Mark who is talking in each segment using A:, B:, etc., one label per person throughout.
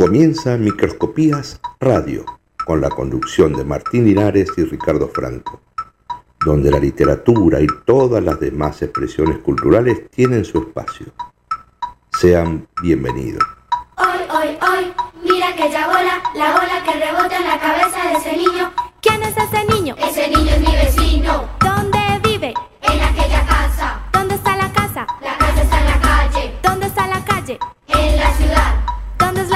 A: Comienza Microscopías Radio, con la conducción de Martín Linares y Ricardo Franco, donde la literatura y todas las demás expresiones culturales tienen su espacio. Sean bienvenidos.
B: Hoy, hoy, hoy, mira aquella bola, la bola que rebota en la cabeza de ese niño.
C: ¿Quién es ese niño?
B: Ese niño es mi vecino.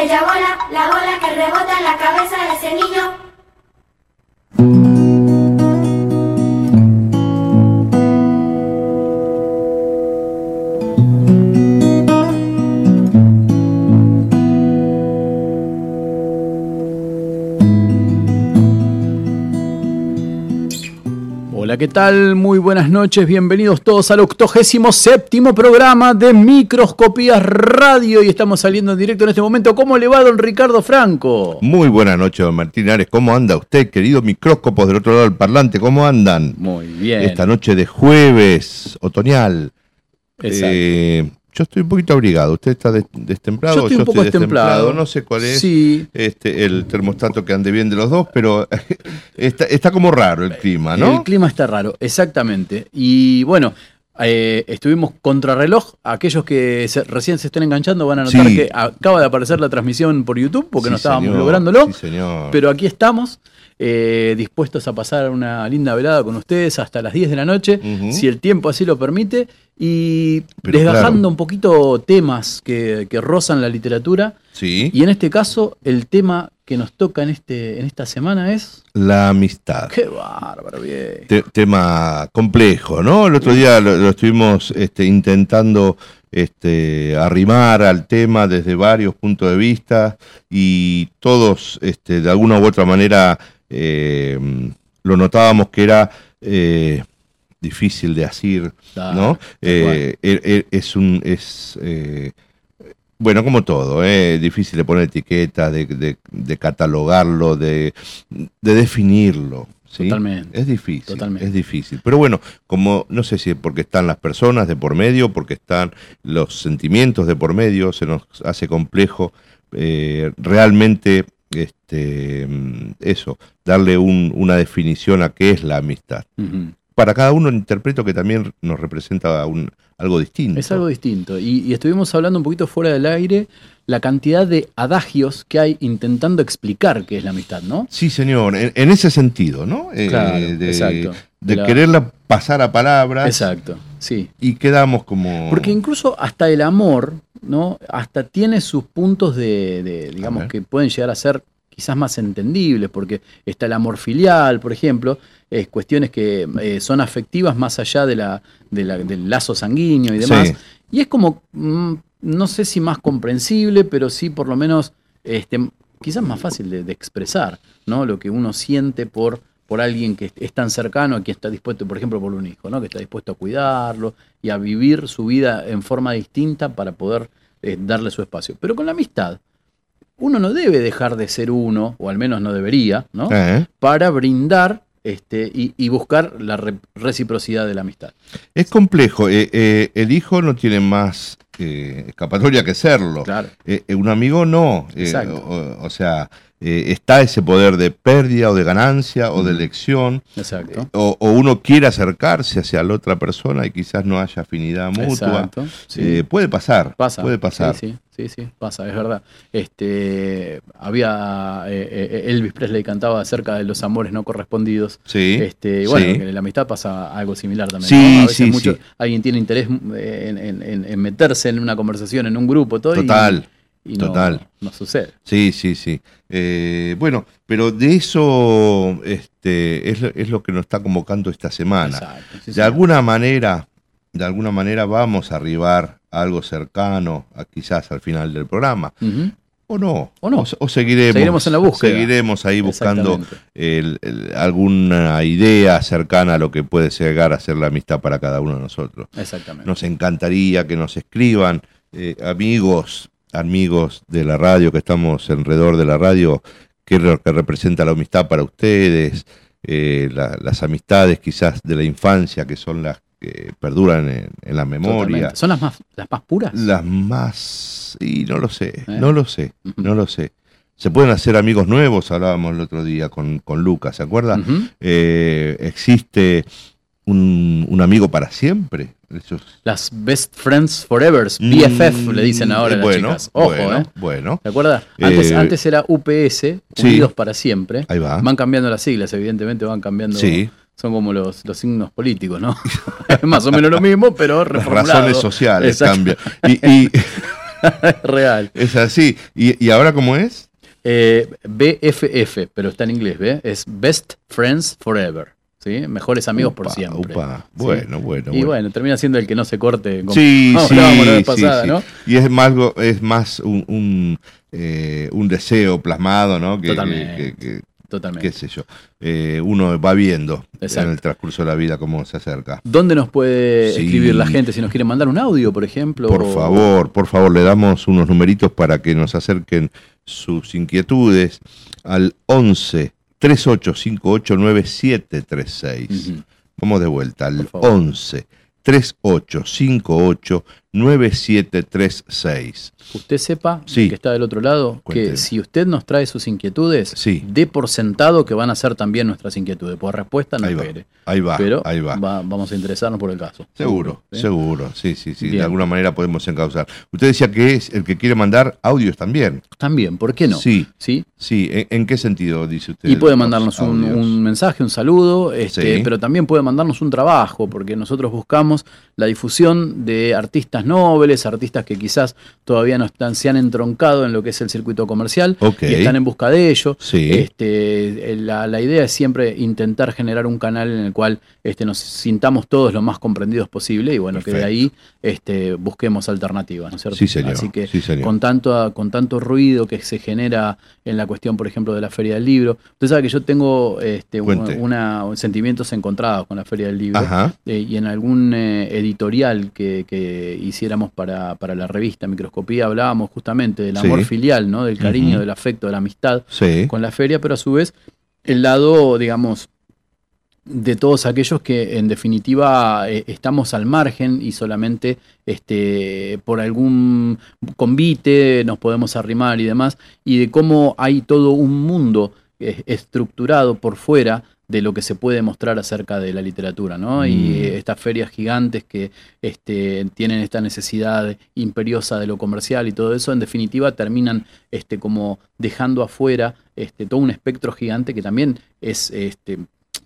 B: Aquella bola, la bola que rebota en la cabeza de ese niño.
D: ¿Qué tal? Muy buenas noches, bienvenidos todos al 87 programa de Microscopías Radio y estamos saliendo en directo en este momento. ¿Cómo le va don Ricardo Franco?
E: Muy buenas noches, don Martín Ares. ¿Cómo anda usted, querido micróscopos del otro lado del parlante? ¿Cómo andan?
D: Muy bien.
E: Esta noche de jueves otoñal.
D: Exacto.
E: Eh, yo estoy un poquito abrigado. ¿Usted está des- destemplado?
D: Yo estoy un poco destemplado.
E: No sé cuál es
D: Sí.
E: este, el termostato que ande bien de los dos, pero está, está como raro el clima, ¿no?
D: El clima está raro, exactamente. Y bueno, eh, estuvimos contrarreloj. Aquellos que se- recién se estén enganchando van a notar
E: Sí.
D: que acaba de aparecer la transmisión por YouTube porque
E: Sí,
D: no estábamos
E: señor.
D: lográndolo.
E: Sí, señor.
D: Pero aquí estamos, eh, dispuestos a pasar una linda velada con ustedes hasta las 10 de la noche, si el tiempo así lo permite, y
E: Pero
D: desgajando
E: claro.
D: un poquito temas que, que rozan la literatura.
E: Sí,
D: Y en este caso, el tema que nos toca en, este, en esta semana es...
E: la amistad.
D: ¡Qué bárbaro, bien!
E: Te- tema complejo, ¿no? El otro día lo, lo estuvimos este, intentando este, arrimar al tema desde varios puntos de vista y todos, este, de alguna u otra manera, eh, lo notábamos que era eh, difícil de asir, ¿no? Eh, er- er- es un... Es, eh, bueno, como todo, ¿eh? difícil de poner etiquetas, de, de- de catalogarlo, de, de definirlo. ¿sí?
D: Totalmente,
E: Es difícil,
D: totalmente.
E: es difícil. Pero bueno, como no sé si es porque están las personas de por medio, porque están los sentimientos de por medio, se nos hace complejo realmente este, eso, darle un- una definición a qué es la amistad. Para cada uno interpreto que también nos representa un, algo distinto.
D: Es algo distinto. Y, y estuvimos hablando un poquito fuera del aire la cantidad de adagios que hay intentando explicar qué es la amistad, ¿no?
E: Sí, señor, en, en ese sentido, ¿no? Eh,
D: Claro,
E: de,
D: exacto.
E: de
D: De la-
E: quererla pasar a palabras
D: Exacto, sí.
E: y quedamos como...
D: Porque incluso hasta el amor, ¿no? Hasta tiene sus puntos de, de, digamos, que pueden llegar a ser quizás más entendibles, porque está el amor filial, por ejemplo, es cuestiones que eh, son afectivas más allá de la, de la- del lazo sanguíneo y demás.
E: Sí.
D: Y es como, mm, no sé si más comprensible, pero sí por lo menos este, quizás más fácil de, de expresar, ¿no? Lo que uno siente por, por alguien que es tan cercano a quien está dispuesto, por ejemplo, por un hijo, ¿no? Que está dispuesto a cuidarlo y a vivir su vida en forma distinta para poder eh, darle su espacio. Pero con la amistad, uno no debe dejar de ser uno, o al menos no debería, ¿no?
E: Eh,
D: Para brindar este, y, y buscar la re- reciprocidad de la amistad.
E: Es complejo. eh, eh, el hijo no tiene más escapatoria que serlo.
D: Claro.
E: Un amigo no.
D: Exacto.
E: o, o sea, eh, está ese poder de pérdida o de ganancia o de elección.
D: Exacto.
E: O, o uno quiere acercarse hacia la otra persona y quizás no haya afinidad mutua.
D: Exacto. sí.
E: Eh, puede pasar.
D: Pasa.
E: Puede pasar.
D: Sí, sí, sí, sí, pasa, es verdad. Este, había eh, eh, Elvis Presley cantaba acerca de los amores no correspondidos.
E: Sí.
D: Este, bueno,
E: sí.
D: en la amistad pasa algo similar también.
E: Sí,
D: ¿no? A veces
E: sí,
D: mucho-
E: sí.
D: alguien tiene interés eh, en, en- en- en meterse en una conversación, en un grupo, todo.
E: Total,
D: y, no,
E: total.
D: no sucede.
E: Sí, sí, sí. Eh, bueno, pero de eso este, es, lo- es lo que nos está convocando esta semana.
D: Exacto, sí,
E: de
D: sí.
E: alguna manera, de alguna manera vamos a arribar a algo cercano, a quizás al final del programa. O no.
D: O no.
E: O, seguiremos.
D: Seguiremos en la búsqueda.
E: Seguiremos ahí buscando
D: Exactamente.
E: el- el- alguna idea cercana a lo que puede llegar a ser la amistad para cada uno de nosotros.
D: Exactamente.
E: Nos encantaría que nos escriban, eh, amigos, amigos de la radio, que estamos alrededor de la radio, qué es lo que representa la amistad para ustedes, eh, la- las amistades quizás de la infancia, que son las que perduran en, en la memoria.
D: Totalmente. ¿Son las más, las más puras?
E: Las más... Y no lo sé,
D: ¿Eh?
E: no lo sé, no lo sé. Se pueden hacer amigos nuevos, hablábamos el otro día con, con Lucas, ¿se acuerda?
D: Ujú.
E: Eh, existe un, un amigo para siempre. Esos-
D: Las Best Friends Forever, BFF,
E: Mm,
D: le dicen ahora las
E: bueno,
D: chicas. Ojo,
E: bueno,
D: ¿eh?
E: Bueno,
D: ¿Te acuerdas? Antes,
E: Eh,
D: antes era UPS,
E: sí.
D: Unidos para Siempre.
E: ahí va.
D: Van cambiando las siglas, evidentemente van cambiando.
E: Sí.
D: Son como los, los signos políticos, ¿no? es más o menos lo mismo, pero
E: Las
D: reformulado.
E: razones sociales cambian. Y, y
D: Real.
E: es así. ¿Y, y ahora cómo es?
D: Eh, BFF, pero está en inglés, ¿ve? Es Best Friends Forever. ¿Sí? Mejores amigos por siempre.
E: upa.
D: Sí.
E: Bueno, bueno.
D: Y bueno, termina siendo el que no se corte. como
E: Sí, sí,
D: hablábamos la vez
E: sí,
D: pasada,
E: sí.
D: ¿no?
E: Y es más, es más un, un, eh, un deseo plasmado, ¿no? Que,
D: Totalmente.
E: que- que-
D: Totalmente.
E: qué sé yo. Eh, uno va viendo
D: Exacto.
E: en el transcurso de la vida cómo se acerca.
D: ¿Dónde nos puede
E: Sí.
D: escribir la gente si nos quiere mandar un audio, por ejemplo?
E: Por
D: o-
E: favor, por favor, le damos unos numeritos para que nos acerquen sus inquietudes al 11 3858 9736.
D: Ujú.
E: Vamos de vuelta al
D: Por favor.
E: 11 3858 9736.
D: Usted sepa,
E: Sí.
D: que está del otro lado,
E: Cuénteme.
D: que si usted nos trae sus inquietudes,
E: Sí.
D: dé por sentado que van a ser también nuestras inquietudes. Por respuesta no
E: Ahí va,
D: espere.
E: ahí va,
D: Pero
E: ahí va.
D: vamos a interesarnos por el caso.
E: Seguro,
D: ¿Sí?
E: seguro, sí, sí, sí, de alguna manera podemos encauzar. Usted decía que es el que quiere mandar audios también.
D: También, ¿por qué no?
E: Sí,
D: ¿Sí?
E: sí, ¿en, en qué sentido dice usted?
D: Y puede mandarnos un, mensaje, un saludo, este, pero también puede mandarnos un trabajo, porque nosotros buscamos la difusión de artistas nobles, artistas que quizás todavía no están, se han entroncado en lo que es el circuito comercial y están en busca de ello.
E: Sí.
D: Este, la, la idea es siempre intentar generar un canal en el cual este, nos sintamos todos lo más comprendidos posible y bueno, que de ahí este, busquemos alternativas, ¿no es cierto?
E: Sí, señor,
D: Así que
E: sí, señor.
D: con tanto, con tanto ruido que se genera en la cuestión, por ejemplo, de la Feria del Libro. Usted sabe que yo tengo este, una, sentimientos encontrados con la Feria del Libro. Eh, y en algún eh, editorial que, que hiciéramos para, para la revista Microscopía hablábamos justamente del
E: Sí.
D: amor filial, ¿no? del cariño, del afecto, de la amistad
E: Sí.
D: con la feria, pero a su vez el lado, digamos, de todos aquellos que en definitiva eh, estamos al margen y solamente este, por algún convite nos podemos arrimar y demás, y de cómo hay todo un mundo eh, estructurado por fuera de lo que se puede mostrar acerca de la literatura, ¿no? Y
E: Mm.
D: estas ferias gigantes que este, tienen esta necesidad imperiosa de lo comercial y todo eso, en definitiva terminan este, como dejando afuera este, todo un espectro gigante que también es, este,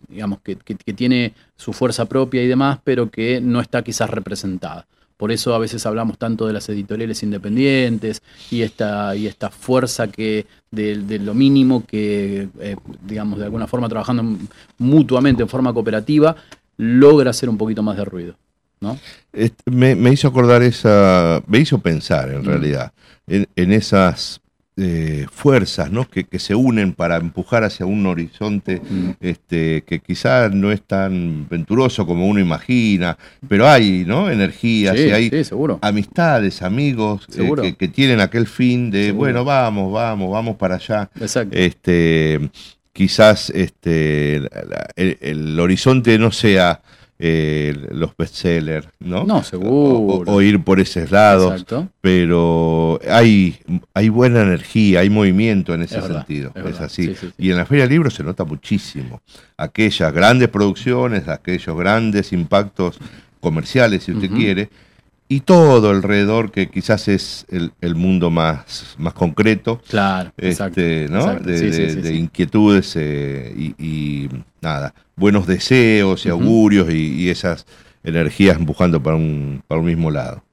D: digamos, que, que- que tiene su fuerza propia y demás, pero que no está quizás representada. Por eso a veces hablamos tanto de las editoriales independientes y esta, y esta fuerza que de, de lo mínimo que, eh, digamos, de alguna forma trabajando en- mutuamente en forma cooperativa, logra hacer un poquito más de ruido. ¿no?
E: Me, me hizo acordar esa, me hizo pensar en
D: Mm.
E: realidad en, en esas eh, fuerzas ¿no? que, que se unen para empujar hacia un horizonte
D: Mm.
E: este, que quizás no es tan venturoso como uno imagina, pero hay ¿no? energías
D: Sí,
E: y hay
D: sí,
E: amistades, amigos eh, que, que tienen aquel fin de,
D: Seguro.
E: bueno, vamos, vamos, vamos para allá.
D: Exacto.
E: Este, quizás este, el horizonte no sea eh, los bestsellers, ¿no?
D: No, seguro.
E: o- o ir por esos lados,
D: Exacto.
E: pero hay, hay buena energía, hay movimiento en ese
D: Es verdad,
E: sentido,
D: es
E: así.
D: Sí, sí, sí.
E: Y en la Feria del Libro se nota muchísimo. Aquellas grandes producciones, aquellos grandes impactos comerciales, si usted quiere, y todo alrededor que quizás es el, el mundo más, más concreto.
D: Claro, exacto.
E: Este, ¿no?
D: exacto.
E: De,
D: Sí, sí,
E: de-
D: sí,
E: de
D: sí.
E: inquietudes eh, y, y nada, buenos deseos y augurios y, y esas energías empujando para un, para un mismo lado.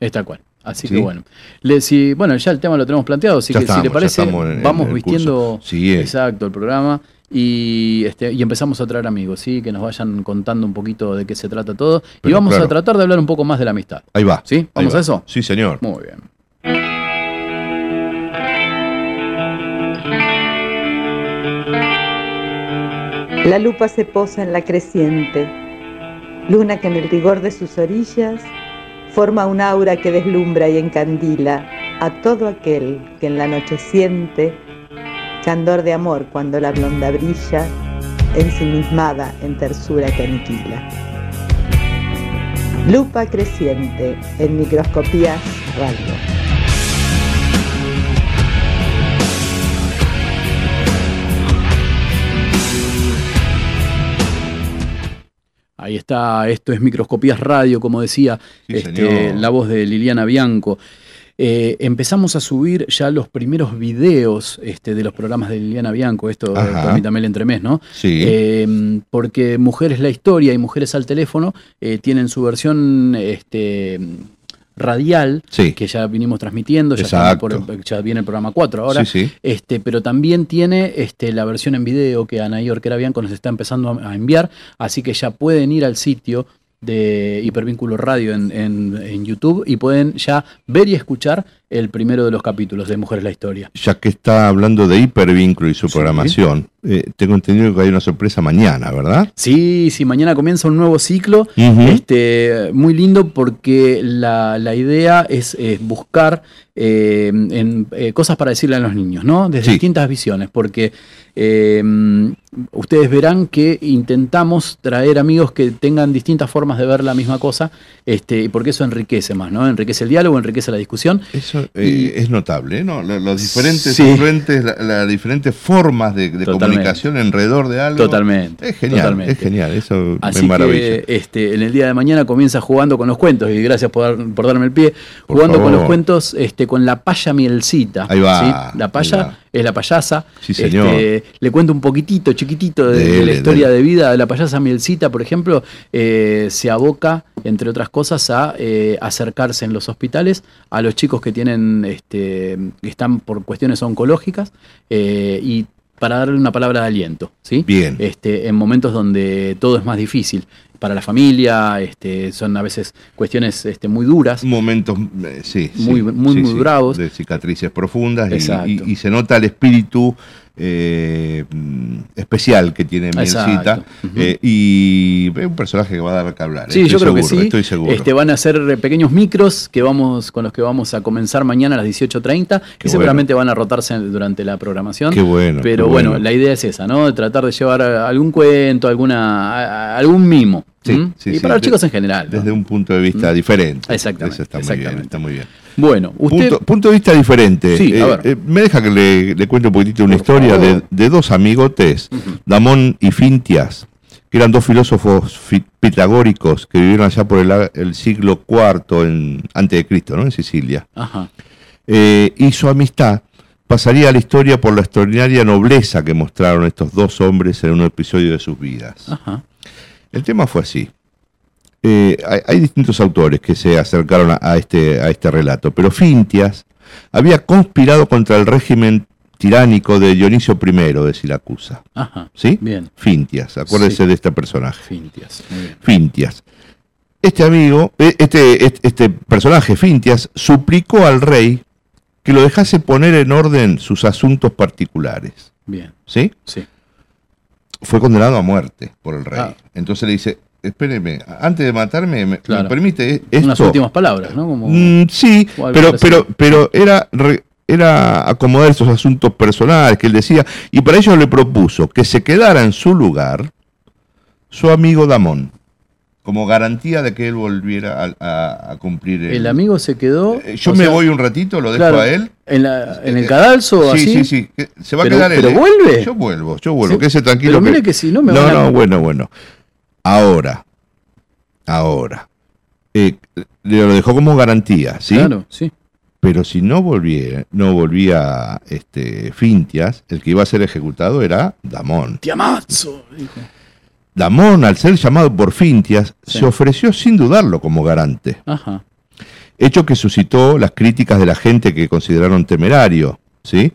D: Es tal cual. Así
E: Sí.
D: que bueno. Le, si, bueno, ya el tema lo tenemos planteado, así
E: Ya
D: que si le parece,
E: en-
D: vamos vistiendo
E: curso. Sí,
D: exacto el programa y, este, y empezamos a traer amigos, ¿sí? que nos vayan contando un poquito de qué se trata todo. y vamos a tratar de hablar un poco más de la amistad.
E: Ahí va.
D: ¿Sí?
E: ahí
D: ¿Vamos
E: va.
D: a eso?
E: Sí, señor.
D: Muy bien.
F: La lupa se posa en la creciente, luna que en el rigor de sus orillas forma un aura que deslumbra y encandila a todo aquel que en la noche siente candor de amor cuando la blonda brilla, ensimismada en tersura que aniquila. Lupa creciente en microscopías radio.
D: Ahí está, esto es Microscopías Radio, como decía
E: Sí,
D: este, la voz de Liliana Bianco. Eh, empezamos a subir ya los primeros videos este, de los programas de Liliana Bianco, esto eh,
E: Ajá.
D: permítame el entremés, ¿no?
E: Sí.
D: Eh, porque Mujeres la Historia y Mujeres al Teléfono eh, tienen su versión este, radial,
E: sí.
D: que ya vinimos transmitiendo, ya, por- ya viene el programa 4 ahora,
E: sí, sí.
D: este, pero también tiene este, la versión en video que Anaí Orquera Bianco nos está empezando a, a enviar, así que ya pueden ir al sitio de Hipervínculo Radio en, en- YouTube y pueden ya ver y escuchar el primero de los capítulos de Mujeres la Historia.
E: Ya que está hablando de hipervínculo y su
D: Sí.
E: programación, eh, tengo entendido que hay una sorpresa mañana, ¿verdad?
D: Sí, sí, mañana comienza un nuevo ciclo. Este, muy lindo porque la, la idea es, buscar eh, en, eh, cosas para decirle a los niños, ¿no? Desde
E: Sí.
D: distintas visiones, porque eh, ustedes verán que intentamos traer amigos que tengan distintas formas de ver la misma cosa, este, y porque eso enriquece más, ¿no? Enriquece el diálogo, enriquece la discusión.
E: Eso eh, es notable, ¿no? Lo- Los diferentes
D: Sí.
E: la- las diferentes formas de, de comunicación alrededor de algo.
D: Totalmente.
E: Es genial,
D: totalmente.
E: es genial, eso
D: Así
E: me maravilla.
D: que este, en el día de mañana comienza jugando con los cuentos, y gracias por, dar- por darme el pie,
E: Por
D: jugando con los cuentos este, con la paya mielcita.
E: Ahí va,
D: ¿sí? La paya. Es la payasa.
E: Sí, señor.
D: Este, le cuento un poquitito, chiquitito, de, la historia
E: dele.
D: de vida de la payasa mielcita, por ejemplo, eh, se aboca, entre otras cosas, a eh, acercarse en los hospitales a los chicos que tienen, este, que están por cuestiones oncológicas eh, y para darle una palabra de aliento, ¿sí?
E: Bien.
D: este, en momentos donde todo es más difícil. Para la familia, este, son a veces cuestiones este, muy duras.
E: Momentos, eh, sí, sí,
D: Muy- muy,
E: sí,
D: muy
E: sí,
D: bravos.
E: De cicatrices profundas y-
D: Exacto.
E: y, y se nota el espíritu eh, mm, especial que tiene Mielcita.
D: Ujú.
E: eh, y es un personaje que va a dar que hablar.
D: Sí,
E: estoy
D: yo creo
E: seguro,
D: que sí.
E: Estoy seguro.
D: Este, van a ser pequeños micros que vamos, con los que vamos a comenzar mañana a las 18.30, que
E: Qué
D: seguramente van a rotarse durante la programación.
E: Qué bueno.
D: Pero
E: qué
D: bueno, la idea es esa, ¿no? De tratar de llevar algún cuento, alguna, algún mimo.
E: Sí,
D: ¿m?
E: sí,
D: y
E: sí,
D: para los chicos en general. ¿no?
E: Desde un punto de vista
D: ¿Mm?
E: diferente.
D: Exactamente,
E: Eso está muy bien, está muy bien.
D: Bueno, usted.
E: Punto, punto de vista diferente.
D: Sí, a
E: Eh,
D: ver.
E: eh, me deja que le, le cuente un poquitito una
D: Por
E: historia de, dos amigotes, Damón y Fintias, que eran dos filósofos fi- pitagóricos que vivieron allá por el, el siglo IV en, antes de Cristo, ¿no? en Sicilia.
D: Ajá.
E: Eh, y su amistad pasaría a la historia por la extraordinaria nobleza que mostraron estos dos hombres en un episodio de sus vidas.
D: Ajá.
E: El tema fue así. Eh, hay, hay distintos autores que se acercaron a, a este, a este relato, pero Fintias había conspirado contra el régimen tiránico de Dionisio I de Siracusa.
D: Ajá.
E: ¿Sí?
D: Bien.
E: Fintias, acuérdese
D: Sí.
E: de este personaje.
D: Fintias. Muy bien.
E: Fintias. Este amigo, este, este, este personaje, Fintias, suplicó al rey que lo dejase poner en orden sus asuntos particulares.
D: Bien.
E: ¿Sí?
D: Sí.
E: fue condenado a muerte por el rey.
D: Ah.
E: Entonces le dice, espéreme, antes de matarme, ¿me,
D: Claro.
E: me permite esto?
D: Unas últimas palabras, ¿no? Como,
E: Mm, sí, pero, pero, pero era, re- era acomodar esos asuntos personales que él decía, y para ello le propuso que se quedara en su lugar su amigo Damón, como garantía de que él volviera a, a- a cumplir el...
D: el amigo se quedó.
E: Eh, Yo
D: o
E: me
D: sea,
E: voy un ratito, lo dejo
D: claro,
E: a él.
D: En, la, en el
E: Eh,
D: cadalso,
E: sí,
D: así.
E: sí, sí, que se va
D: Pero-
E: a quedar él.
D: pero
E: ¿eh?
D: vuelve.
E: Yo vuelvo, yo vuelvo,
D: Sí,
E: quédese tranquilo.
D: Pero
E: que-
D: mire que si no me
E: no,
D: van a-
E: no, bueno, bueno. Ahora, ahora. eh, le lo dejó como garantía, ¿sí?
D: Claro, sí.
E: Pero si no volvía, no volvía este, Fintias, el que iba a ser ejecutado era Damón.
D: Tiamazzo, dijo.
E: Damón, al ser llamado por Fintias,
D: Sí.
E: se ofreció sin dudarlo como garante,
D: Ajá.
E: hecho que suscitó las críticas de la gente que consideraron temerario, ¿sí?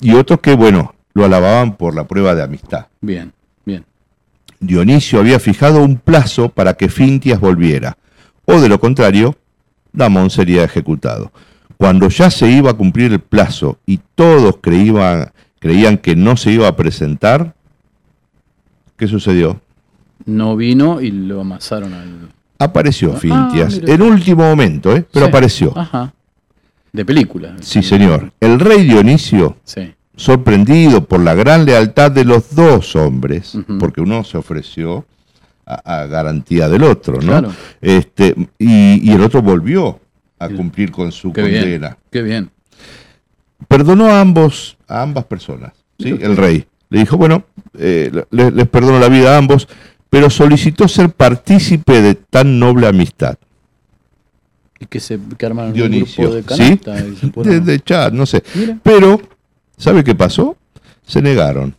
E: Y otros que, bueno, lo alababan por la prueba de amistad.
D: Bien.
E: Dionisio había fijado un plazo para que Fintias volviera, o de lo contrario, Damón sería ejecutado. Cuando ya se iba a cumplir el plazo y todos creían, creían que no se iba a presentar, ¿qué sucedió?
D: No vino y lo amasaron al.
E: Apareció
D: Ah,
E: Fintias,
D: mira.
E: en último momento, ¿eh? pero
D: Sí.
E: apareció.
D: Ajá. De película.
E: Sí, señor. El rey Dionisio,
D: Sí.
E: Sorprendido por la gran lealtad de los dos hombres, porque uno se ofreció a, a garantía del otro, ¿no?
D: Claro.
E: Este, y, y el otro volvió a cumplir con su
D: Qué bien.
E: condena.
D: Qué bien.
E: Perdonó a ambos, a ambas personas, ¿sí? El rey. Le dijo, bueno, eh, le- les perdono la vida a ambos, pero solicitó ser partícipe de tan noble amistad.
D: Y que se que armaron un
E: Dionisio,
D: grupo de
E: ¿sí?
D: canasta y se
E: De, de chat, no sé.
D: Mira.
E: Pero, ¿sabe qué pasó? Se negaron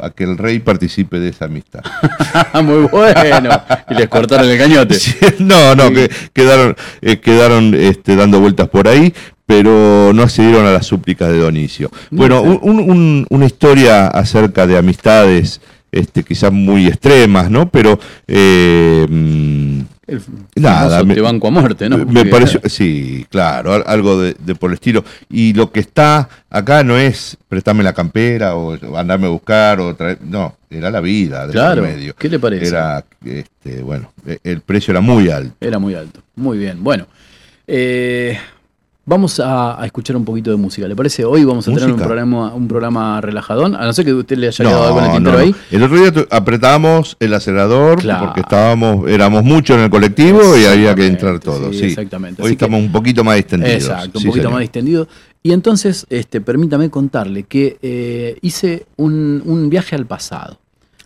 E: a que el rey participe de esa amistad.
D: Muy bueno. Y les cortaron el cañote.
E: Sí, no, no, que quedaron, eh, quedaron este, dando vueltas por ahí, pero no accedieron a las súplicas de Donicio. Bueno, un- un- un- una historia acerca de amistades, este, quizás muy extremas, ¿no? Pero eh, mm,
D: El
E: Nada,
D: famoso
E: me-
D: te banco a muerte, ¿no?
E: me pareció, sí, claro, al- algo de, de por el estilo. Y lo que está acá no es prestarme la campera o andarme a buscar o traer, no, era la vida de
D: Claro,
E: medio.
D: ¿qué le parece?
E: Era, este, bueno, e- el precio era muy alto.
D: Era muy alto. Muy bien. Bueno, eh, vamos a, a escuchar un poquito de música. ¿Le parece? Hoy vamos a tener un
E: Música.
D: programa, un programa relajadón. A no ser que usted le haya quedado algo en el
E: No,
D: tintero
E: no, no.
D: ahí.
E: El otro día apretábamos el acelerador
D: Claro.
E: porque estábamos, éramos muchos en el colectivo y había que entrar todos.
D: sí,
E: Sí,
D: exactamente.
E: Hoy
D: Así que-
E: estamos un poquito más distendidos.
D: Exacto, un
E: Sí,
D: poquito
E: señor.
D: más distendido. Y entonces, este, permítame contarle que eh, hice un, un viaje al pasado.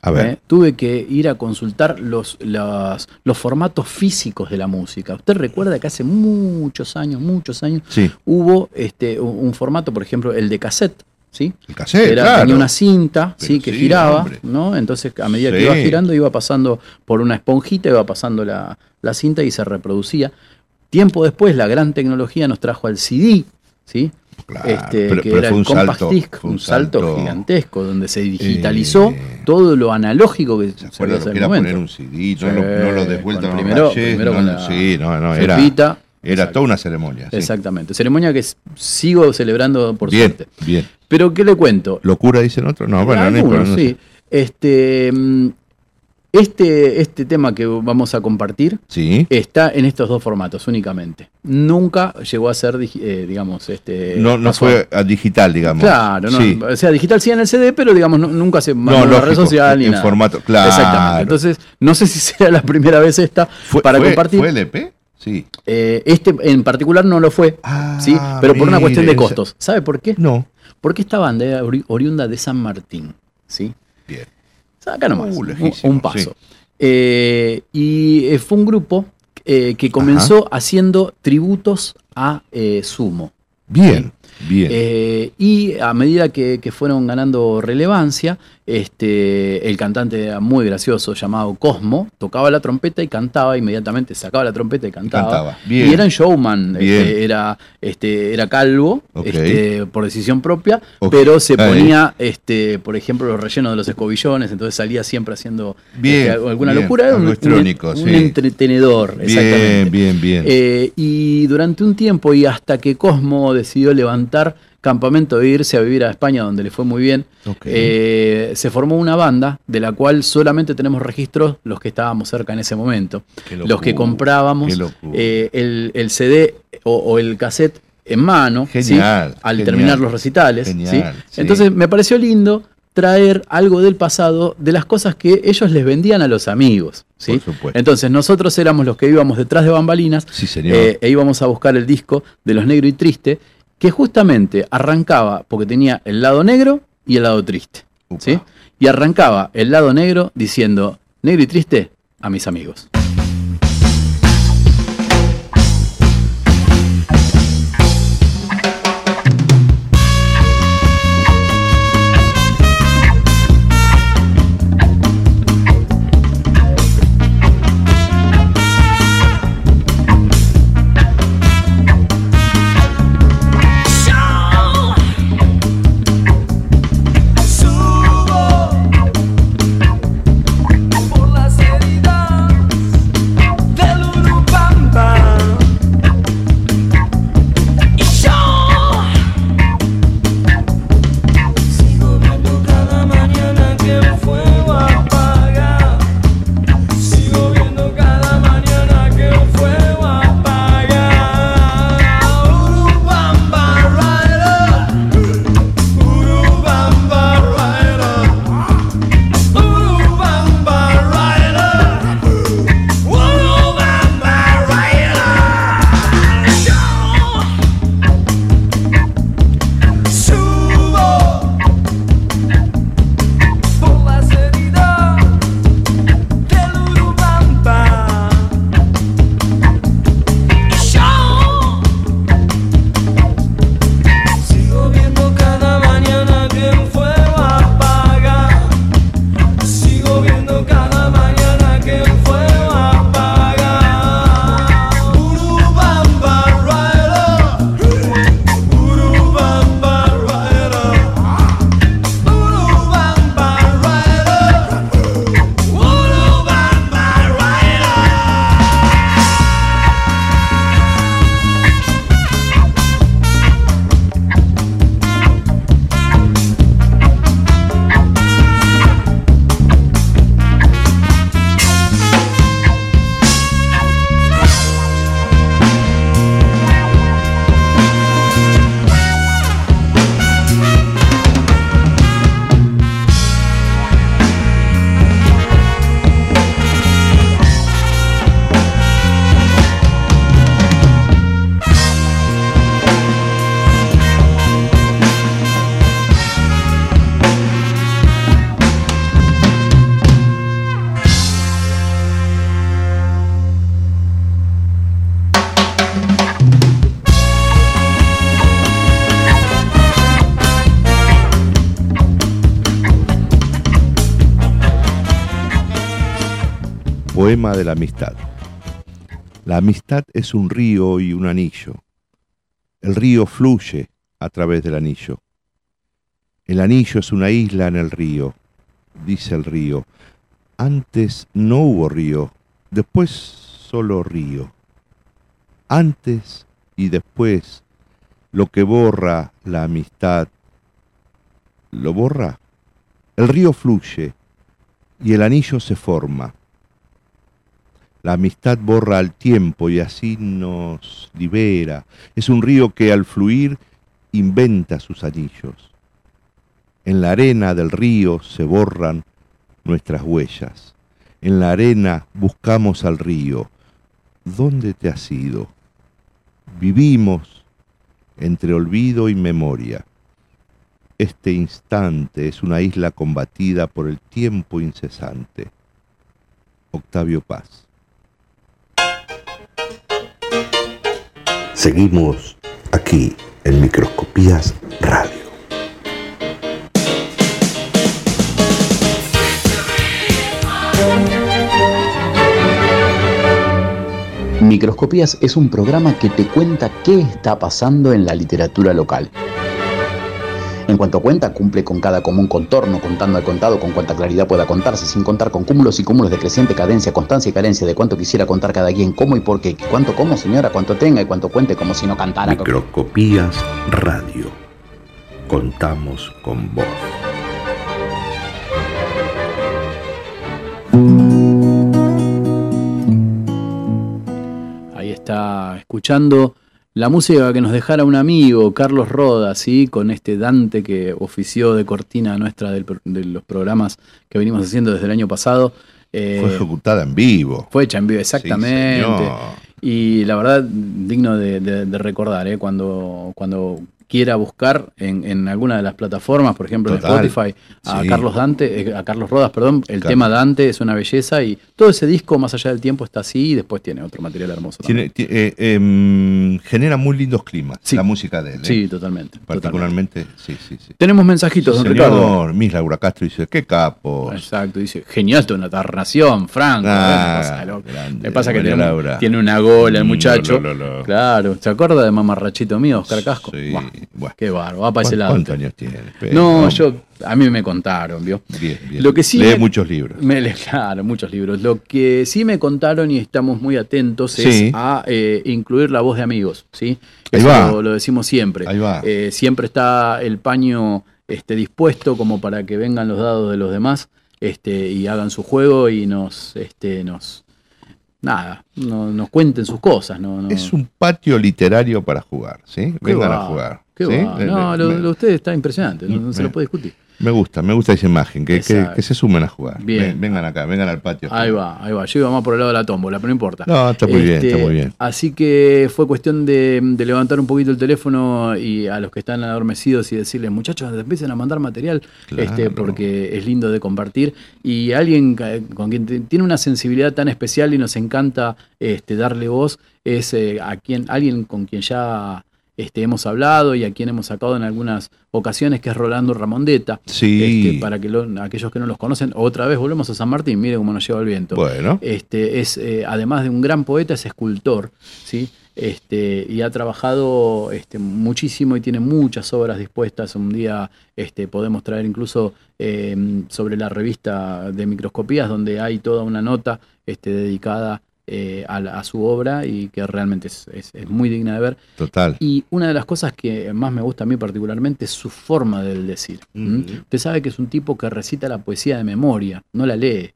E: A ver.
D: ¿eh? Tuve que ir a consultar los, los, los formatos físicos de la música. Usted recuerda que hace muchos años, muchos años,
E: Sí,
D: hubo este, un, formato, por ejemplo, el de cassette. ¿sí?
E: el cassette,
D: Era-
E: claro.
D: Tenía una cinta
E: Pero
D: ¿sí? que
E: sí,
D: giraba,
E: hombre.
D: ¿no? Entonces, a medida que iba girando, iba pasando por una esponjita, iba pasando la, la cinta y se reproducía. Tiempo después, la gran tecnología nos trajo al CD, ¿sí?
E: Claro,
D: Este,
E: pero-
D: que
E: pero
D: era
E: fue un
D: compact
E: salto,
D: disc,
E: fue
D: un
E: un
D: salto,
E: salto,
D: gigantesco, donde se digitalizó
E: eh,
D: todo lo analógico que
E: ¿Se lo que era
D: momento.
E: poner un CD?
D: Sí,
E: No lo, no lo des vuelta,
D: con-
E: no lo
D: primero,
E: rayes,
D: primero
E: no,
D: con
E: no,
D: la
E: sí, no, no, era,
D: felpita.
E: era
D: Exacto.
E: toda una ceremonia. sí.
D: Exactamente. Ceremonia que sigo celebrando por
E: Bien,
D: suerte.
E: bien.
D: Pero, ¿qué le cuento?
E: ¿Locura dicen otros? No, bueno, no
D: Algunos,
E: importa, no
D: sí. Este, mm, este, este tema que vamos a compartir
E: Sí.
D: está en estos dos formatos únicamente. Nunca llegó a ser, eh, digamos, este.
E: No, no fue a digital, digamos.
D: Claro, no,
E: Sí.
D: o sea, digital sí en el CD, pero digamos, no- nunca se mandó
E: No,
D: a la red
E: lógico,
D: social ni
E: en
D: nada.
E: formato, claro.
D: Exactamente. Entonces, no sé si será la primera vez esta
E: ¿Fue,
D: para
E: fue-
D: compartir.
E: ¿Fue el EP? Sí.
D: Eh, este en particular no lo fue,
E: Ah,
D: sí, pero por una cuestión de costos. ¿Sabe por qué?
E: No.
D: Porque esta banda era ori- oriunda de San Martín, ¿sí?
E: Bien.
D: Acá nomás,
E: Uh,
D: un- paso.
E: sí.
D: Eh, y eh, fue un grupo eh, que comenzó haciendo tributos a eh, Sumo.
E: Bien, bien.
D: Y a medida que, que fueron ganando relevancia, este, el cantante era muy gracioso llamado Cosmo, tocaba la trompeta y cantaba inmediatamente, sacaba la trompeta y cantaba.
E: Cantaba, bien.
D: Y era un showman, este, era, este, era calvo, este, por decisión propia, pero se
E: Ahí.
D: ponía, este, por ejemplo, los rellenos de los escobillones, entonces salía siempre haciendo
E: Bien,
D: este, alguna
E: bien,
D: locura. Era un,
E: sí.
D: entretenedor, exactamente.
E: bien, bien, bien.
D: Eh, y durante un tiempo, y hasta que Cosmo decidió levantar campamento e irse a vivir a España, donde le fue muy bien, eh, se formó una banda de la cual solamente tenemos registros los que estábamos cerca en ese momento. Los que comprábamos eh, el, el CD o, o el cassette en mano, al
E: genial.
D: terminar los recitales.
E: Genial,
D: ¿sí?
E: sí.
D: Entonces me pareció lindo traer algo del pasado de las cosas que ellos les vendían a los amigos. ¿sí?
E: Por supuesto.
D: Entonces nosotros éramos los que íbamos detrás de bambalinas
E: señor.
D: eh, e íbamos a buscar el disco de Los Negro y Triste, que justamente arrancaba porque tenía el lado negro y el lado triste. ¿sí? Y arrancaba el lado negro diciendo, negro y triste a mis amigos.
E: La amistad. La amistad es un río y un anillo. El río fluye a través del anillo. El anillo es una isla en el río, dice el río. Antes no hubo río, después solo río. Antes y después, lo que borra la amistad, ¿lo borra? El río fluye y el anillo se forma. La amistad borra al tiempo y así nos libera. Es un río que al fluir inventa sus anillos. En la arena del río se borran nuestras huellas. En la arena buscamos al río. ¿Dónde te has ido? Vivimos entre olvido y memoria. Este instante es una isla combatida por el tiempo incesante. Octavio Paz.
A: Seguimos aquí en Microscopías Radio.
D: Microscopías es un programa que te cuenta qué está pasando en la literatura local. En cuanto cuenta, cumple con cada común contorno, contando al contado con cuanta claridad pueda contarse, sin contar con cúmulos y cúmulos de creciente cadencia, constancia y carencia de cuánto quisiera contar cada quien, cómo y por qué, cuánto como señora, cuánto tenga y cuánto cuente como si no cantara.
A: Microscopías Radio. Contamos con vos.
D: Ahí está escuchando la música que nos dejara un amigo, Carlos Roda, ¿sí? con este Dante que ofició de cortina nuestra del, de los programas que venimos haciendo desde el año pasado.
E: Eh, fue ejecutada en vivo.
D: Fue hecha en vivo, exactamente. Sí, y la verdad, digno de, de, de recordar, ¿eh? cuando, cuando quiera buscar en, en, alguna de las plataformas, por ejemplo Total. en Spotify, a sí. Carlos Dante, eh, a Carlos Rodas, perdón, el tema Dante es una belleza y todo ese disco, más allá del tiempo, está así y después tiene otro material hermoso.
E: Tiene, eh, eh, genera muy lindos climas sí. la música de él.
D: Sí, totalmente.
E: Particularmente, totalmente. sí, sí, sí.
D: Tenemos mensajitos, don
E: señor,
D: Ricardo.
E: Miss Laura Castro dice, qué capo.
D: Exacto, dice, genial tu narración, Franco.
E: Ah,
D: Me pasa que tiene, tiene, una gola el muchacho. Lo, lo, lo. Claro, ¿se acuerda de mamarrachito mío, Oscar Casco?
E: Sí,
D: bueno. Qué bárbaro va para ese lado.
E: ¿Cuántos años tiene?
D: No, yo, a mí me contaron, ¿vio?
E: Bien, bien.
D: Lo que sí
E: Lee
D: me,
E: muchos libros.
D: Me, claro, muchos libros. Lo que sí me contaron y estamos muy atentos
E: Sí.
D: es a eh, incluir la voz de amigos, ¿sí?
E: Ahí
D: Eso
E: va.
D: Lo, lo decimos siempre.
E: Ahí va.
D: Eh, siempre está el paño este, dispuesto como para que vengan los dados de los demás este, y hagan su juego y nos, este, nos, nada, no, nos cuenten sus cosas. No, no.
E: Es un patio literario para jugar, ¿sí? Vengan a jugar.
D: Qué
E: ¿sí?
D: va. No, lo, de ustedes está impresionante, no, no se lo puede discutir.
E: Me gusta, me gusta esa imagen, que, que,
D: Exacto.
E: que se sumen a jugar.
D: Bien.
E: Ven- vengan acá, vengan al patio.
D: Ahí va, ahí va. Yo iba más por el lado de la tómbola, pero no importa.
E: No, está muy bien,
D: Este,
E: está muy bien.
D: Así que fue cuestión de, de levantar un poquito el teléfono y a los que están adormecidos y decirles, muchachos, empiecen a mandar material,
E: Claro.
D: este, porque es lindo de compartir. Y alguien con quien tiene una sensibilidad tan especial y nos encanta este, darle voz es eh, a quien, alguien con quien ya este, hemos hablado y a quien hemos sacado en algunas ocasiones, que es Rolando Ramondeta.
E: Sí.
D: Este, para que lo- aquellos que no los conocen, otra vez volvemos a San Martín, mire cómo nos lleva el viento.
E: Bueno,
D: Este, es, eh, además de un gran poeta, es escultor, ¿sí? Este, y ha trabajado este, muchísimo y tiene muchas obras dispuestas. Un día este, podemos traer incluso eh, sobre la revista de microscopías, donde hay toda una nota este, dedicada eh, a, a su obra y que realmente es, es- es muy digna de ver.
E: total.
D: Y una de las cosas que más me gusta a mí particularmente es su forma del decir. ¿m?
E: Ujú.
D: Usted sabe que es un tipo que recita la poesía de memoria, no la lee.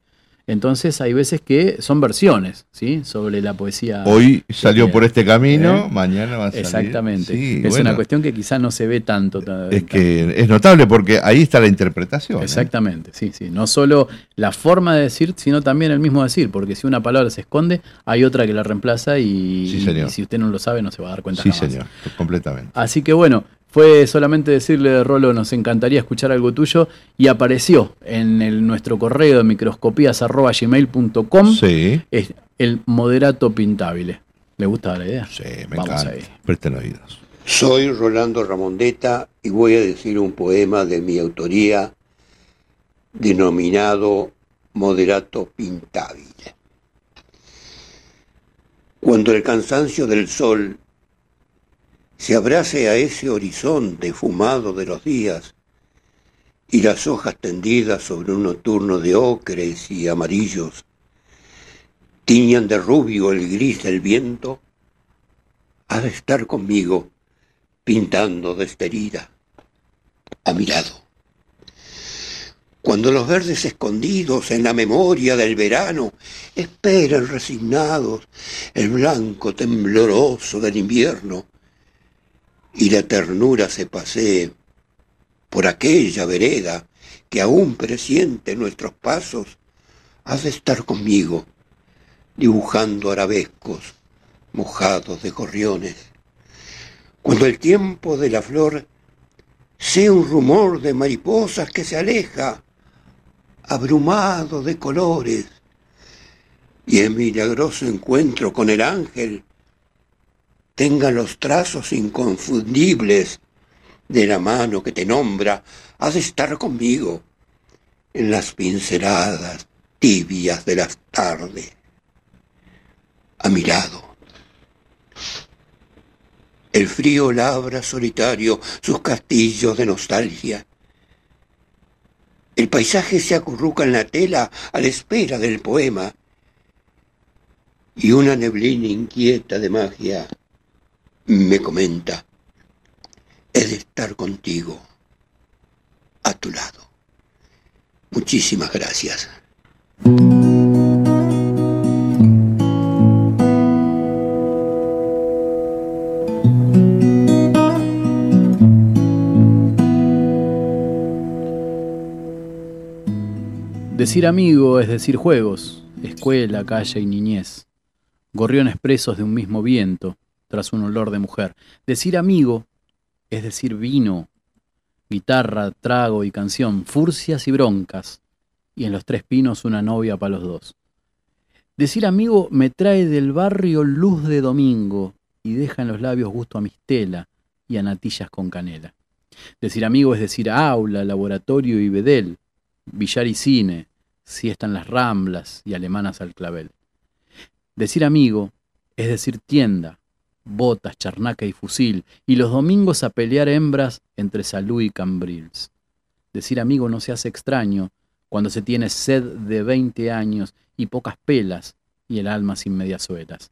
D: Entonces hay veces que son versiones, ¿sí? Sobre la poesía.
E: Hoy salió por este camino,
D: ¿Eh?
E: mañana va a salir.
D: Exactamente.
E: Sí,
D: es
E: bueno,
D: una cuestión que quizás no se ve tanto. ta-
E: Es que es notable porque ahí está la interpretación. ¿eh?
D: Exactamente, sí, sí. No solo la forma de decir, sino también el mismo decir, porque si una palabra se esconde, hay otra que la reemplaza y,
E: Sí, señor.
D: y si usted no lo sabe no se va a dar cuenta
E: Sí,
D: jamás.
E: señor, completamente.
D: Así que bueno, fue solamente decirle, Rolo, nos encantaría escuchar algo tuyo y apareció en el, nuestro correo de microscopías.gmail.com
E: Sí,
D: es el moderato pintable. ¿Le gusta la idea?
E: sí, me
D: Vamos
E: encanta.
D: ahí.
E: Presten oídos.
G: Soy Rolando Ramondeta y voy a decir un poema de mi autoría denominado Moderato Pintabile. Cuando el cansancio del sol se abrace a ese horizonte fumado de los días y las hojas tendidas sobre un nocturno de ocres y amarillos tiñan de rubio el gris del viento, ha de estar conmigo pintando de esta herida a mi lado. Cuando los verdes escondidos en la memoria del verano esperan resignados el blanco tembloroso del invierno y la ternura se pasee por aquella vereda que aún presiente nuestros pasos, has de estar conmigo, dibujando arabescos mojados de gorriones. Cuando el tiempo de la flor sea un rumor de mariposas que se aleja, abrumado de colores, y en milagroso encuentro con el ángel tenga los trazos inconfundibles de la mano que te nombra, has de estar conmigo en las pinceladas tibias de las tardes, a mi lado. El frío labra solitario sus castillos de nostalgia. El paisaje se acurruca en la tela a la espera del poema. Y una neblina inquieta de magia me comenta, he estar contigo, a tu lado. Muchísimas gracias.
D: Decir amigo es decir juegos, escuela, calle y niñez. Gorriones presos de un mismo viento, tras un olor de mujer. Decir amigo es decir vino, guitarra, trago y canción, furcias y broncas, y en los tres pinos una novia para los dos. Decir amigo me trae del barrio luz de domingo y deja en los labios gusto a mistela y a natillas con canela. Decir amigo es decir aula, laboratorio y bedel, billar y cine, siesta en las ramblas y alemanas al clavel. Decir amigo es decir tienda, botas, charnaca y fusil, y los domingos a pelear hembras entre salud y cambrils. Decir amigo no se hace extraño cuando se tiene sed de veinte años y pocas pelas y el alma sin medias suelas.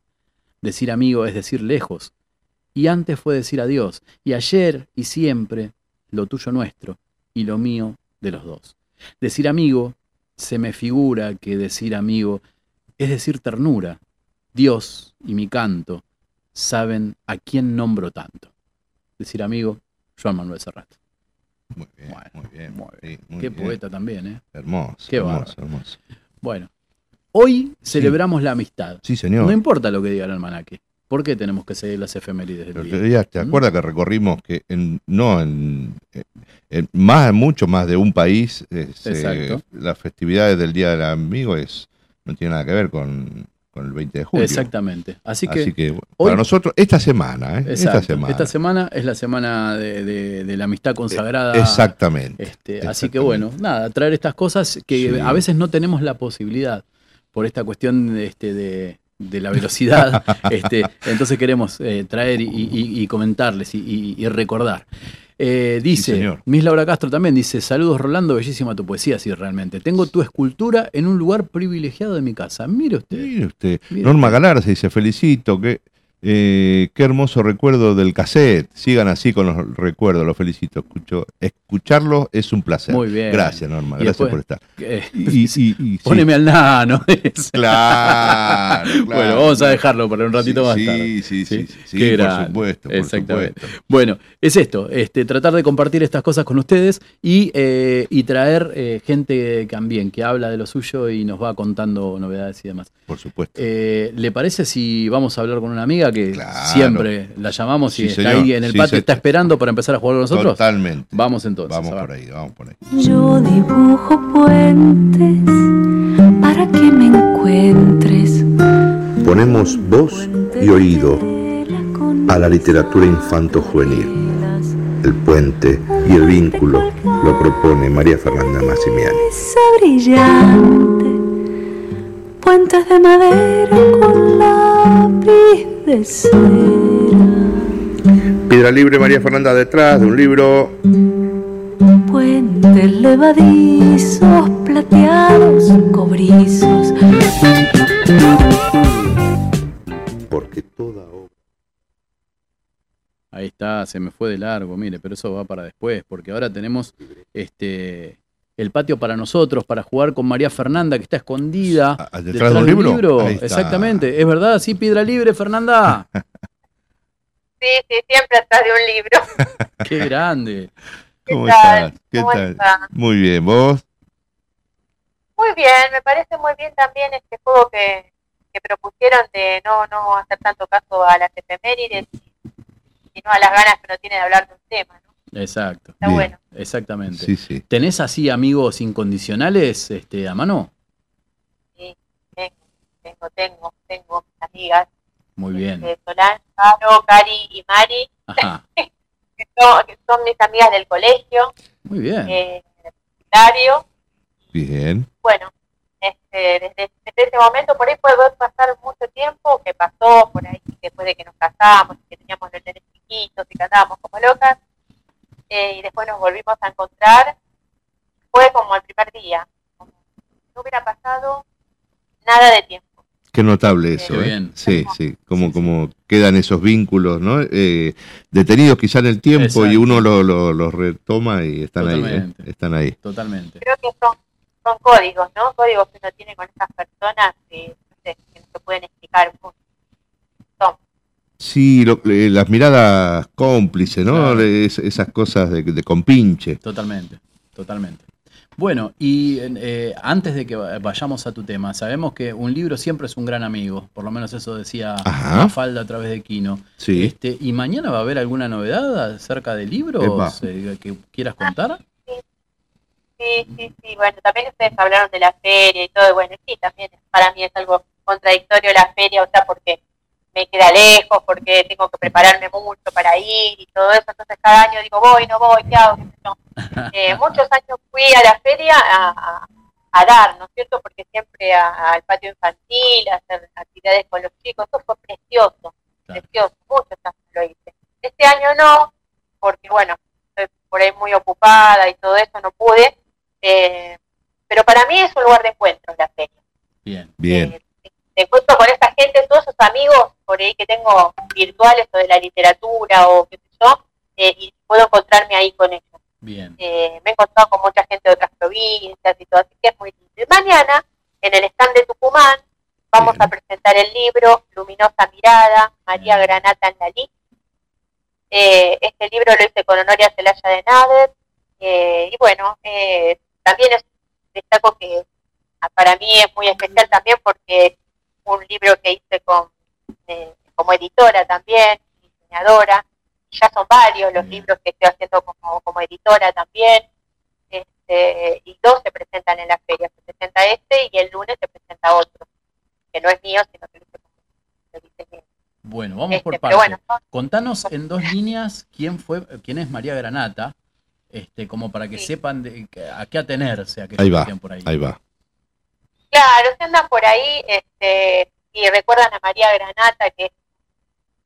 D: Decir amigo es decir lejos, y antes fue decir adiós, y ayer y siempre lo tuyo nuestro y lo mío de los dos. Decir amigo, se me figura que decir amigo es decir ternura, Dios y mi canto, saben a quién nombro tanto. Decir amigo, Joan Manuel Serrat.
E: Muy bien,
D: Bueno,
E: muy bien.
D: muy
E: sí, muy
D: Qué
E: bien.
D: poeta también, ¿eh?
E: Hermoso,
D: Qué
E: hermoso.
D: Bueno, hoy celebramos la amistad.
E: Sí, señor.
D: No importa lo que diga el almanaque. ¿Por qué tenemos que seguir las efemérides
E: El
D: del día?
E: día, ¿te
D: ¿Mm?
E: acuerdas que recorrimos que en, no en, en más, mucho más de un país, eh, se-
D: Exacto.
E: las festividades del Día del Amigo es, no tiene nada que ver con, con el 20 de julio.
D: Exactamente. Así que,
E: Así que bueno,
D: hoy-
E: para nosotros, esta semana, ¿eh?
D: exacto,
E: esta semana.
D: esta semana es la semana de, de- de la amistad consagrada.
E: Exactamente.
D: Este, así que bueno, nada, traer estas cosas que
E: Sí.
D: a veces no tenemos la posibilidad por esta cuestión este, de, de la velocidad. este, entonces queremos eh, traer y, y- y comentarles y recordar. Eh, dice. Miss Laura Castro también dice, saludos Rolando, bellísima tu poesía, sí, realmente. Tengo tu escultura en un lugar privilegiado de mi casa. Mire usted.
E: Mire usted,
D: Mire
E: Norma
D: usted.
E: Galarza dice, felicito, que, eh, qué hermoso recuerdo del cassette. Sigan así con los recuerdos, los felicito. Escucho, escucharlo es un placer.
D: Muy bien.
E: Gracias, Norma,
D: Y
E: gracias
D: después-
E: por estar.
D: Eh,
E: Y, y- y- sí.
D: Poneme al nano. dice.
E: Claro,
D: Bueno,
E: claro,
D: vamos a
E: claro.
D: dejarlo para un ratito
E: Sí,
D: más
E: sí,
D: tarde.
E: Sí, sí, sí, por supuesto, por
D: Exactamente.
E: supuesto.
D: Bueno, es esto, este, tratar de compartir estas cosas con ustedes y, eh, y traer eh, gente también que habla de lo suyo y nos va contando novedades y demás.
E: Por supuesto.
D: ¿Le parece si vamos a hablar con una amiga que
E: Claro.
D: siempre la llamamos y
E: Sí,
D: está
E: señor.
D: ahí en el
E: Sí,
D: patio,
E: se-
D: está esperando para empezar a jugar con nosotros?
E: Totalmente.
D: Vamos entonces.
E: Vamos por ahí, vamos por ahí.
H: Yo dibujo puentes para que me encuentres.
A: Ponemos voz y oído a la literatura infanto-juvenil. El puente y el vínculo lo propone María Fernanda Massimiani.
H: Esa brillante, puentes de madera con lápiz de cera.
E: Piedra Libre, María Fernanda, detrás de un libro.
H: Puentes levadizos, plateados, cobrizos.
A: Porque toda obra
D: Ahí está, se me fue de largo, mire, pero eso va para después, porque ahora tenemos este el patio para nosotros, para jugar con María Fernanda, que está escondida
E: Ah, ¿detrás de un libro?
D: Exactamente, es verdad, sí, piedra libre, Fernanda.
I: Sí, sí, siempre atrás de un libro.
D: Qué grande.
E: ¿Cómo
I: ¿Qué tal?
E: estás? ¿Qué
I: ¿Cómo
E: tal?
I: está?
E: Muy bien, ¿vos?
I: Muy bien, me parece muy bien también este juego que, que propusieron de no, no hacer tanto caso a las efemérides, sino a las ganas que uno tiene de hablar de un tema, ¿no?
D: Exacto,
I: Está
E: Bien.
I: bueno.
D: exactamente.
E: Sí, sí.
D: ¿Tenés así amigos incondicionales este, a mano?
I: Sí, tengo, tengo, tengo, tengo mis amigas,
D: Muy bien.
I: este, Solange, Caro, Cari y Mari,
D: Ajá,
I: que son, que son mis amigas del colegio,
D: muy bien.
I: eh, Dario,
E: Bien.
I: bueno, este, desde, desde ese momento por ahí puede pasar mucho tiempo que pasó por ahí después de que nos casamos, que teníamos los nenes chiquitos y que andábamos como locas, eh, y después nos volvimos a encontrar, fue como el primer día, como si no hubiera pasado nada de tiempo.
E: Qué notable eso,
D: Qué
E: ¿eh?
D: bien.
E: Sí, sí. Como, como quedan esos vínculos, ¿no? Eh, detenidos quizá en el tiempo y uno los lo, los retoma y están ahí, ¿eh? Están ahí.
D: Totalmente.
I: Creo que son, son códigos, ¿no? Códigos que uno tiene con estas personas que no, sé, que no se pueden explicar. Son,
E: Sí, lo- eh, las miradas cómplices, ¿no?
D: Claro.
E: Es- esas cosas de, de compinche.
D: Totalmente, totalmente. Bueno, y eh, antes de que va- vayamos a tu tema, sabemos que un libro siempre es un gran amigo, por lo menos eso decía
E: Ajá.
D: Falda a través de Kino.
E: Sí.
D: Este, ¿Y mañana va a haber alguna novedad acerca de libros eh, que quieras contar?
I: Sí, sí, sí. Bueno, también ustedes hablaron de la feria y todo. y Bueno, sí, también para mí es algo contradictorio la feria, o sea, porque me queda lejos, porque tengo que prepararme mucho para ir y todo eso. Entonces cada año digo, voy, no voy, ¿qué hago? Eh, muchos años fui a la feria a, a- a dar, ¿no es cierto? Porque siempre a- al patio infantil, a hacer actividades con los chicos, eso fue precioso,
D: Claro.
I: precioso, muchos años lo hice. Este año no, porque bueno, estoy por ahí muy ocupada y todo eso, no pude, eh, pero para mí es un lugar de encuentro la feria.
D: Bien,
E: Bien.
I: Eh, de encuentro con esta gente, todos esos amigos por ahí que tengo virtuales o de la literatura o qué sé yo, eh, y puedo encontrarme ahí con ellos.
D: bien.
I: Eh, me he encontrado con mucha gente de otras provincias y todo, así que es muy lindo. Y mañana, en el stand de Tucumán, vamos
E: Bien.
I: a presentar el libro Luminosa Mirada, María
D: Bien.
I: Granata en la Lí. Eh, este libro lo hice con Honoria Celaya de Nader. eh, y bueno, eh, también es, destaco que ah, para mí es muy especial también porque un libro que hice con, eh, como editora también, diseñadora. Ya son varios los
D: Bien.
I: libros que estoy haciendo como, como editora también. Este, y dos se presentan en la feria. Se presenta este y el lunes se presenta otro, que no es mío, sino que lo hice como lo diseñé.
D: Bueno, vamos
I: Este,
D: por partes.
I: bueno, son-
D: Contanos en dos líneas quién fue, quién es María Granata, este, como para que
I: Sí.
D: sepan de- a qué atenerse, a que
E: Ahí va,
D: por ahí.
E: Ahí va.
I: Claro, se andan por ahí este, y recuerdan a María Granata, que es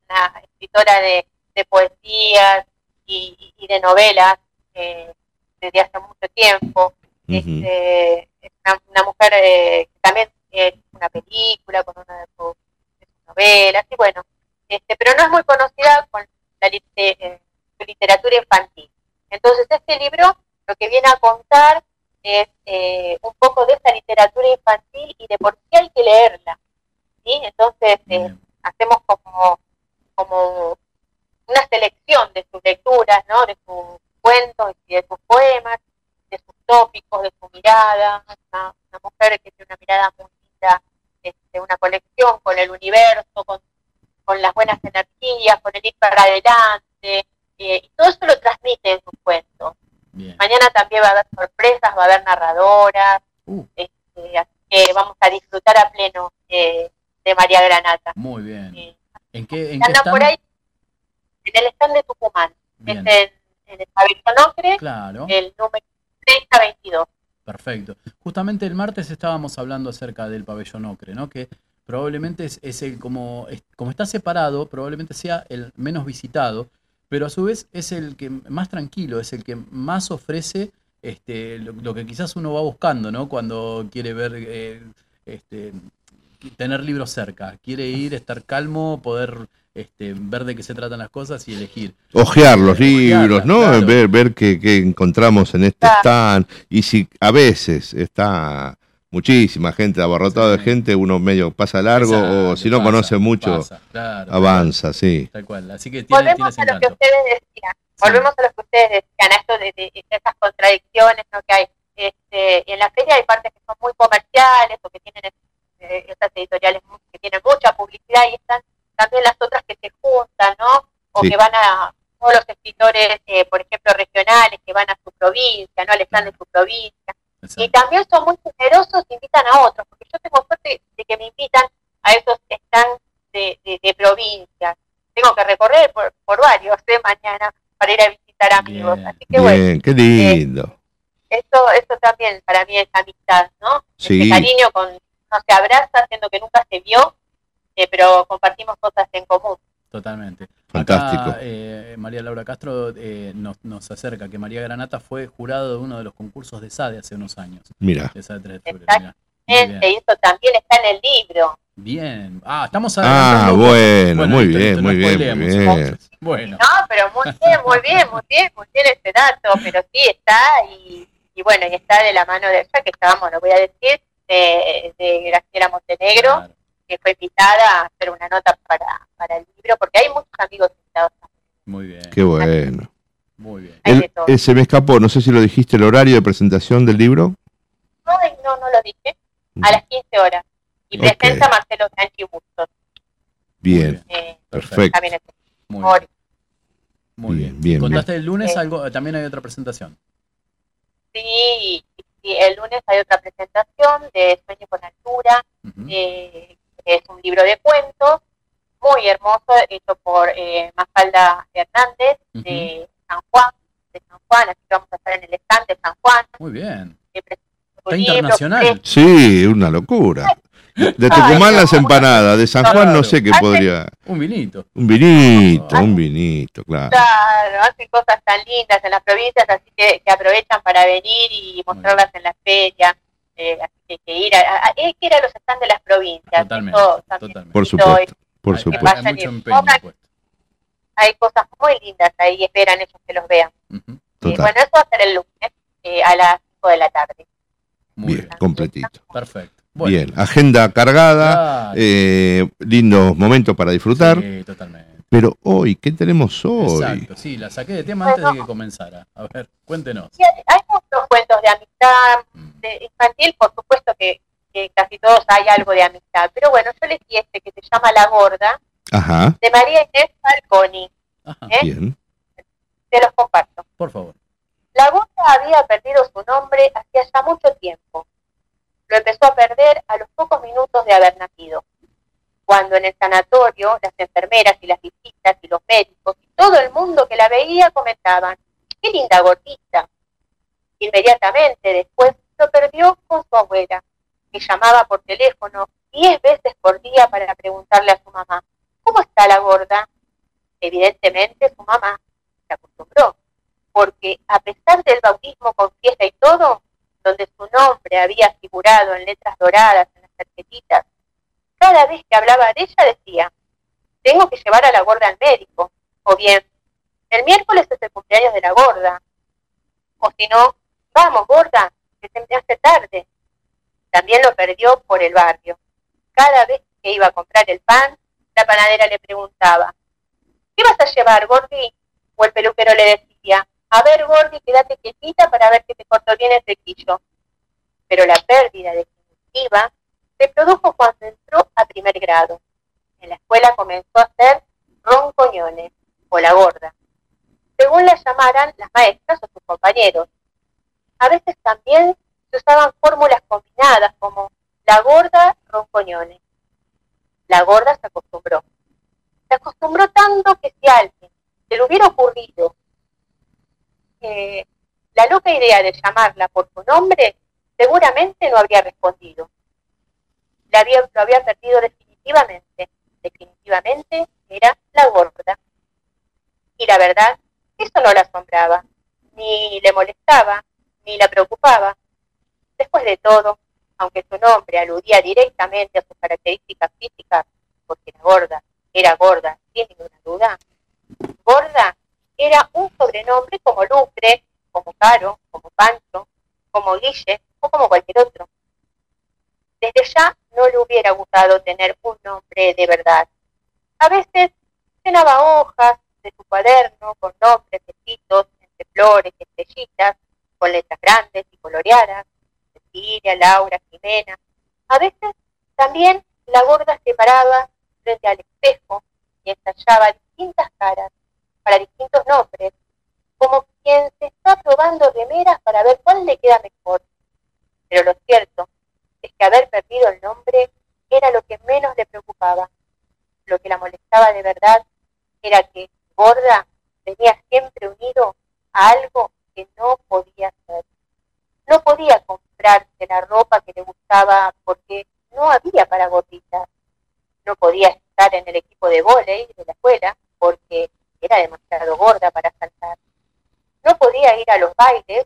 I: una escritora de, de poesías y, y de novelas eh, desde hace mucho tiempo. Este, es una, una mujer eh, que también es una película con una de sus, de sus novelas, y bueno, este, pero no es muy conocida con la eh, su literatura infantil. Entonces este libro lo que viene a contar es eh, un poco de esa literatura infantil y de por qué hay que leerla. ¿sí? Entonces eh, hacemos como, como una selección de sus lecturas, ¿no? de sus cuentos y de sus poemas, de sus tópicos, de su mirada, una, una mujer que tiene una mirada muy linda, este, una conexión con el universo, con, con las buenas energías, con el ir para adelante, eh, y todo eso lo transmite en sus cuentos.
D: Bien.
I: Mañana también va a haber sorpresas, va a haber narradoras,
D: Uh.
I: este, así que vamos a disfrutar a pleno eh, de María Granata.
D: Muy bien.
I: Eh,
D: ¿En qué, en qué
I: andan
D: están?
I: por ahí en el stand de Tucumán,
D: Bien,
I: es en, en el pabellón Ocre,
D: claro.
I: el número 3022.
D: Perfecto. Justamente el martes estábamos hablando acerca del pabellón Ocre, ¿no? Que probablemente es, es el como, es- como está separado, probablemente sea el menos visitado, pero a su vez es el que más tranquilo, es el que más ofrece este, lo, lo que quizás uno va buscando, ¿no? Cuando quiere ver, eh, este, tener libros cerca, quiere ir, estar calmo, poder este, ver de qué se tratan las cosas y elegir.
E: Ojear los libros, ¿no?
D: claro.
E: Ver, ver qué, qué encontramos en este stand. Y si a veces está muchísima gente, abarrotado de
D: Sí.
E: gente, uno medio pasa largo, o si no
D: pasa,
E: conoce mucho,
D: pasa, claro,
E: avanza, sí.
D: Tal cual. Así que tiene, tiene
I: Volvemos a lo que ustedes decían, volvemos a lo que ustedes decían, a esto de, de- de esas contradicciones ¿no? que hay. Este, en la feria hay partes que son muy comerciales o que tienen eh, esas editoriales que tienen mucha publicidad y están también las otras que se juntan, ¿no? O
E: Sí.
I: que van a todos los escritores, eh, por ejemplo, regionales, que van a su provincia, ¿no? Al stand de su provincia. Y también son muy generosos, invitan a otros, porque yo tengo suerte de que me invitan a esos stands de, de, de provincias. Tengo que recorrer por, por varios de mañana para ir a visitar amigos.
D: Bien.
I: Así que bueno,
E: Bien, qué lindo.
I: eso, eso también para mí es amistad, ¿no?
E: Sí.
I: Ese cariño con, no se abraza, siendo que nunca se vio, eh, pero compartimos cosas en común.
D: Totalmente.
E: Fantástico.
D: Acá, eh, María Laura Castro eh, nos, nos acerca que María Granata fue jurado de uno de los concursos de SADE hace unos años.
E: Mira.
D: De SADE 3 de febrero,
I: Exacto.
D: mirá. Muy
I: Este,
D: bien.
I: y eso también está en el libro.
D: Bien. Ah, estamos
E: Ah, bueno, muy bien, muy bien, muy bien.
D: Bueno,
I: No, pero muy bien, muy bien, muy bien, muy bien ese dato, pero sí está y, y bueno, y está de la mano de ella que estábamos, lo voy a decir, de, de Graciela Montenegro,
D: claro.
I: Que fue invitada a hacer una nota para, para el libro, porque hay muchos amigos invitados.
D: muy bien.
E: Qué bueno.
D: Muy bien.
E: El- eh, se me escapó, no sé si lo dijiste, el horario de presentación del libro.
I: Ay, no, no lo dije, a las 15 horas. Y presenta Marcelo Bianchi Bustos.
E: Bien,
I: Eh,
E: perfecto.
I: también es
D: Muy bien. Muy
E: Bien,
D: bien.
E: bien,
D: Contaste el lunes
I: Eh.
D: algo, también hay otra presentación.
I: Sí, sí, el lunes hay otra presentación de Sueño con Altura, eh, es un libro de cuentos muy hermoso, hecho por eh, Mafalda Hernández de San Juan, de San Juan, así que vamos a estar en el stand de San Juan.
D: Muy bien.
I: presenta
D: Está
I: libro,
D: internacional.
I: que
E: Sí, una locura. De Tucumán las empanadas, de San Juan no sé qué podría.
D: Un vinito.
E: Un vinito, un vinito, claro.
I: Claro, hacen cosas tan lindas en las provincias, así que, que aprovechan para venir y mostrarlas en la feria. Eh, así que hay que ir a, a- hay que ir a los stands de las provincias.
D: Totalmente.
I: Eso
D: Totalmente.
E: Por supuesto, por
D: Hay-
E: supuesto.
D: Hay mucho empeño puesto.
I: Hay cosas muy lindas ahí esperan ellos que los vean.
D: Ujú.
I: Eh,
E: Total.
I: bueno, eso va a ser el lunes eh, a las 5 de la tarde.
D: Muy
E: Bien,
D: bien.
E: completito.
D: Perfecto. Bueno,
E: Bien, agenda cargada, eh, lindos momentos para disfrutar.
D: Sí, totalmente.
E: Pero hoy, ¿qué tenemos hoy?
D: Exacto, sí, la saqué de tema antes de que comenzara. A ver, cuéntenos.
I: Hay muchos cuentos de amistad,
D: Mm.
I: De infantil, por supuesto que, que casi todos hay algo de amistad. Pero bueno, yo elegí este que se llama La Gorda,
E: Ajá,
I: de María Inés Falconi.
D: Ajá,
I: ¿eh?
E: bien.
I: Te los comparto.
D: por favor.
I: La gorda había perdido su nombre hacía ya mucho tiempo. Lo empezó a perder a los pocos minutos de haber nacido. Cuando en el sanatorio las enfermeras y las visitas y los médicos y todo el mundo que la veía comentaban, qué linda gordita. Inmediatamente después lo perdió con su abuela, que llamaba por teléfono diez veces por día para preguntarle a su mamá, ¿cómo está la gorda? Evidentemente su mamá se acostumbró porque a pesar del bautismo con fiesta y todo, donde su nombre había figurado en letras doradas en las tarjetitas, cada vez que hablaba de ella decía, tengo que llevar a la gorda al médico, o bien, el miércoles es el cumpleaños de la gorda, o si no, vamos gorda, que se me hace tarde. También lo perdió por el barrio. Cada vez que iba a comprar el pan, la panadera le preguntaba, ¿qué vas a llevar, Gordi? O el peluquero le decía, a ver, Gordi, quédate quietita para ver que te cortó bien el flequillo. Pero la pérdida definitiva se produjo cuando entró a primer grado. En la escuela comenzó a ser roncoñones, o la gorda, según la llamaran las maestras o sus compañeros. A veces también se usaban fórmulas combinadas como la gorda roncoñones. La gorda se acostumbró. Se acostumbró tanto que si a alguien se le hubiera ocurrido eh, la loca idea de llamarla por su nombre, seguramente no habría respondido. la había, lo había perdido definitivamente. Definitivamente era la gorda. Y la verdad, eso no la asombraba, ni le molestaba, ni la preocupaba. Después de todo, aunque su nombre aludía directamente a sus características físicas, porque la gorda era gorda, sin ninguna duda, gorda era un sobrenombre como Lucre, como Caro, como Pancho, como Guille o como cualquier otro. Desde ya no le hubiera gustado tener un nombre de verdad. A veces llenaba hojas de su cuaderno con nombres escritos entre flores estrellitas, con letras grandes y coloreadas, Cecilia, Laura, Jimena. A veces también la gorda se paraba frente al espejo y ensayaba distintas caras para distintos nombres, como quien se está probando remeras para ver cuál le queda mejor. Pero lo cierto es que haber perdido el nombre era lo que menos le preocupaba. Lo que la molestaba de verdad era que gorda venía siempre unido a algo no podía ser. No podía comprarse la ropa que le gustaba porque no había para gorditas. No podía estar en el equipo de vóley de la escuela porque era demasiado gorda para saltar. No podía ir a los bailes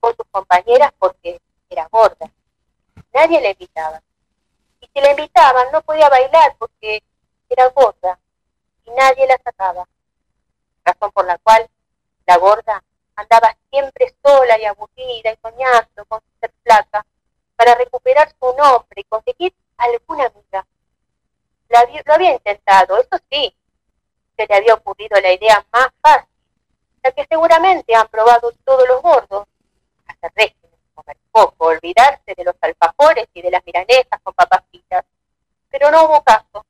I: con sus compañeras porque era gorda. Nadie le invitaba. Y si le invitaban no podía bailar porque era gorda y nadie la sacaba. Razón por la cual la gorda andaba siempre sola y aburrida y soñando con ser flaca para recuperar su nombre y conseguir alguna amiga. lo había intentado, eso sí, se le había ocurrido la idea más fácil, la que seguramente han probado todos los gordos, hacer régimen, comer poco, olvidarse de los alfajores y de las milanesas con papas. Pero no hubo caso.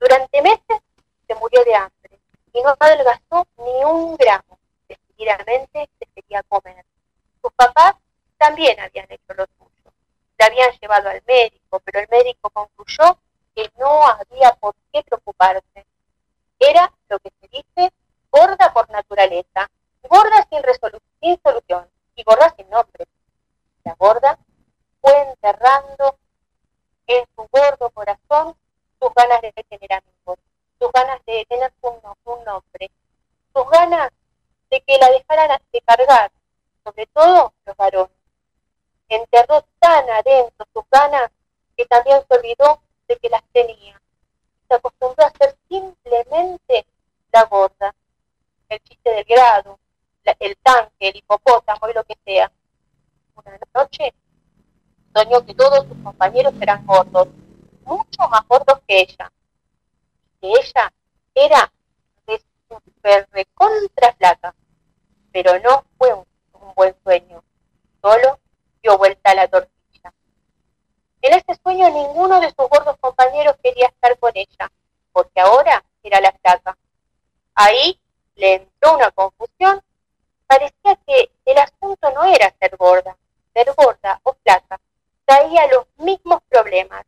I: Durante meses se murió de hambre y no adelgazó ni un gramo. Decididamente se quería comer. Sus papás también habían hecho lo suyo. La habían llevado al médico, pero el médico concluyó que no había por qué preocuparse. Era lo que se dice gorda por naturaleza, gorda sin, sin solución y gorda sin nombre. La gorda fue enterrando en su gordo corazón sus ganas de tener amigos, sus ganas de tener un, un nombre, sus ganas de que la dejaran de cargar, sobre todo los varones. Enterró tan adentro sus ganas que también se olvidó de que las tenía. Se acostumbró a ser simplemente la gorda, el chiste del grado, el tanque, el hipopótamo y lo que sea. Una noche soñó que todos sus compañeros eran gordos, mucho más gordos que ella. Que ella era de super recontra flaca, pero no fue un, un buen sueño, solo dio vuelta a la tortilla. En ese sueño ninguno de sus gordos compañeros quería estar con ella, porque ahora era la flaca. Ahí le entró una confusión. Parecía que el asunto no era ser gorda, ser gorda o flaca, traía los mismos problemas.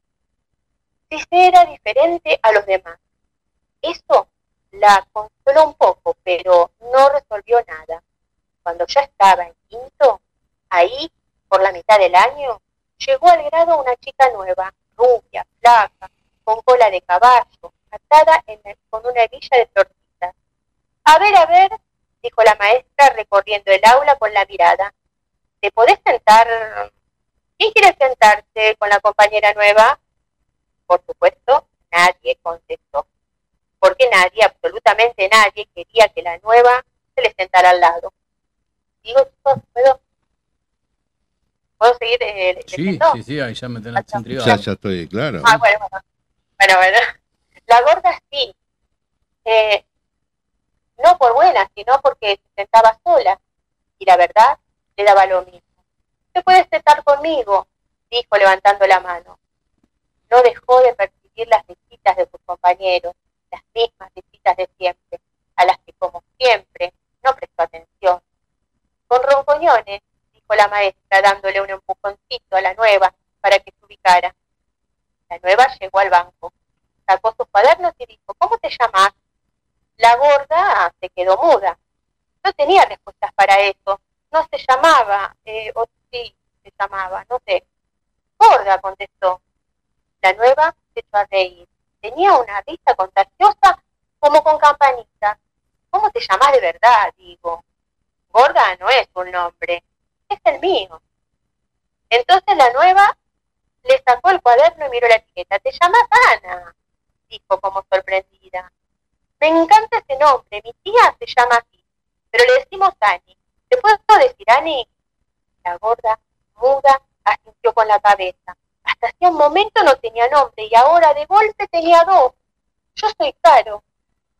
I: Si se era diferente a los demás. Eso la consoló un poco, pero no resolvió nada. Cuando ya estaba en quinto, ahí, por la mitad del año, llegó al grado una chica nueva, rubia, flaca, con cola de caballo, atada con una hebilla de tortilla a ver, a ver, dijo la maestra recorriendo el aula con la mirada. ¿Te podés sentar? ¿Quién quiere sentarse con la compañera nueva? Por supuesto, nadie contestó, porque nadie, absolutamente nadie, quería que la nueva se le sentara al lado. Digo, ¿puedo? ¿Puedo seguir eh,
D: Sí, sí, sí, ahí ya me tenés intrigado.
E: Ya, ya estoy, claro.
I: Ah, bueno, bueno. Bueno, bueno. La gorda sí. Eh, no por buena, sino porque se sentaba sola, y la verdad le daba lo mismo. ¿Te puedes sentar conmigo? dijo levantando la mano. No dejó de percibir las visitas de sus compañeros, las mismas visitas de siempre, a las que como siempre no prestó atención. Con roncoñones, dijo la maestra dándole un empujoncito a la nueva para que se ubicara. La nueva llegó al banco, sacó sus cuadernos y dijo, ¿cómo te llamas? La gorda se quedó muda. No tenía respuestas para eso. No se llamaba, eh, o sí se llamaba, no sé. Gorda, contestó. La nueva se echó a reír. Tenía una risa contagiosa como con campanita. ¿Cómo te llamas de verdad? Digo. Gorda no es un nombre, es el mío. Entonces la nueva le sacó el cuaderno y miró la etiqueta. ¿Te llamas Ana? Dijo como sorprendida. Me encanta ese nombre, mi tía se llama así, pero le decimos Ani. ¿Te puedo decir Ani? La gorda, muda, asintió con la cabeza. Hasta hacía un momento no tenía nombre y ahora de golpe tenía dos. Yo soy Caro.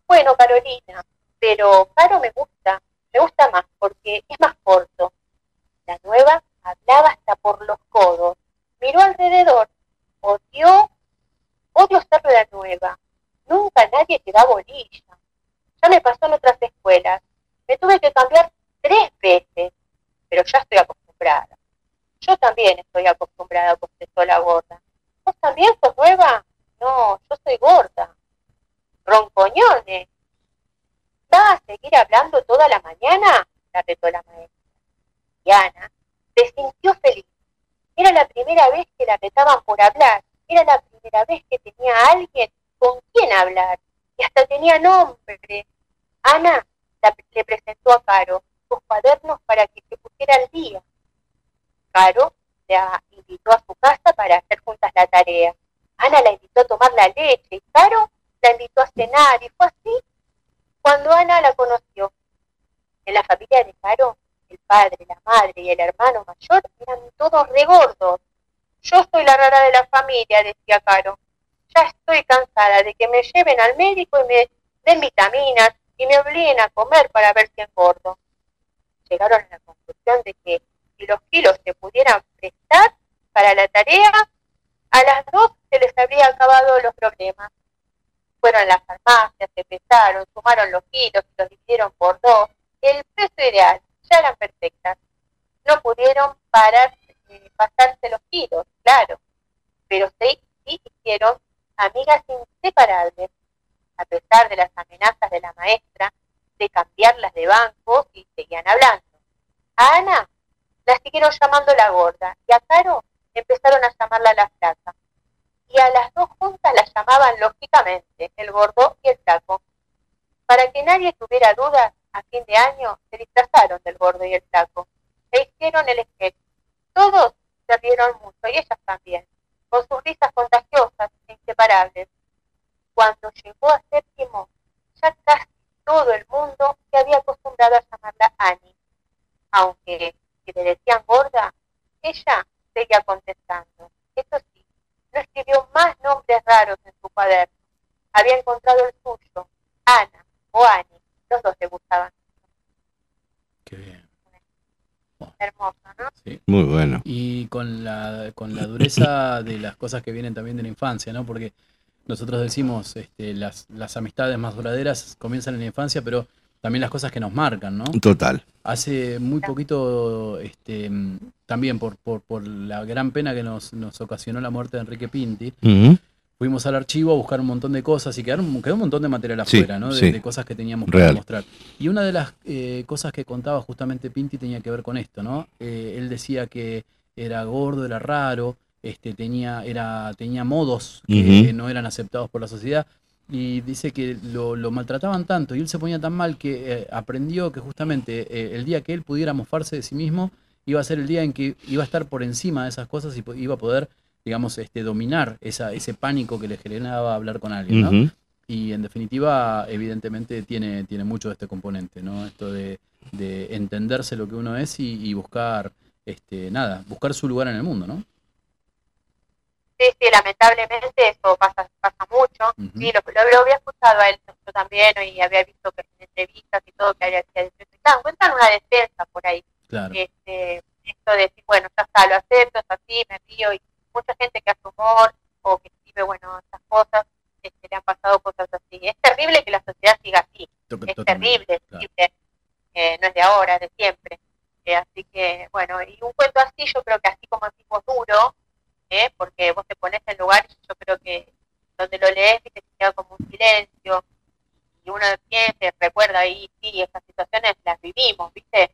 I: Bueno, Carolina, pero Caro me gusta, me gusta más porque es más corto. La nueva hablaba hasta por los codos. Miró alrededor. Odió, odio ser la nueva. Nunca nadie te da bolilla. Ya me pasó en otras escuelas. Me tuve que cambiar tres veces, pero ya estoy acostumbrada. Yo también estoy acostumbrada, contestó la gorda. ¿Vos también sos nueva? No, yo soy gorda. Roncoñones. ¿Va a seguir hablando toda la mañana? la retó la maestra. Y Ana se sintió feliz. Era la primera vez que la retaban por hablar. Era la primera vez que tenía a alguien con quien hablar. Y hasta tenía nombre. Ana le presentó a Caro sus cuadernos para que se pusiera al día. Caro la invitó a su casa para hacer juntas la tarea. Ana la invitó a tomar la leche y Caro la invitó a cenar y fue así cuando Ana la conoció. En la familia de Caro, el padre, la madre y el hermano mayor eran todos regordos. Yo soy la rara de la familia, decía Caro. Ya estoy cansada de que me lleven al médico y me den vitaminas y me obliguen a comer para ver si engordo. Llegaron a la conclusión de que si los kilos se pudieran prestar para la tarea, a las dos se les habría acabado los problemas. Fueron a la farmacia, se pesaron, sumaron los kilos y los dividieron por dos. El peso ideal, ya eran perfectas. No pudieron parar, eh, pasarse los kilos, claro, pero sí, sí hicieron amigas inseparables, a pesar de las amenazas de la maestra de cambiarlas de banco y seguían hablando. A Ana la siguieron llamando la gorda y a Caro empezaron a llamarla la flaca. Y a las dos juntas la llamaban lógicamente el gordo y el flaco. Para que nadie tuviera dudas, a fin de año se disfrazaron del gordo y el flaco. E hicieron el sketch. Todos se rieron mucho y ellas también, con sus risas contagiosas e inseparables. Cuando llegó a séptimo, ya casi todo el mundo se había acostumbrado a llamarla Annie. Aunque le decían gorda, ella seguía contestando. Eso sí, no escribió más nombres raros en su cuaderno. Había encontrado el suyo, Ana o Annie. Los dos le gustaban.
D: Qué bien.
I: Hermoso, ¿no?
D: Sí.
E: Muy bueno.
D: Y con la, con la dureza de las cosas que vienen también de la infancia, ¿no? Porque nosotros decimos, este, las, las amistades más duraderas comienzan en la infancia, pero también las cosas que nos marcan, ¿no?
E: Total.
D: Hace muy poquito, este, también por, por, por la gran pena que nos, nos ocasionó la muerte de Enrique Pinti, fuimos al archivo a buscar un montón de cosas y quedaron, quedó un montón de material
E: Sí,
D: afuera, ¿no? De,
E: sí.
D: de cosas que teníamos
E: Real.
D: mostrar. Y una de las eh, cosas que contaba justamente Pinti tenía que ver con esto, ¿no? Eh, él decía que era gordo, era raro, este, tenía, era, tenía modos que no eran aceptados por la sociedad. Y dice que lo, lo maltrataban tanto y él se ponía tan mal que eh, aprendió que justamente eh, el día que él pudiera mofarse de sí mismo iba a ser el día en que iba a estar por encima de esas cosas y iba a poder, digamos, este, dominar esa, ese pánico que le generaba hablar con alguien, ¿no? Y en definitiva, evidentemente, tiene, tiene mucho de este componente, ¿no? Esto de, de entenderse lo que uno es y, y buscar, este, nada, buscar su lugar en el mundo, ¿no?
I: Sí, sí, lamentablemente eso pasa, pasa mucho. Sí, lo, lo, lo había escuchado a él yo también y había visto que en entrevistas y todo que había que encuentran una defensa por ahí.
D: Claro.
I: Este, esto de decir, bueno, ya está, lo acepto, es así, me río y mucha gente que hace humor o que escribe, bueno, estas cosas, este, le han pasado cosas así. Es terrible que la sociedad siga así, es terrible, es
D: claro.
I: terrible. Eh, no es de ahora, es de siempre. Eh, así que, bueno, y un cuento así, yo creo que así como el tipo duro, ¿eh? porque vos te pones en lugar, yo creo que donde lo lees, viste, se queda como un silencio, y uno piensa, y recuerda ahí, sí, esas situaciones las vivimos, viste.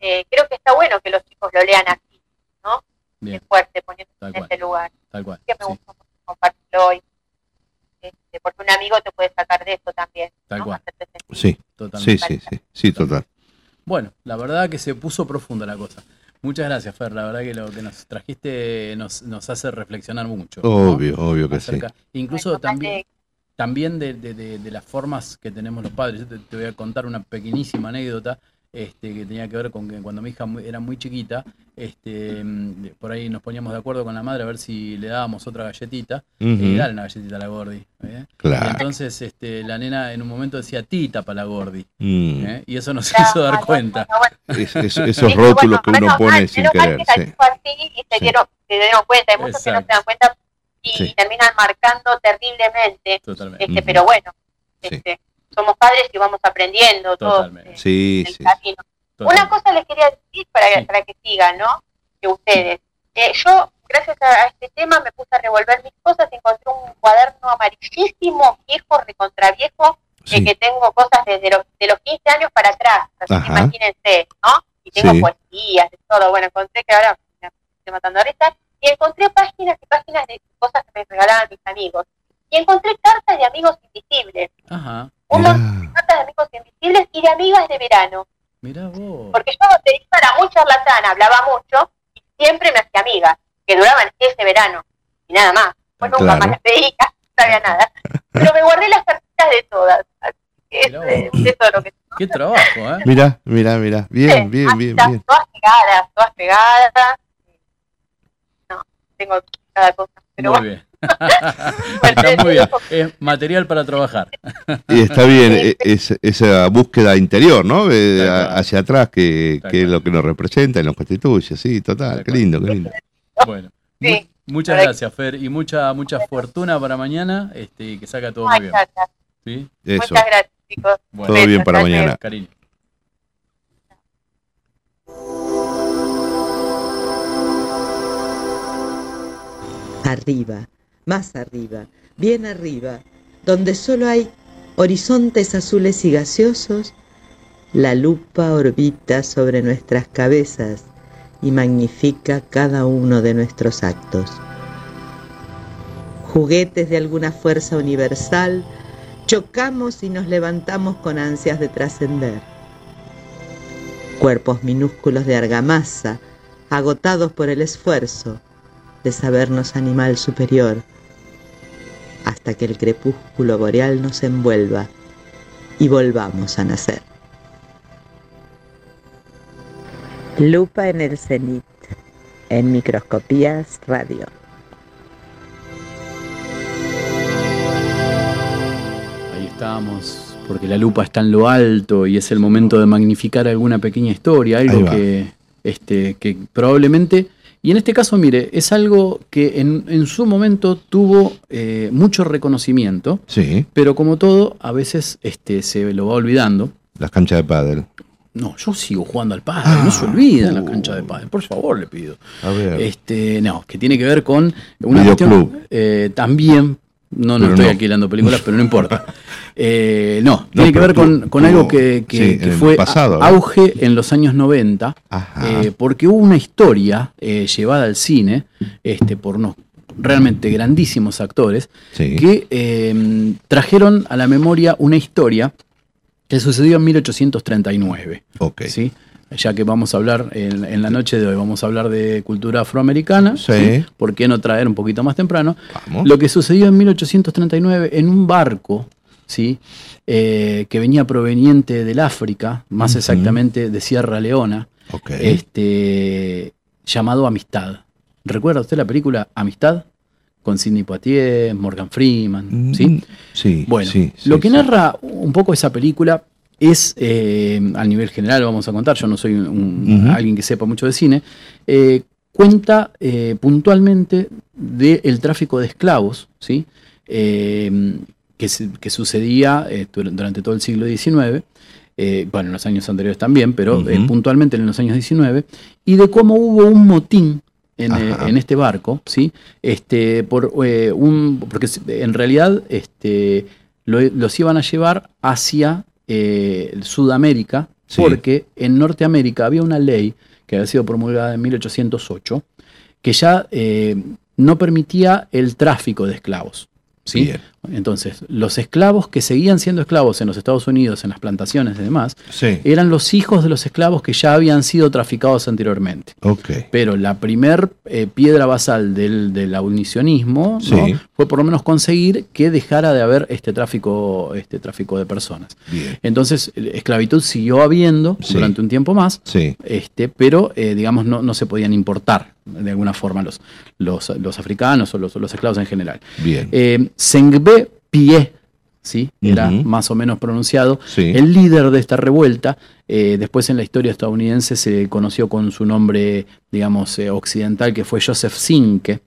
I: Eh, creo que está bueno que los chicos lo lean así, ¿no?
D: Bien,
I: Es fuerte, poniéndose
D: Tal
I: en
D: cual.
I: ese lugar.
D: tal cual.
I: Que me
D: sí.
I: gusta mucho compartir este, porque un amigo te puede sacar de eso también.
D: Tal
I: ¿no?
D: cual.
E: Sí, sí,
D: Totalmente.
E: sí, sí, sí, total.
D: Bueno, la verdad que se puso profunda la cosa. Muchas gracias, Fer. La verdad que lo que nos trajiste nos, nos hace reflexionar mucho. ¿no?
E: Obvio, obvio que sí.
D: Incluso también, también de, de- de- de las formas que tenemos los padres. Yo te, te voy a contar una pequeñísima anécdota este, que tenía que ver con que cuando mi hija muy- era muy chiquita, este, mm, por ahí nos poníamos de acuerdo con la madre a ver si le dábamos otra galletita. Y dale una galletita a la Gordi. ¿eh?
E: Claro.
D: entonces este, la nena en un momento decía tita para la Gordi.
E: Mm.
D: ¿eh? Y eso nos
I: claro,
D: hizo dar cuenta.
I: bueno, bueno.
E: Es- es- esos
I: Sí,
E: rótulos
I: bueno,
E: que uno pone
I: mal,
E: sin
I: menos mal
E: querer.
I: que
E: Sí.
I: dijo así y se,
E: Sí.
I: dieron, se dieron cuenta. Hay muchos que no se dan cuenta y
E: Sí.
I: terminan marcando terriblemente.
D: Totalmente.
I: Este. Pero bueno,
E: Sí.
I: este, somos padres y vamos aprendiendo todos
D: Totalmente.
I: eh,
E: Sí,
I: el
E: sí.
I: camino. Una
D: Totalmente.
I: cosa les quería decir para,
D: Sí.
I: para que sigan, ¿no? Que ustedes. Eh, yo, gracias a, a este tema, me puse a revolver mis cosas, encontré un cuaderno amarillísimo, viejo, recontraviejo,
E: Sí.
I: que tengo cosas desde los, de los 15 años para atrás, así que imagínense, ¿no? Y tengo
E: Sí.
I: poesías, de todo. Bueno, encontré que ahora me estoy matando ahorita, y encontré páginas y páginas de cosas que me regalaban mis amigos. Y encontré cartas de amigos invisibles,
D: Ajá.
I: Un
E: Mirá.
I: montón de cartas de amigos invisibles y de amigas de verano.
D: Mirá vos.
I: Porque yo te dije, era muy charlatana, hablaba mucho y siempre me hacía amiga, que duraban ese verano y nada más. Pues nunca
E: Claro.
I: más las veía, no sabía nada. Pero me guardé las cartitas de todas. Así que es,
D: Mirá
I: es eso lo que
D: Qué trabajo, ¿eh?
E: Mirá, mirá, mirá. Bien, bien, bien,
I: están,
E: bien.
I: Todas pegadas, todas pegadas. No, tengo cada cosa. Pero
D: Muy
I: bueno,
D: bien. Está muy bien. Es material para trabajar.
E: Y está bien e- es- esa búsqueda interior, ¿no?
D: Cual.
E: hacia atrás, que, es lo que nos representa y nos constituye. Sí, total.
D: Tal
E: Qué lindo, qué lindo.
D: Bueno.
I: Sí.
D: mu- Muchas gracias, Fer, y mucha mucha fortuna para mañana, este, y que saca todo muy bien.
I: muchas gracias.
D: ¿Sí?
E: Eso.
I: Muchas gracias, chicos.
D: Bueno,
E: Todo bien para mañana.
D: cariño.
F: Arriba, más arriba, bien arriba, donde solo hay horizontes azules y gaseosos, la lupa orbita sobre nuestras cabezas y magnifica cada uno de nuestros actos. Juguetes de alguna fuerza universal, chocamos y nos levantamos con ansias de trascender. Cuerpos minúsculos de argamasa, agotados por el esfuerzo, de sabernos animal superior, hasta que el crepúsculo boreal nos envuelva y volvamos a nacer. Lupa en el cenit, en microscopías radio.
D: Ahí estamos, porque la lupa está en lo alto y es el momento de magnificar alguna pequeña historia, algo que, este, que probablemente, y en este caso, mire, es algo que en, en su momento tuvo eh, mucho reconocimiento,
E: Sí,
D: pero como todo, a veces este, se lo va olvidando.
E: las canchas de pádel.
D: No, yo sigo jugando al pádel,
E: Ah,
D: no se olviden la
E: uh.
D: cancha de pádel, por favor, le pido.
E: A ver.
D: Este, no, que tiene que ver con una cuestión eh, también. No, no
E: Pero
D: estoy
E: no.
D: alquilando películas, pero no importa. Eh, no, tiene que ver con, algo que, que-
E: sí,
D: que
E: en el
D: fue
E: pasado,
D: auge en los años 90,
E: Ajá.
D: eh, porque hubo una historia eh, llevada al cine este, por unos realmente grandísimos actores
E: sí.
D: que trajeron a la memoria una historia que sucedió en 1839.
E: Ok.
D: ¿sí? Ya que vamos a hablar en, en la noche de hoy, vamos a hablar de cultura afroamericana.
E: Sí.
D: ¿Por qué no traer un poquito más temprano?
E: Vamos.
D: Lo que sucedió en 1839 en un barco, ¿sí? Eh, que venía proveniente del África, más exactamente de Sierra Leona,
E: Ok.
D: este, llamado Amistad. ¿Recuerda usted la película Amistad? Con Sidney Poitier, Morgan Freeman, ¿sí?
E: Mm, Sí.
D: Bueno,
E: sí,
D: lo que narra un poco esa película es, eh, a nivel general, vamos a contar, yo no soy un- alguien que sepa mucho de cine, eh, cuenta eh, puntualmente del tráfico de esclavos, ¿sí? Eh, que, sucedía dur- durante todo el siglo XIX, bueno, en los años anteriores también, pero puntualmente en los años XIX, y de cómo hubo un motín en, este barco, ¿sí? Este, por, eh, un, porque en realidad este, lo- los iban a llevar hacia eh, Sudamérica,
E: Sí.
D: porque en Norteamérica había una ley que había sido promulgada en 1808, que ya eh, no permitía el tráfico de esclavos. ¿sí? Entonces, los esclavos que seguían siendo esclavos en los Estados Unidos, en las plantaciones y demás,
E: Sí.
D: eran los hijos de los esclavos que ya habían sido traficados anteriormente.
E: Ok.
D: Pero la primer eh, piedra basal del, del abolicionismo fue por lo menos conseguir que dejara de haber este tráfico, este tráfico de personas.
E: Bien.
D: Entonces, esclavitud siguió habiendo
E: Sí.
D: durante un tiempo más,
E: Sí.
D: este, pero eh, digamos no, no se podían importar de alguna forma los, los, los africanos o los, los esclavos en general.
E: Bien.
D: Eh, Sengbe Pie, ¿sí? era más o menos pronunciado,
E: Sí.
D: el líder de esta revuelta. eh, después en la historia estadounidense se conoció con su nombre, digamos, eh, occidental, que fue Joseph Zinke.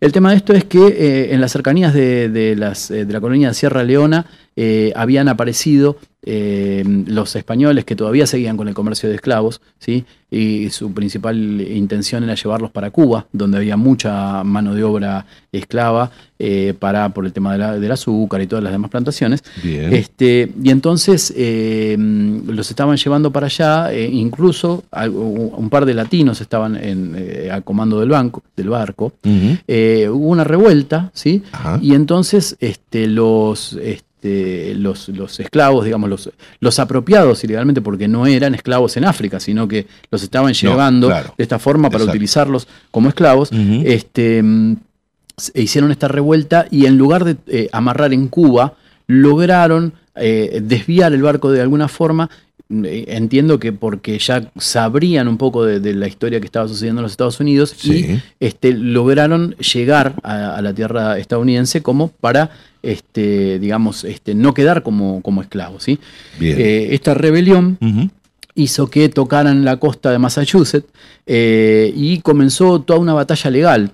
D: El tema de esto es que eh, en las cercanías de, de las, de la colonia de Sierra Leona eh, habían aparecido eh, los españoles que todavía seguían con el comercio de esclavos, ¿sí? y su principal intención era llevarlos para Cuba, donde había mucha mano de obra esclava eh, para, por el tema de la- del azúcar y todas las demás plantaciones.
E: Bien.
D: Este, y entonces los estaban llevando para allá, incluso un par de latinos estaban en, a comando del, banco, del barco. Hubo una revuelta, ¿sí?
E: Ajá.
D: Y entonces este, los, este, los, los esclavos, digamos, los, los apropiados ilegalmente, porque no eran esclavos en África, sino que los estaban llevando
E: claro.
D: de esta forma para
E: Exacto.
D: utilizarlos como esclavos, este, mm, s- hicieron esta revuelta y en lugar de eh, amarrar en Cuba, lograron eh, desviar el barco de alguna forma. Eh, Entiendo que porque ya sabrían un poco de, de la historia que estaba sucediendo en los Estados Unidos y este, lograron llegar a, a la tierra estadounidense como para, este, digamos, este, no quedar como, como esclavos. ¿sí? Eh, esta rebelión hizo que tocaran la costa de Massachusetts eh, y comenzó toda una batalla legal,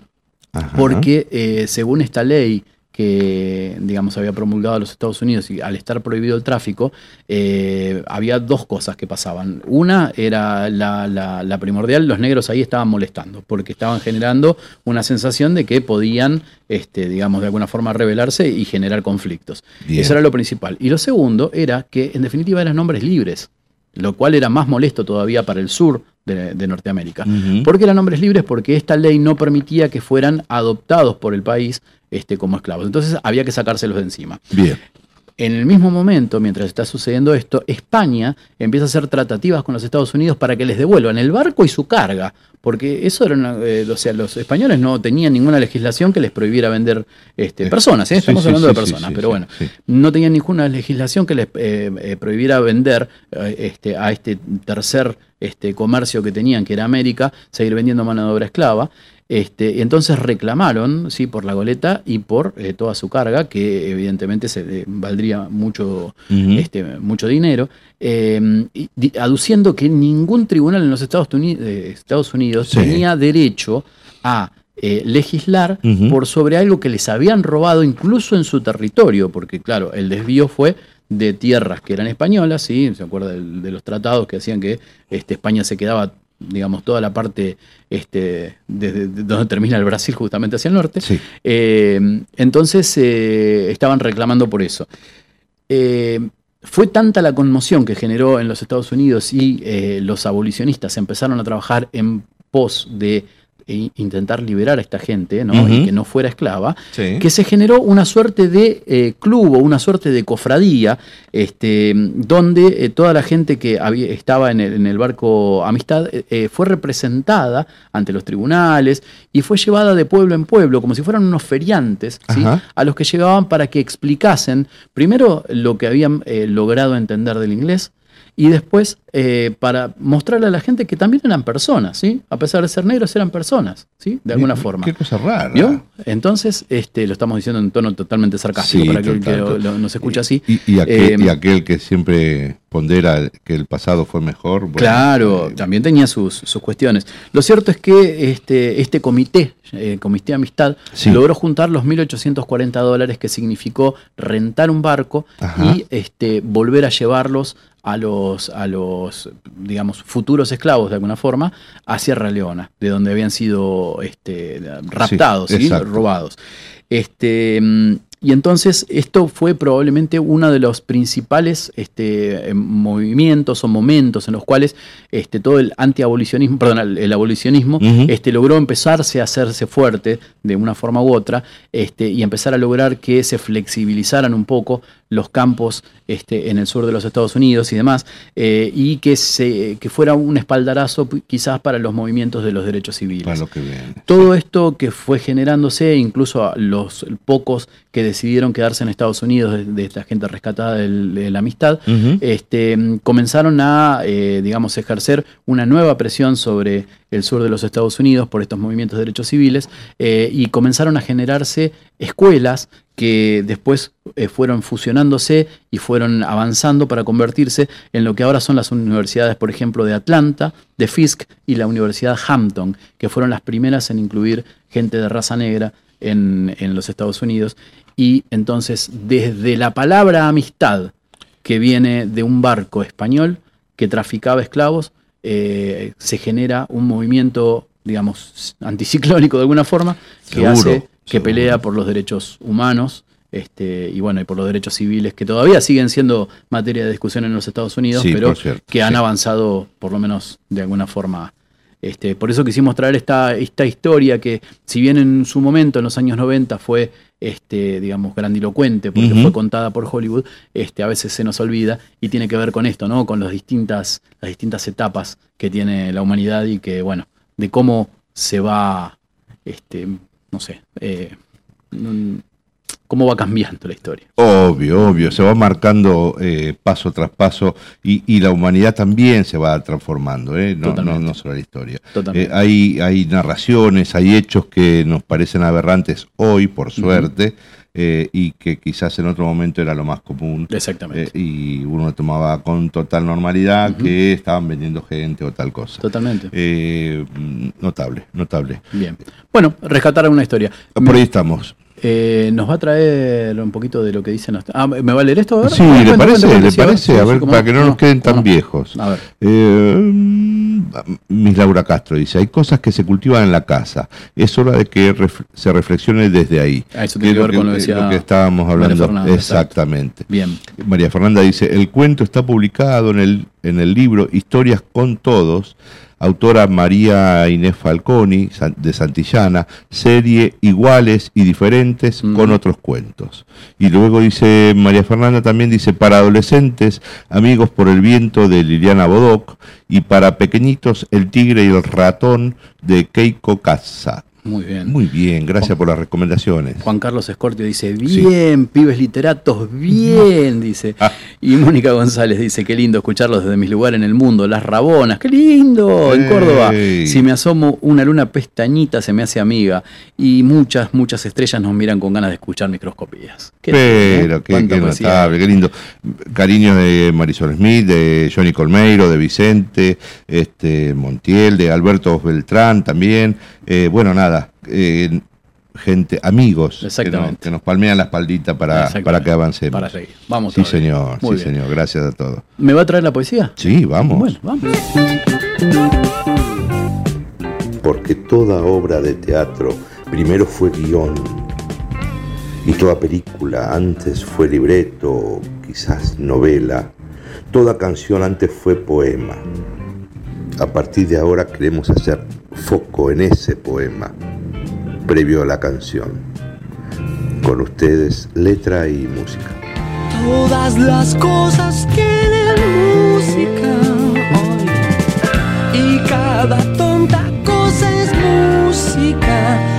E: Ajá.
D: porque eh, según esta ley que digamos había promulgado los Estados Unidos y al estar prohibido el tráfico, eh, había dos cosas que pasaban. Una era la, la- la primordial, los negros ahí estaban molestando, porque estaban generando una sensación de que podían, este, digamos, de alguna forma rebelarse y generar conflictos.
E: Bien.
D: Eso era lo principal. Y lo segundo era que en definitiva eran nombres libres, lo cual era más molesto todavía para el sur de, de Norteamérica.
E: Ujú.
D: ¿Por qué eran nombres libres? Porque esta ley no permitía que fueran adoptados por el país este, como esclavos. Entonces había que sacárselos de encima.
E: Bien.
D: En el mismo momento, mientras está sucediendo esto, España empieza a hacer tratativas con los Estados Unidos para que les devuelvan el barco y su carga. Porque eso era una, eh, o sea, los españoles no tenían ninguna legislación que les prohibiera vender este,
E: Eh,
D: personas, ¿eh? estamos
E: sí,
D: hablando
E: sí,
D: de personas,
E: sí,
D: pero bueno, no tenían ninguna legislación que les eh, eh, prohibiera vender este, a este tercer este, comercio que tenían, que era América, seguir vendiendo mano de obra esclava. Este, y entonces reclamaron sí, por la goleta y por eh, toda su carga, que evidentemente se eh, valdría mucho, este, mucho dinero, eh, y di- aduciendo que ningún tribunal en los Estados Unidos, Estados Unidos
E: Sí.
D: tenía derecho a eh, legislar por sobre algo que les habían robado incluso en su territorio, porque claro, el desvío fue de tierras que eran españolas, ¿sí? se acuerda de, los tratados que hacían que este, España se quedaba, digamos, toda la parte este, desde de donde termina el Brasil justamente hacia el norte.
E: Sí.
D: Eh, entonces eh, estaban reclamando por eso. Eh, fue tanta la conmoción que generó en los Estados Unidos y los abolicionistas empezaron a trabajar en pos de eh, intentar liberar a esta gente ¿no? Y que no fuera esclava,
E: Sí.
D: que se generó una suerte de eh, club o una suerte de cofradía, este, donde eh, toda la gente que había, estaba en el, en el barco Amistad eh, eh, fue representada ante los tribunales y fue llevada de pueblo en pueblo, como si fueran unos feriantes, a los que llegaban para que explicasen primero lo que habían logrado entender del inglés. Y después, eh, para mostrarle a la gente que también eran personas, ¿sí? A pesar de ser negros, eran personas, ¿sí? De alguna
E: Qué-
D: forma.
E: Qué cosa rara.
D: ¿Vio? Entonces, este, lo estamos diciendo en tono totalmente sarcástico
E: Sí,
D: para aquel que lo- lo- nos escucha así.
E: Y, y aquel,
D: Eh,
E: y aquel que siempre pondera que el pasado fue mejor. bueno,
D: Claro,
E: eh,
D: también tenía sus, sus cuestiones. Lo cierto es que este, este comité, eh, Comité de Amistad,
E: Sí.
D: logró juntar los 1.840 dólares que significó rentar un barco
E: Ajá.
D: y este, volver a llevarlos a los, a los, digamos, futuros esclavos de alguna forma a Sierra Leona, de donde habían sido este, raptados, ¿sí?
E: exacto.
D: robados. Este, mm, Y entonces esto fue probablemente uno de los principales este, eh, movimientos o momentos en los cuales este, todo el antiabolicionismo, perdón, el, el abolicionismo este, logró empezarse a hacerse fuerte de una forma u otra este, y empezar a lograr que se flexibilizaran un poco los campos este, en el sur de los Estados Unidos y demás, eh, y que, se, que fuera un espaldarazo quizás para los movimientos de los derechos civiles.
E: Para lo que viene.
D: Todo esto que fue generándose, incluso a los pocos que decidieron quedarse en Estados Unidos, de, de esta gente rescatada del- de la amistad, este, comenzaron a, eh, digamos, ejercer una nueva presión sobre el sur de los Estados Unidos por estos movimientos de derechos civiles eh, y comenzaron a generarse escuelas que después eh, fueron fusionándose y fueron avanzando para convertirse en lo que ahora son las universidades, por ejemplo, de Atlanta, de Fisk y la Universidad Hampton, que fueron las primeras en incluir gente de raza negra en, en los Estados Unidos. Y entonces, desde la palabra amistad, que viene de un barco español que traficaba esclavos, eh, se genera un movimiento, digamos, anticiclónico de alguna forma, que
E: Seguro,
D: hace, que
E: seguro.
D: pelea por los derechos humanos. Este, y bueno, y por los derechos civiles que todavía siguen siendo materia de discusión en los Estados Unidos,
E: Sí,
D: pero
E: cierto,
D: que han
E: sí.
D: avanzado por lo menos de alguna forma. Este, por eso quisimos traer esta, esta historia que, si bien en su momento, en los años 90, fue este, digamos, grandilocuente, porque fue contada por Hollywood, este, a veces se nos olvida y tiene que ver con esto, ¿no? Con las distintas, las distintas etapas que tiene la humanidad y que, bueno, de cómo se va, este, no sé, eh, cómo va cambiando la historia.
E: Obvio, obvio, se va marcando eh, paso tras paso y, y la humanidad también se va transformando, ¿eh? no, no,
D: Totalmente.
E: no solo la historia.
D: Totalmente.
E: Eh, hay, hay narraciones, hay hechos que nos parecen aberrantes hoy, por suerte, eh, y que quizás en otro momento era lo más común.
D: Exactamente.
E: eh, y uno tomaba con total normalidad que estaban vendiendo gente o tal cosa.
D: Totalmente.
E: Eh, mm, notable, notable.
D: Bien. Bueno, rescatar una historia.
E: Por ahí estamos.
D: Eh, nos va a traer un poquito de lo que dicen los... Ah, ¿me va a leer esto ahora?
E: Sí,
D: Ah,
E: ¿le
D: cuenta,
E: parece?
D: cuenta,
E: ¿Le parece? A ver, para que no nos queden tan
D: no.
E: viejos.
D: A ver.
E: Eh, mm, Miss Laura Castro dice, hay cosas que se cultivan en la casa. Es hora de que ref- se reflexione desde ahí.
D: Ah, eso tiene que ver con lo que decía
E: que estábamos hablando.
D: Fernanda,
E: Exactamente.
D: Bien.
E: María Fernanda dice, el cuento está publicado en el, en el libro Historias con Todos, autora María Inés Falconi, de Santillana, serie Iguales y Diferentes con otros cuentos. Y luego dice María Fernanda también dice, para adolescentes, Amigos por el Viento de Liliana Bodoc, y para pequeñitos, El Tigre y el Ratón de Keiko Casa.
D: Muy bien.
E: Muy bien, gracias por las recomendaciones.
D: Juan Carlos Escortio dice, bien, pibes literatos, bien, dice. Y Mónica González dice, qué lindo escucharlos desde mis lugares en el mundo, las Rabonas, qué lindo, en. Córdoba. Si me asomo una luna pestañita se me hace amiga. Y muchas, muchas estrellas nos miran con ganas de escuchar microscopías. Qué lindo,
E: Pero
D: ¿eh?
E: qué, qué notable, qué lindo. Cariño de Marisol Smith, de Johnny Colmeiro, de Vicente, este Montiel, de Alberto Beltrán también. Eh, bueno, nada, eh, gente, amigos que nos,
D: Exactamente.
E: que nos palmean la espaldita para, para que avancemos.
D: Para seguir. Vamos
E: Sí,
D: todavía.
E: señor,
D: Muy
E: sí,
D: bien.
E: señor. Gracias a todos.
D: ¿Me va a traer la poesía?
E: Sí, vamos.
D: Bueno, vamos.
A: porque toda obra de teatro primero fue guion y toda película antes fue libreto, quizás novela, toda canción antes fue poema. A partir de ahora queremos hacer foco en ese poema, previo a la canción. Con ustedes, letra y música.
H: Todas las cosas tienen música hoy y cada tonta cosa es música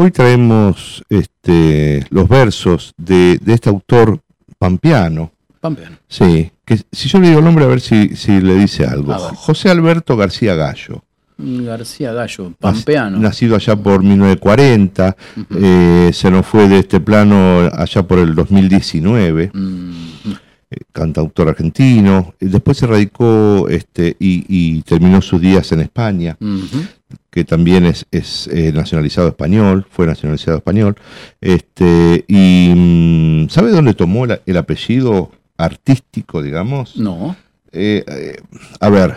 E: Hoy traemos este, los versos de, de este autor pampeano.
D: Pampeano.
E: Sí, que si yo le digo el nombre a ver si, si le dice algo. José Alberto García Gallo.
D: García Gallo, pampeano.
E: Nacido allá por 1940, eh, se nos fue de este plano allá por el 2019,
D: Mm,
E: eh, cantautor argentino. Eh, Después se radicó este, y, y terminó sus días en España,
D: ujú.
E: Que también es, es, eh, nacionalizado español, fue nacionalizado español. Este, y mm, ¿sabe dónde tomó el, el apellido artístico, digamos.
D: No.
E: Eh, eh, a ver,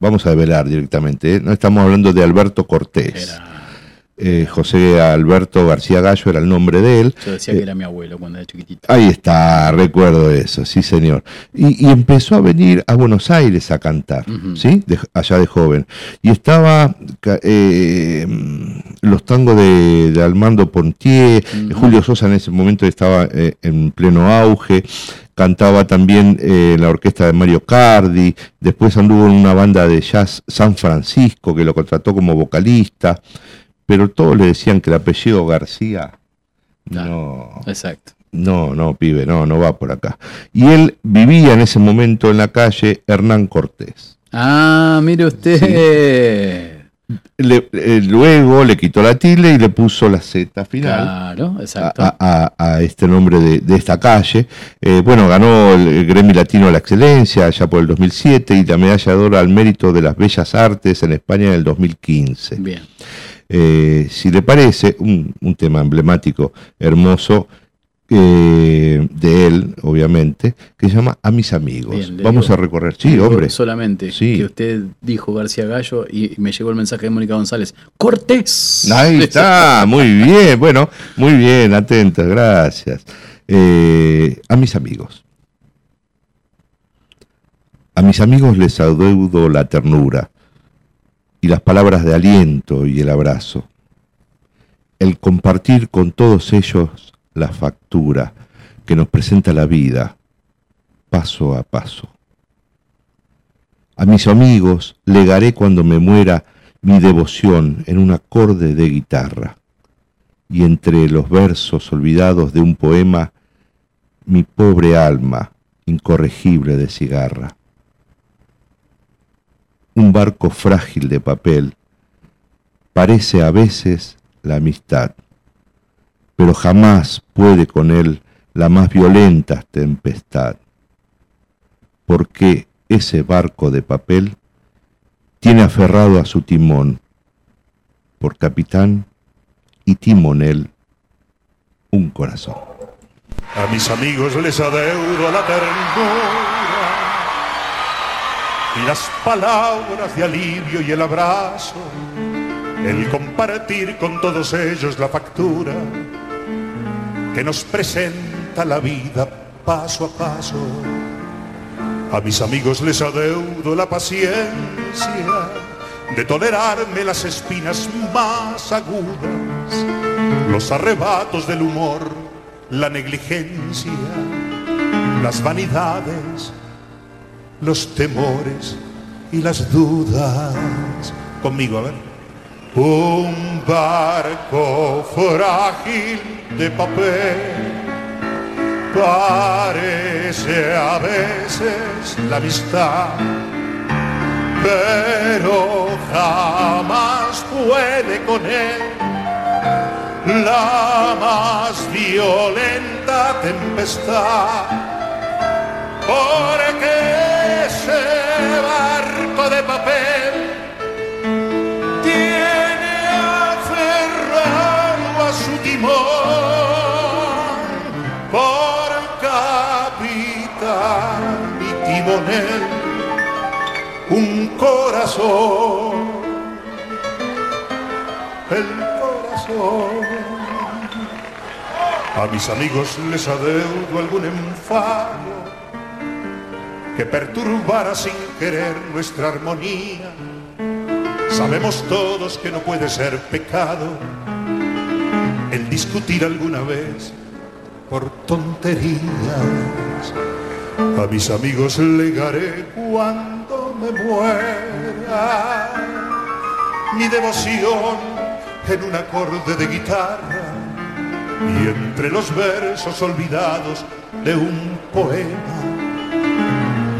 E: vamos a develar directamente. ¿eh? No estamos hablando de Alberto Cortés.
D: Era-
E: Eh, José Alberto García Gallo era el nombre de él.
D: yo decía que era mi abuelo cuando era chiquitito.
E: Ahí está, recuerdo eso, sí señor. Y, y empezó a venir a Buenos Aires a cantar. ¿sí? De- allá de joven. Y estaba eh, los tangos de, de Armando Pontier. Julio Sosa en ese momento estaba eh, en pleno auge, cantaba también eh, en la orquesta de Mario Cardi, después anduvo en una banda de jazz San Francisco que lo contrató como vocalista, pero todos le decían que el apellido García... No,
D: Exacto.
E: no, no, pibe, no, no va por acá. Y él vivía en ese momento en la calle Hernán Cortés.
D: Ah, mire usted.
E: Le- eh, luego le quitó la tilde y le puso la Z final.
D: Claro, exacto.
E: a- a- a este nombre de, de esta calle. Eh, bueno, ganó el, el Gremio Latino a la Excelencia allá por el 2007 y la medalla de oro al mérito de las bellas artes en España en el 2015.
D: Bien.
E: Eh, si le parece, un, un tema emblemático, hermoso, eh, de él, obviamente, que se llama A mis amigos.
D: Bien,
E: Vamos
D: digo-
E: a recorrer, sí, hombre.
D: Solamente
E: Sí.
D: que usted dijo García Gallo y me llegó el mensaje de Mónica González. ¡Cortés!
E: Ahí está, muy bien, bueno, muy bien, atentos, gracias. Eh, a mis amigos. A mis amigos les adeudo la ternura y las palabras de aliento y el abrazo. El compartir con todos ellos la factura que nos presenta la vida, paso a paso. A mis amigos legaré cuando me muera mi devoción en un acorde de guitarra y entre los versos olvidados de un poema mi pobre alma incorregible de cigarra. Un barco frágil de papel. Parece a veces la amistad, pero jamás puede con él la más violenta tempestad, porque ese barco de papel tiene aferrado a su timón, por capitán y timonel, un corazón.
J: A mis amigos les adeudo la las palabras de alivio y el abrazo, el compartir con todos ellos la factura que nos presenta la vida paso a paso. A mis amigos les adeudo la paciencia de tolerarme las espinas más agudas, los arrebatos del humor, la negligencia, las vanidades, los temores y las dudas. Conmigo, a ver. Un barco frágil de papel parece a veces la amistad, pero jamás puede con él la más violenta tempestad, porque barco de papel. Tiene aferrado a su timón. Por capitán y timonel un corazón, el corazón. A mis amigos les adeudo algún enfado que perturbara sin querer nuestra armonía. Sabemos todos que no puede ser pecado el discutir alguna vez por tonterías. A mis amigos legaré cuando me muera mi devoción en un acorde de guitarra y entre los versos olvidados de un poema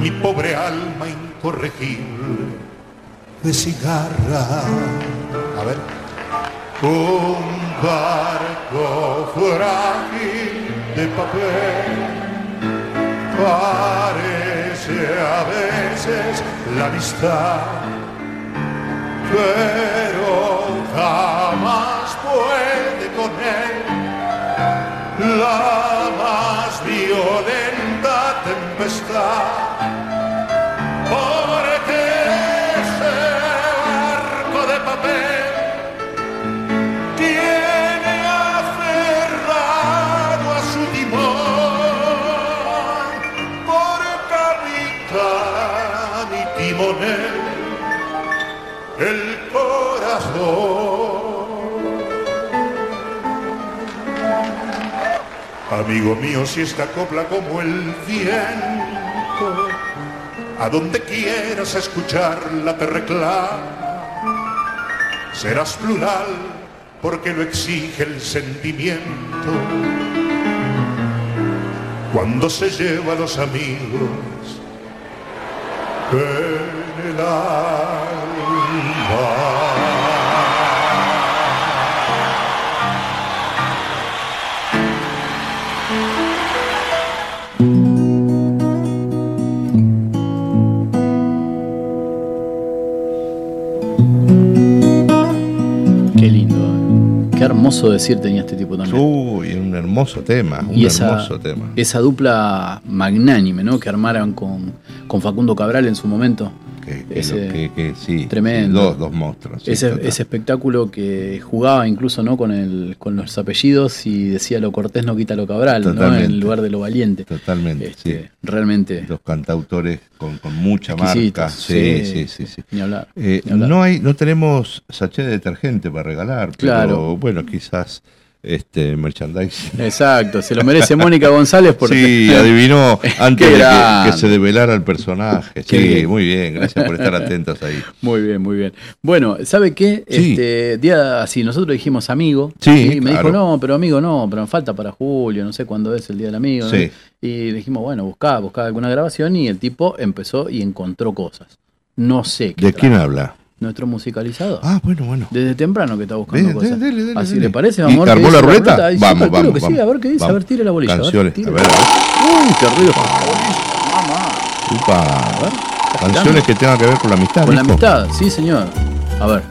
J: mi pobre alma incorregible de cigarra. A ver. Un barco frágil de papel parece a veces la amistad, pero jamás puede con él la más violenta tempestad. Porque barco de papel tiene aferrado a su timón por capitán y timonel el corazón. Amigo mío, si esta copla como el viento, a donde quieras escucharla te reclama, serás plural porque lo exige el sentimiento. Cuando se lleva a los amigos en el alma.
D: Hermoso decir tenía este tipo también.
E: Uy, un hermoso tema, un
D: y esa,
E: hermoso tema.
D: esa dupla magnánime, ¿no? Que armaron con, con Facundo Cabral en su momento.
E: Que, que
D: ese-
E: lo- que- que sí,
D: tremendo.
E: dos, dos monstruos. sí,
D: ese, ese espectáculo que jugaba incluso ¿no? con, el, con los apellidos y decía lo cortés no quita lo cabral, ¿no? En lugar de lo valiente.
E: Totalmente,
D: Este,
E: sí.
D: Realmente.
E: Los cantautores con, con mucha marca. Sí, sí, sí. sí.
D: Ni hablar.
E: Eh,
D: ni hablar.
E: no hay, no tenemos sachet de detergente para regalar, pero
D: Claro.
E: bueno, quizás este merchandising.
D: Exacto, se lo merece Mónica González porque.
E: Sí, adivinó antes de que, se develara el personaje. Sí,
D: bien.
E: muy bien, gracias por estar atentos ahí.
D: Muy bien, muy bien. Bueno, ¿sabe qué?
E: Sí.
D: Este día así, nosotros dijimos amigo.
E: Sí,
D: y me
E: claro.
D: dijo, no, pero amigo no, pero me falta para julio, no sé cuándo es el día del amigo. ¿no?
E: Sí.
D: Y dijimos, bueno, buscá, buscá alguna grabación y el tipo empezó y encontró cosas. No sé qué.
E: ¿De quién habla?
D: Nuestro musicalizador.
E: Ah, bueno, bueno.
D: Desde temprano que está buscando
E: Dele,
D: cosas.
E: dele, dele,
D: Así le parece,
E: ¿Y
D: vamos a ver qué
E: armó la ruleta?
D: Sí,
E: Vamos, vamos,
D: que sí,
E: vamos.
D: a ver qué dice, a ver,
E: Vamos.
D: tire la bolilla. a ver,
E: Canciones, a ver, a
D: Uy, qué ruido.
E: Upa. Canciones que tengan que ver con la amistad.
D: Con la
E: ¿listo?
D: amistad, sí, señor. A ver.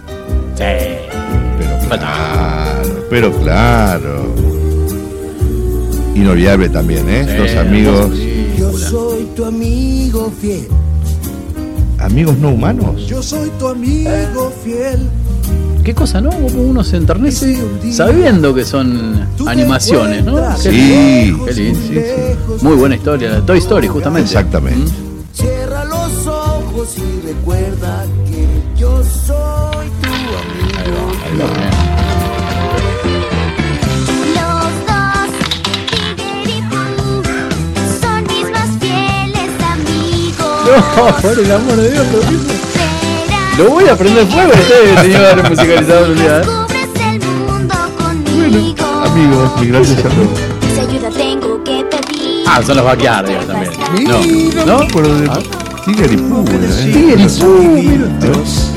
E: Pero claro, pero claro. Inolvidable también, ¿eh?
D: Sí,
E: Los amigos,
H: Yo soy tu amigo fiel.
E: Amigos no humanos.
H: Yo soy tu amigo fiel.
D: ¿Qué cosa, no? Como uno se enternece sabiendo que son animaciones, ¿no?
E: Sí,
D: qué
E: sí,
D: lindo.
E: sí, sí.
D: Muy buena historia, la de Toy Story, justamente.
E: Exactamente.
H: Cierra los ojos y recuerda que yo soy tu amigo.
D: No, por el amor de Dios, lo voy a prender fuego usted, señor musicalizador. ¿eh?
B: El mundo conmigo.
E: Amigos, mi
B: tengo que pedir.
D: Ah, son los backyardigans también. No, ¿no?
E: Pero de Tiger y Pooh, ¿eh?
D: Tiger y Pooh, mira.
B: Gracias,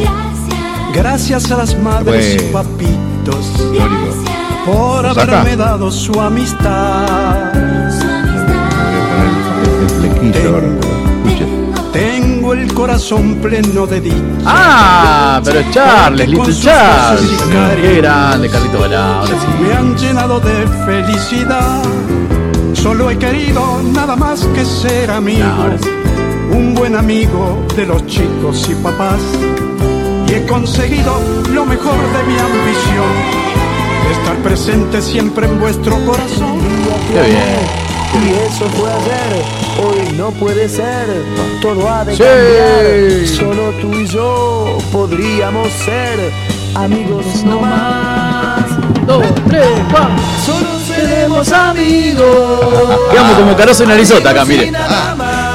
H: Gracias a las madres y
E: Bueno.
H: papitos por haberme dado su amistad.
E: El flequillo ahora.
H: El corazón pleno de dicha.
D: Ah, pero es Charles, Little Charles. Qué grande, Carlito Balá, sí.
H: Me han llenado de felicidad. Solo he querido nada más que ser amigo.
D: No, sí.
H: Un buen amigo de los chicos y papás. Y he conseguido lo mejor de mi ambición. Estar presente siempre en vuestro corazón.
D: Qué bien.
K: Y eso fue ayer, hoy no puede ser, todo ha de
D: Sí.
K: cambiar. Solo tú y yo podríamos ser amigos no más.
D: Dos, tres, cuatro.
K: Solo seremos amigos.
D: Quedamos como Caroso y Narizota acá, mire.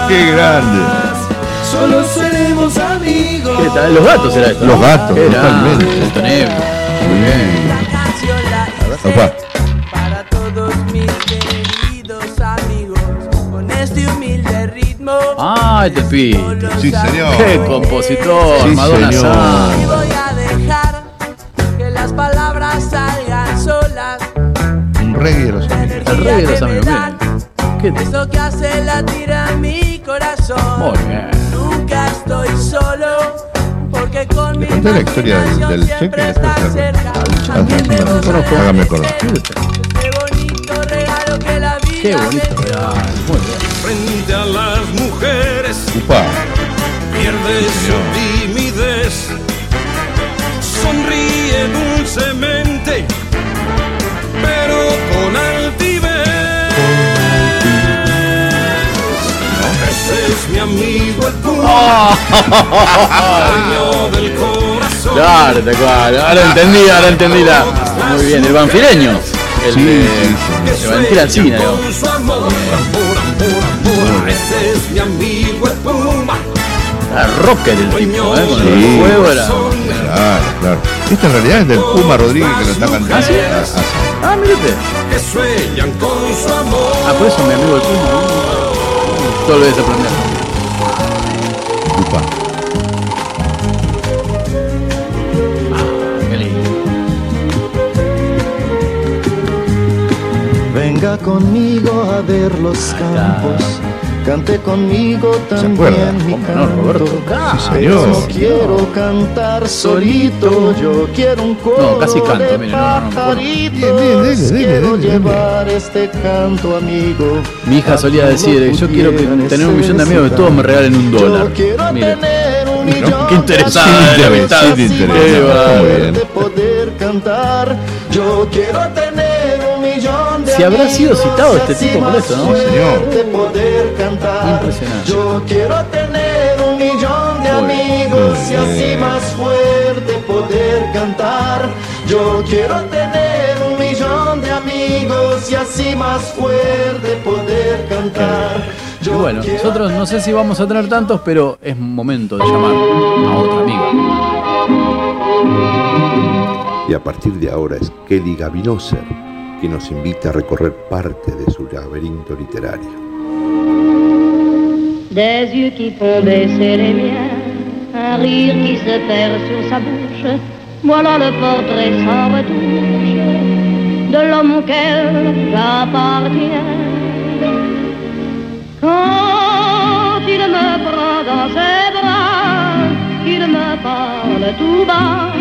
E: Qué grande.
K: Solo seremos amigos.
D: ¿Qué tal? Los gatos era esto.
E: Los gatos, totalmente.
D: Muy bien.
E: Opa.
D: Ah, este espíritu.
E: Sí, señor.
D: Qué compositor,
E: Sí,
D: Madonna
E: señor.
L: Y
D: Santa.
L: voy a dejar que las palabras salgan solas.
E: Un reggae de los amigos.
D: El rey de los amigos, miren. ¿Qué te-
L: Eso que hace latir a mi corazón.
D: Muy bien.
L: Nunca estoy solo. Porque con mi
E: Le conté la historia del, del cheque
L: está cerca.
E: Ah, no, conozco.
L: saber
E: Hágame acordar.
L: Este bonito regalo que la vida
D: Qué bonito real, muy bien.
M: Frente a mujeres
E: Upa.
M: pierde su timidez, sonríe dulcemente, pero con altivez. Ese es mi amigo el dueño del corazón.
D: Claro, te cual. Ahora entendí, ahora entendí la. Muy bien, el banfileño. El
E: Sí,
D: de,
E: sí, sí.
D: de Valentina Alsina, digamos. Era rocker el tipo, ¿eh? Con
E: Sí.
D: el juego era.
E: Claro, claro. Esta en realidad es del Puma Rodríguez que lo está cantando.
D: ¿Ah, sí? Ah, mírate.
M: su amor.
D: Ah, por eso mi amigo el Puma. Todo lo debes aprender.
E: Upa.
D: Qué lindo.
K: Venga conmigo a ver los campos, cante conmigo también mi
D: ¿Cómo no, Roberto?
K: canto.
E: Señor.
K: No quiero cantar solito, yo quiero un coro
D: No, casi canto,
K: de pajaritos. Quiero llevar este canto, amigo.
D: Mi hija solía decir, yo quiero que tener un millón de amigos que todos me regalen un dólar. Mire. Qué
K: así
E: Sí,
K: más
E: interesada, muy bien.
K: de poder cantar. Yo quiero tener un millón de
D: Si habrá sido citado este tipo por esto, ¿no?
E: Señor.
K: de poder cantar.
D: Impresionante.
K: Yo quiero tener un millón de amigos y así más fuerte poder cantar. Yo quiero tener un millón de amigos y así más fuerte poder cantar.
D: Y
K: Yo
D: bueno, nosotros no sé si vamos a tener tantos, pero es momento de llamar a otra amiga.
A: Y a partir de ahora es Kelly Gavinoser quien nos invita a recorrer parte de su laberinto literario.
N: Des yeux qui font baisser les miens, un rire qui se perd sur sa bouche. Voilà le portrait sans retouche de l'homme auquel j'appartiens. Quand il me prend dans ses bras, qu'il me parle tout bas,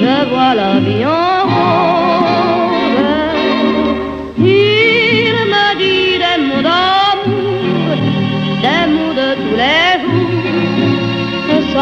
N: je vois la vie en rose.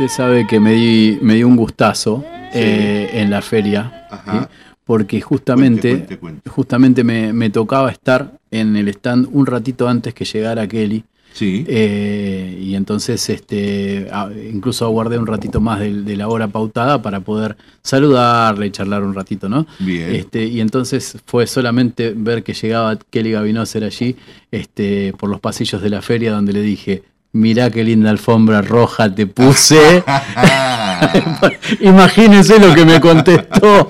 D: Usted sabe que me di, me di un gustazo eh, en la feria,
E: Ajá.
D: ¿sí? porque justamente,
E: Cuente, cuente, cuente.
D: justamente me, me tocaba estar en el stand un ratito antes que llegara Kelly.
E: Sí.
D: eh, y entonces este, incluso aguardé un ratito más de, de la hora pautada para poder saludarle y charlar un ratito, ¿no?
E: Bien.
D: Este, y entonces fue solamente ver que llegaba Kelly Gavinoser allí este, por los pasillos de la feria donde le dije, mirá qué linda alfombra roja te puse. Imagínense lo que me contestó.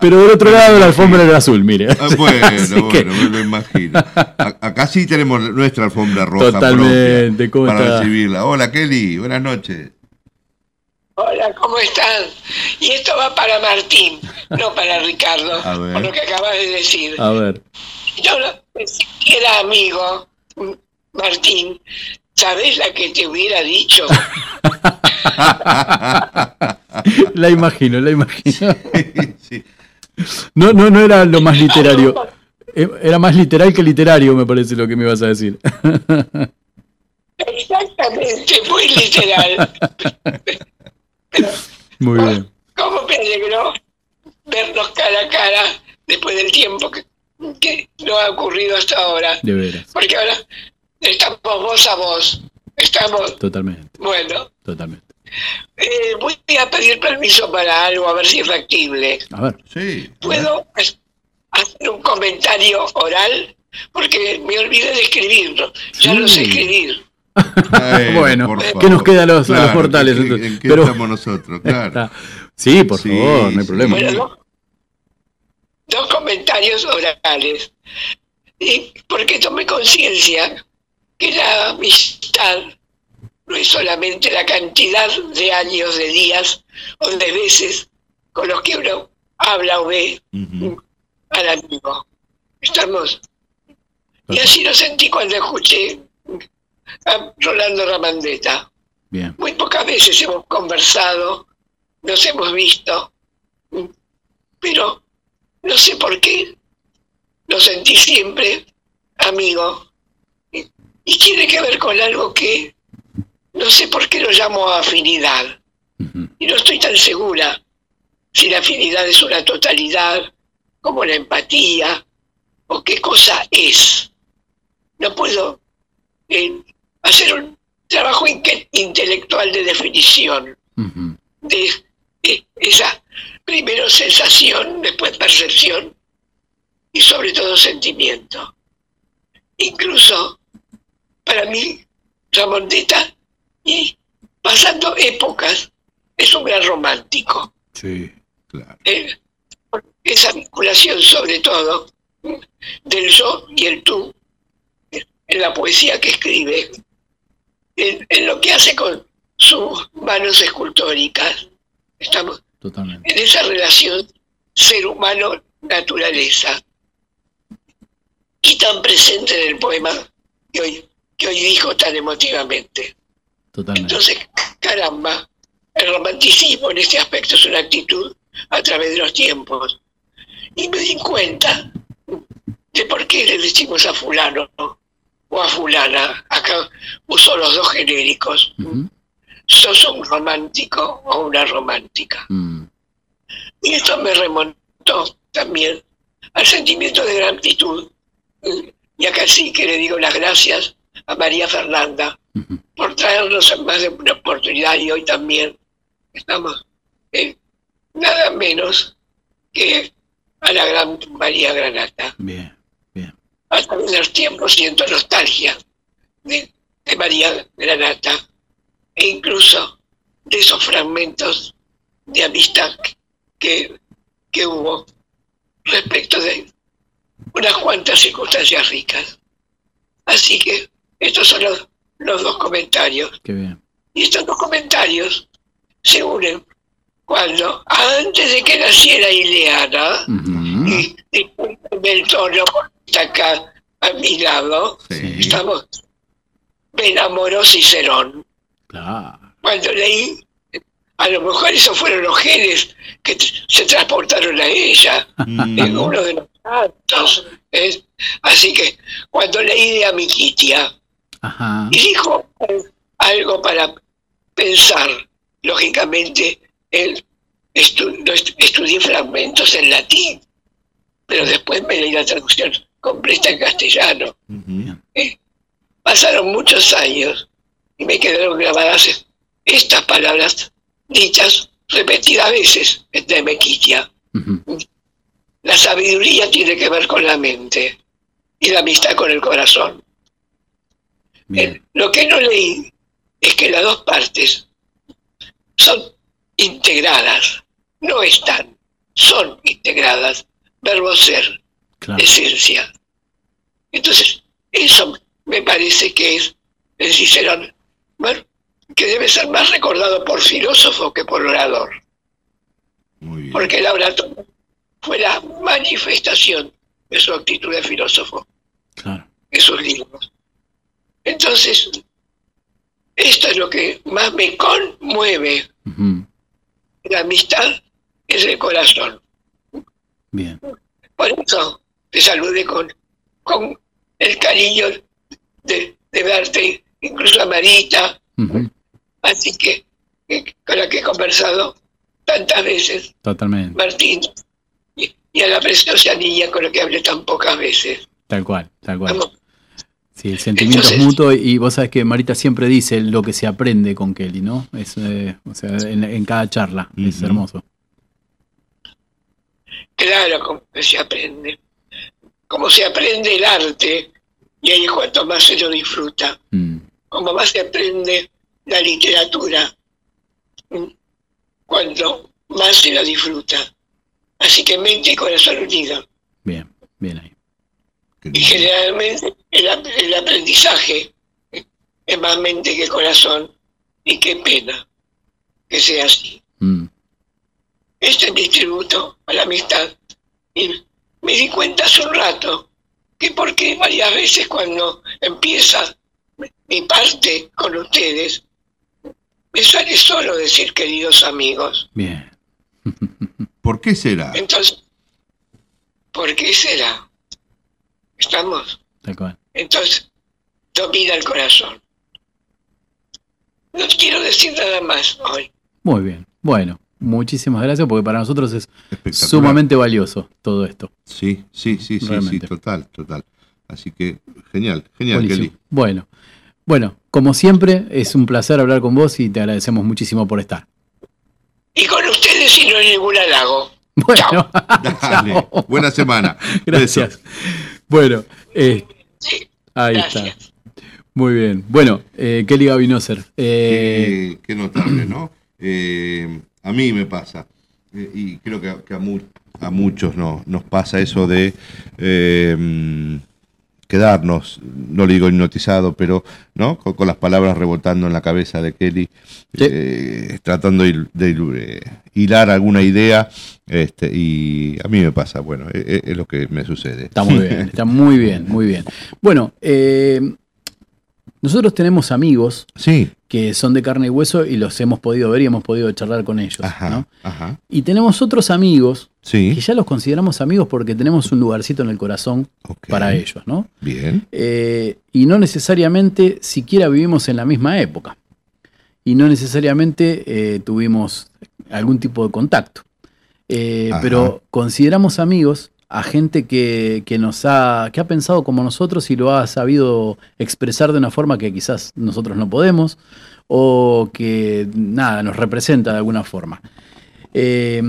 D: Pero del otro lado la alfombra era azul, mire.
E: Ah, bueno,
D: Así que-
E: bueno, me lo imagino. Acá sí tenemos nuestra alfombra roja
D: Totalmente, ¿cómo
E: para
D: está?
E: recibirla. Hola Kelly, buenas noches.
O: Hola, ¿cómo están? Y esto va para Martín, no para Ricardo,
E: A ver.
O: por lo que acabas de decir.
D: A ver.
O: Yo no pensé que era amigo, Martín. ¿Sabés la que te hubiera dicho?
D: La imagino, la imagino. No, no, no era lo más literario. Eh, Era más literal que literario, me parece lo que me ibas a decir.
O: Exactamente, muy literal.
D: Muy bien.
O: ¿Cómo me alegró vernos cara a cara después del tiempo que, que no ha ocurrido hasta ahora?
D: De veras.
O: Porque ahora estamos voz a voz. Estamos,
D: Totalmente,
O: bueno,
D: totalmente.
O: eh, voy a pedir permiso para algo, a ver si es factible.
D: A ver.
E: Sí.
O: ¿Puedo ha- hacer un comentario oral? Porque me olvidé de escribirlo. Ya no sé
E: Sí.
O: escribir.
D: bueno,
E: por
D: ¿qué
E: favor.
D: nos queda a los, a los portales?
E: ¿en qué-
D: entonces?
E: en qué
D: Pero-
E: estamos nosotros? Claro.
D: sí, por
E: Sí,
D: favor, no hay
E: sí.
D: problema.
O: Bueno, dos, dos comentarios orales. y porque tomé conciencia que la amistad no es solamente la cantidad de años, de días o de veces con los que uno habla o ve al amigo. Estamos. Y así lo sentí cuando escuché a Rolando Ramandeta.
D: Bien.
O: Muy pocas veces hemos conversado, nos hemos visto, pero no sé por qué lo sentí siempre amigo. Y, tiene que ver con algo que no sé por qué lo llamo afinidad. Y no estoy tan segura si la afinidad es una totalidad, como la empatía, o qué cosa es. No puedo eh, hacer un trabajo intelectual de definición de, de esa primero sensación, después percepción y sobre todo sentimiento. Incluso para mí, Ramondeta, y pasando épocas, es un gran romántico.
E: Sí, claro.
O: Eh, esa vinculación sobre todo del yo y el tú en la poesía que escribe, en, en lo que hace con sus manos escultóricas. Estamos
D: Totalmente.
O: en esa relación ser humano-naturaleza. Y tan presente en el poema que hoy, que hoy dijo tan emotivamente.
D: Totalmente.
O: Entonces, caramba, el romanticismo en este aspecto es una actitud a través de los tiempos. Y me di cuenta de por qué le decimos a fulano o a fulana, acá uso los dos genéricos, sos un romántico o una romántica. Y esto me remontó también al sentimiento de gratitud. Y acá sí que le digo las gracias a María Fernanda por traernos más de una oportunidad y hoy también estamos en nada menos que a la gran María Granata.
D: Bien,
O: A través de los tiempos siento nostalgia de, de María Granata e incluso de esos fragmentos de amistad que, que hubo respecto de unas cuantas circunstancias ricas. Así que estos son los, los dos comentarios.
D: Qué bien.
O: Y estos dos comentarios se unen cuando, antes de que naciera Ileana, y discúlpenme el tono está acá a mi lado, estamos, me enamoró Cicerón. Cuando leí, a lo mejor esos fueron los genes que se transportaron a ella, en uno de los tantos. Así que cuando leí de Amiquitia,
D: Ajá.
O: y dijo algo para pensar, lógicamente, él estu- estudié fragmentos en latín, pero después me leí la traducción completa en castellano. Eh, Pasaron muchos años y me quedaron grabadas es- estas palabras dichas repetidas veces de Mequitia. La sabiduría tiene que ver con la mente y la amistad con el corazón. Eh, Lo que no leí es que las dos partes son integradas, no están, son integradas, verbo ser, esencia. Entonces, eso me parece que es el Cicerón, bueno, que debe ser más recordado por filósofo que por orador. Porque el oratorio fue la manifestación de su actitud de filósofo, de sus libros. Entonces, esto es lo que más me conmueve. La amistad es el corazón.
D: Bien.
O: Por eso te saludé con, con el cariño de, de verte, incluso a Marita, así que, con la que he conversado tantas veces,
D: Totalmente.
O: Martín, y, y a la preciosa niña con la que hablé tan pocas veces.
D: Tal cual, tal cual. Sí, el sentimiento es mutuo y vos sabés que Marita siempre dice lo que se aprende con Kelly, ¿no? Es, eh, o sea, en, en cada charla, es hermoso.
O: Claro, como que se aprende. Como se aprende el arte, y ahí cuanto más se lo disfruta. Como más se aprende la literatura, mm, cuando más se la disfruta. Así que mente y corazón unido.
D: Bien, bien ahí.
O: Y generalmente el, el aprendizaje es más mente que corazón. Y qué pena que sea así.
D: Mm.
O: Este es mi tributo a la amistad. Y me di cuenta hace un rato que porque varias veces cuando empieza mi parte con ustedes, me sale solo decir queridos amigos.
D: Bien.
E: ¿Por qué será?
O: Entonces, ¿por qué será? ¿Estamos?
D: Tal cual.
O: Entonces, domina el corazón. No quiero decir nada más hoy.
D: Muy bien. Bueno, muchísimas gracias porque para nosotros es sumamente valioso todo esto.
E: Sí, sí, sí, sí, sí, total, total. Así que genial, genial. Kelly.
D: Bueno, bueno, como siempre, es un placer hablar con vos y te agradecemos muchísimo por estar.
O: Y con ustedes si no hay ningún halago.
D: Bueno,
E: Dale, buena semana.
D: gracias. Bueno, ahí está. Muy bien. Bueno, eh, Kelly Gavinoser. Eh,
E: Qué, qué notable, ¿no? Eh, a mí me pasa, eh, y creo que, a- que a, mu- a muchos no, nos pasa eso de eh, quedarnos, no le digo hipnotizado, pero ¿no? con, con las palabras rebotando en la cabeza de Kelly, eh, tratando de, eh, hilar alguna idea, este, y a mí me pasa, bueno, es, es- es lo que me sucede.
D: Está muy bien, está muy bien, muy bien. Bueno, eh, nosotros tenemos amigos
E: sí.
D: Que son de carne y hueso y los hemos podido ver y hemos podido charlar con ellos. ¿no?
E: Ajá.
D: Y tenemos otros amigos
E: Sí.
D: que ya los consideramos amigos porque tenemos un lugarcito en el corazón para ellos, ¿no?
E: Bien.
D: Eh, y no necesariamente siquiera vivimos en la misma época. Y no necesariamente eh, tuvimos algún tipo de contacto. Eh, pero consideramos amigos a gente que, que nos ha, que ha pensado como nosotros y lo ha sabido expresar de una forma que quizás nosotros no podemos, o que nada, nos representa de alguna forma. Eh,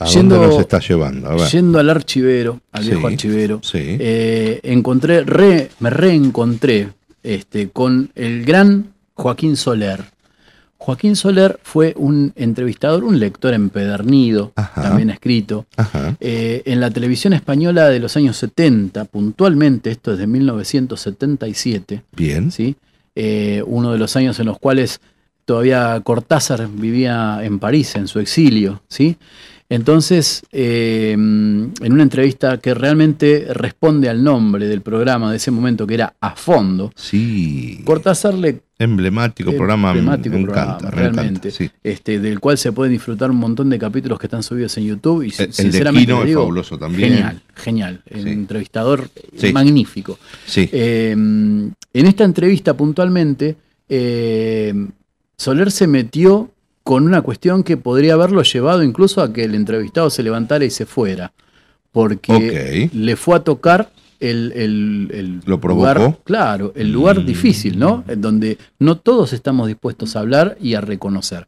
E: ¿A dónde nos está llevando? A ver.
D: Yendo al archivero, al
E: Sí,
D: viejo archivero,
E: sí.
D: eh, encontré, re- me reencontré este, con el gran Joaquín Soler. Joaquín Soler fue un entrevistador, un lector empedernido, también escrito, eh, en la televisión española de los años 70, puntualmente, esto es de 1977.
E: Bien.
D: ¿sí? Eh, uno de los años en los cuales todavía Cortázar vivía en París, en su exilio. ¿sí? Entonces, eh, en una entrevista que realmente responde al nombre del programa de ese momento, que era A Fondo,
E: sí.
D: Cortázar le
E: Emblemático programa,
D: emblemático
E: me
D: programa,
E: encanta, me
D: realmente,
E: encanta, sí.
D: este, del cual se pueden disfrutar un montón de capítulos que están subidos en YouTube y
E: El- el de
D: sinceramente
E: Quino
D: te
E: es fabuloso también.
D: Genial, genial, un entrevistador magnífico. Eh, en esta entrevista puntualmente, eh, Soler se metió con una cuestión que podría haberlo llevado incluso a que el entrevistado se levantara y se fuera, porque le fue a tocar el, el- el
E: ¿Lo
D: lugar, claro, el lugar difícil, ¿no? En donde no todos estamos dispuestos a hablar y a reconocer.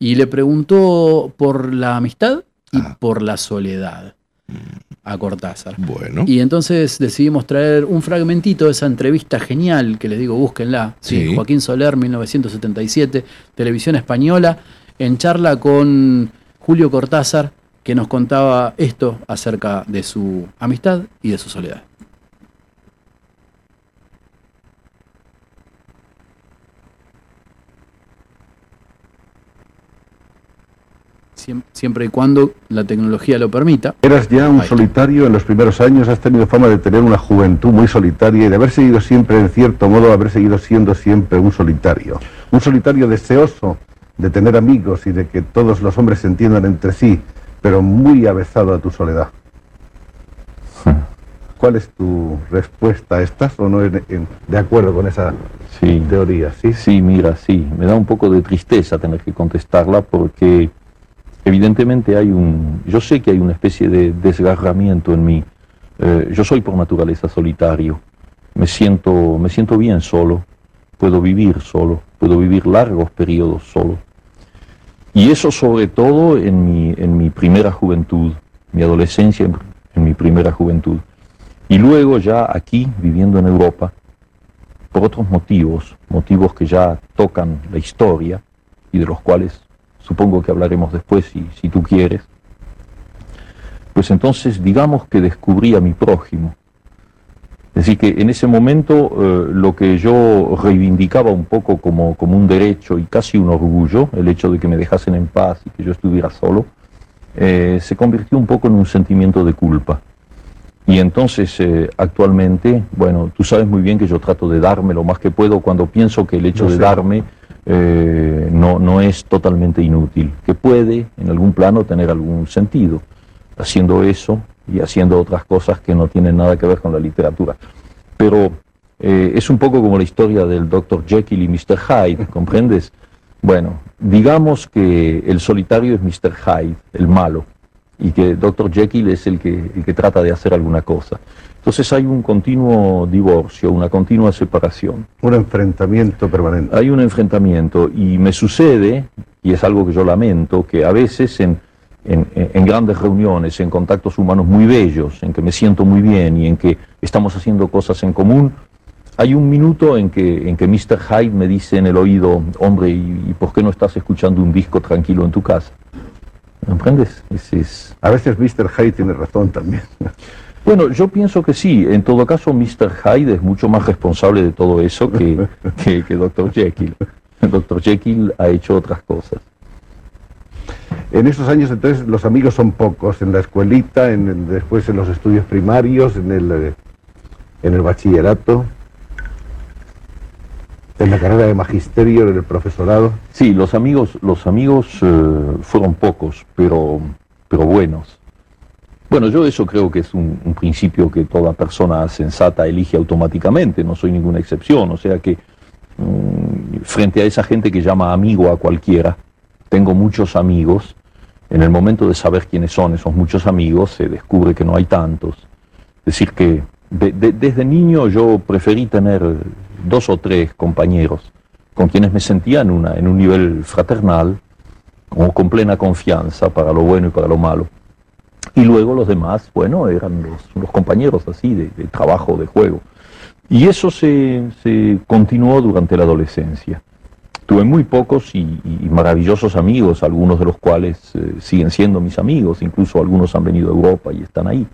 D: Y le preguntó por la amistad y por la soledad a Cortázar.
E: Bueno.
D: Y entonces decidimos traer un fragmentito de esa entrevista genial, que les digo, búsquenla. Sí,
E: Sí.
D: Joaquín Soler, 1977, televisión española, en charla con Julio Cortázar, que nos contaba esto acerca de su amistad y de su soledad. Siempre y cuando la tecnología lo permita.
P: Eras ya un solitario en los primeros años, has tenido fama de tener una juventud muy solitaria y de haber seguido siempre, en cierto modo, haber seguido siendo siempre un solitario. Un solitario deseoso de tener amigos y de que todos los hombres se entiendan entre sí, pero muy avezado a tu soledad. ¿Cuál es tu respuesta? ¿Estás o no en- en- de acuerdo con esa
Q: Sí.
P: teoría? ¿sí?
Q: Sí, mira, sí, me da un poco de tristeza tener que contestarla porque evidentemente hay un, yo sé que hay una especie de desgarramiento en mí. Eh, yo soy por naturaleza solitario, me siento, me siento bien solo, puedo vivir solo, puedo vivir largos periodos solo. Y eso sobre todo en mi, en mi primera juventud, mi adolescencia, en, en mi primera juventud. Y luego ya aquí, viviendo en Europa, por otros motivos, motivos que ya tocan la historia y de los cuales supongo que hablaremos después si, si tú quieres, pues entonces digamos que descubrí a mi prójimo, Es decir, que en ese momento eh, lo que yo reivindicaba un poco como, como un derecho y casi un orgullo, el hecho de que me dejasen en paz y que yo estuviera solo, eh, se convirtió un poco en un sentimiento de culpa. Y entonces eh, actualmente, bueno, tú sabes muy bien que yo trato de darme lo más que puedo cuando pienso que el hecho
P: No
Q: de
P: sé.
Q: darme eh, no, no es totalmente inútil, que puede en algún plano tener algún sentido, haciendo eso y haciendo otras cosas que no tienen nada que ver con la literatura. Pero eh, es un poco como la historia del Dr. Jekyll y Mr. Hyde, ¿comprendes? Bueno, digamos que el solitario es Mr. Hyde, el malo, y que Dr. Jekyll es el que, el que trata de hacer alguna cosa. Entonces hay un continuo divorcio, una continua separación.
P: Un enfrentamiento permanente.
Q: Hay un enfrentamiento y me sucede, y es algo que yo lamento, que a veces en, en- en grandes reuniones, en contactos humanos muy bellos, en que me siento muy bien y en que estamos haciendo cosas en común, hay un minuto en que, en que Mr. Hyde me dice en el oído, hombre, ¿y, y por qué no estás escuchando un disco tranquilo en tu casa? ¿Comprendes? Es...
P: A veces Mr. Hyde tiene razón también.
Q: Bueno, yo pienso que sí. En todo caso, Mr. Hyde es mucho más responsable de todo eso que, que, que Dr. Jekyll. Dr. Jekyll ha hecho otras cosas.
P: En esos años entonces los amigos son pocos, en la escuelita, en el- después en los estudios primarios, en el, eh, en el bachillerato, en la carrera de magisterio, en el profesorado.
Q: Sí, los amigos, los amigos eh, fueron pocos, pero, pero buenos. Bueno, yo eso creo que es un, principio que toda persona sensata elige automáticamente, no soy ninguna excepción, o sea que mm, frente a esa gente que llama amigo a cualquiera, tengo muchos amigos, en el momento de saber quiénes son esos muchos amigos, se descubre que no hay tantos. Es decir, que de- de- desde niño yo preferí tener dos o tres compañeros con quienes me sentía en, una, en un nivel fraternal, como con plena confianza para lo bueno y para lo malo. Y luego los demás, bueno, eran los, compañeros así de, de trabajo, de juego. Y eso se, se continuó durante la adolescencia. Tuve muy pocos y, y maravillosos amigos, algunos de los cuales eh, siguen siendo mis amigos, incluso algunos han venido a Europa y están ahí.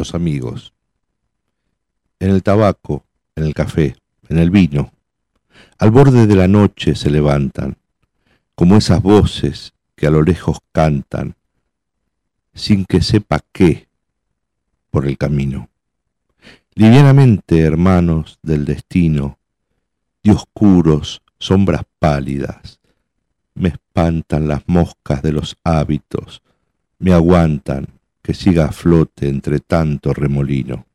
E: Los amigos. En el tabaco, en el café, en el vino, al borde de la noche se levantan, como esas voces que a lo lejos cantan, sin que sepa qué, por el camino. Livianamente, hermanos del destino, de oscuros, sombras pálidas, me espantan las moscas de los hábitos, me aguantan que siga a flote entre tanto remolino.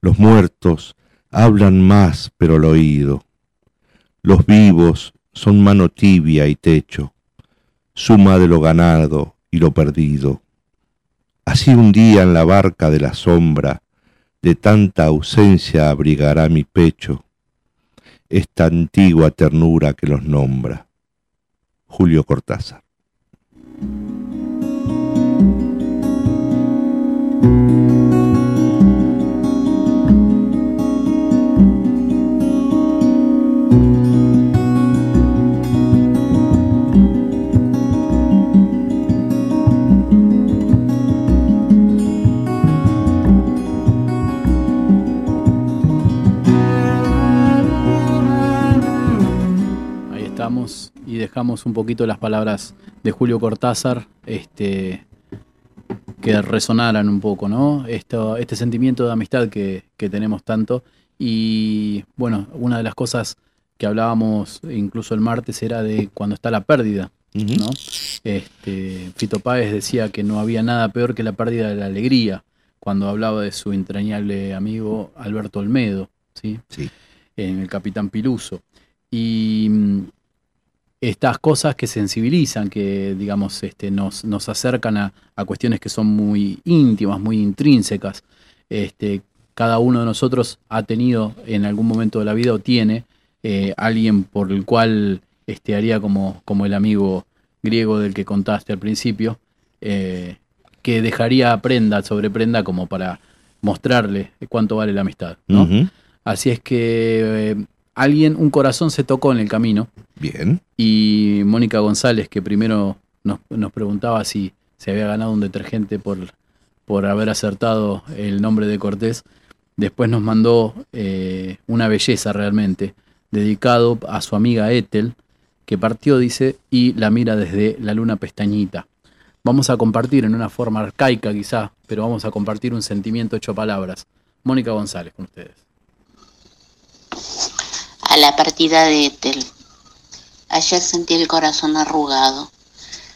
E: Los muertos hablan más pero al oído, los vivos son mano tibia y techo, suma de lo ganado y lo perdido. Así un día en la barca de la sombra, de tanta ausencia abrigará mi pecho, esta antigua ternura que los nombra. Julio Cortázar.
D: Un poquito las palabras de Julio Cortázar, este, que resonaran un poco, ¿no? Esto, este sentimiento de amistad que, que tenemos tanto. Y bueno, una de las cosas que hablábamos incluso el martes era de cuando está la pérdida, ¿no? Este, Fito Páez decía que no había nada peor que la pérdida de la alegría cuando hablaba de su entrañable amigo Alberto Olmedo, ¿sí? En el Capitán Piluso. Y estas cosas que sensibilizan, que digamos este, nos, nos acercan a, a cuestiones que son muy íntimas, muy intrínsecas. Este, cada uno de nosotros ha tenido en algún momento de la vida o tiene eh, alguien por el cual este, haría como, como el amigo griego del que contaste al principio, eh, que dejaría prenda sobre prenda como para mostrarle cuánto vale la amistad, ¿no? Así es que eh, alguien, un corazón se tocó en el camino.
E: Bien.
D: Y Mónica González, que primero nos, nos preguntaba si se había ganado un detergente por, por haber acertado el nombre de Cortés, después nos mandó eh, una belleza realmente, dedicado a su amiga Ethel, que partió, dice, y la mira desde la luna pestañita. Vamos a compartir en una forma arcaica quizá, pero vamos a compartir un sentimiento hecho palabras. Mónica González con ustedes.
R: A la partida de Ethel. Ayer sentí el corazón arrugado.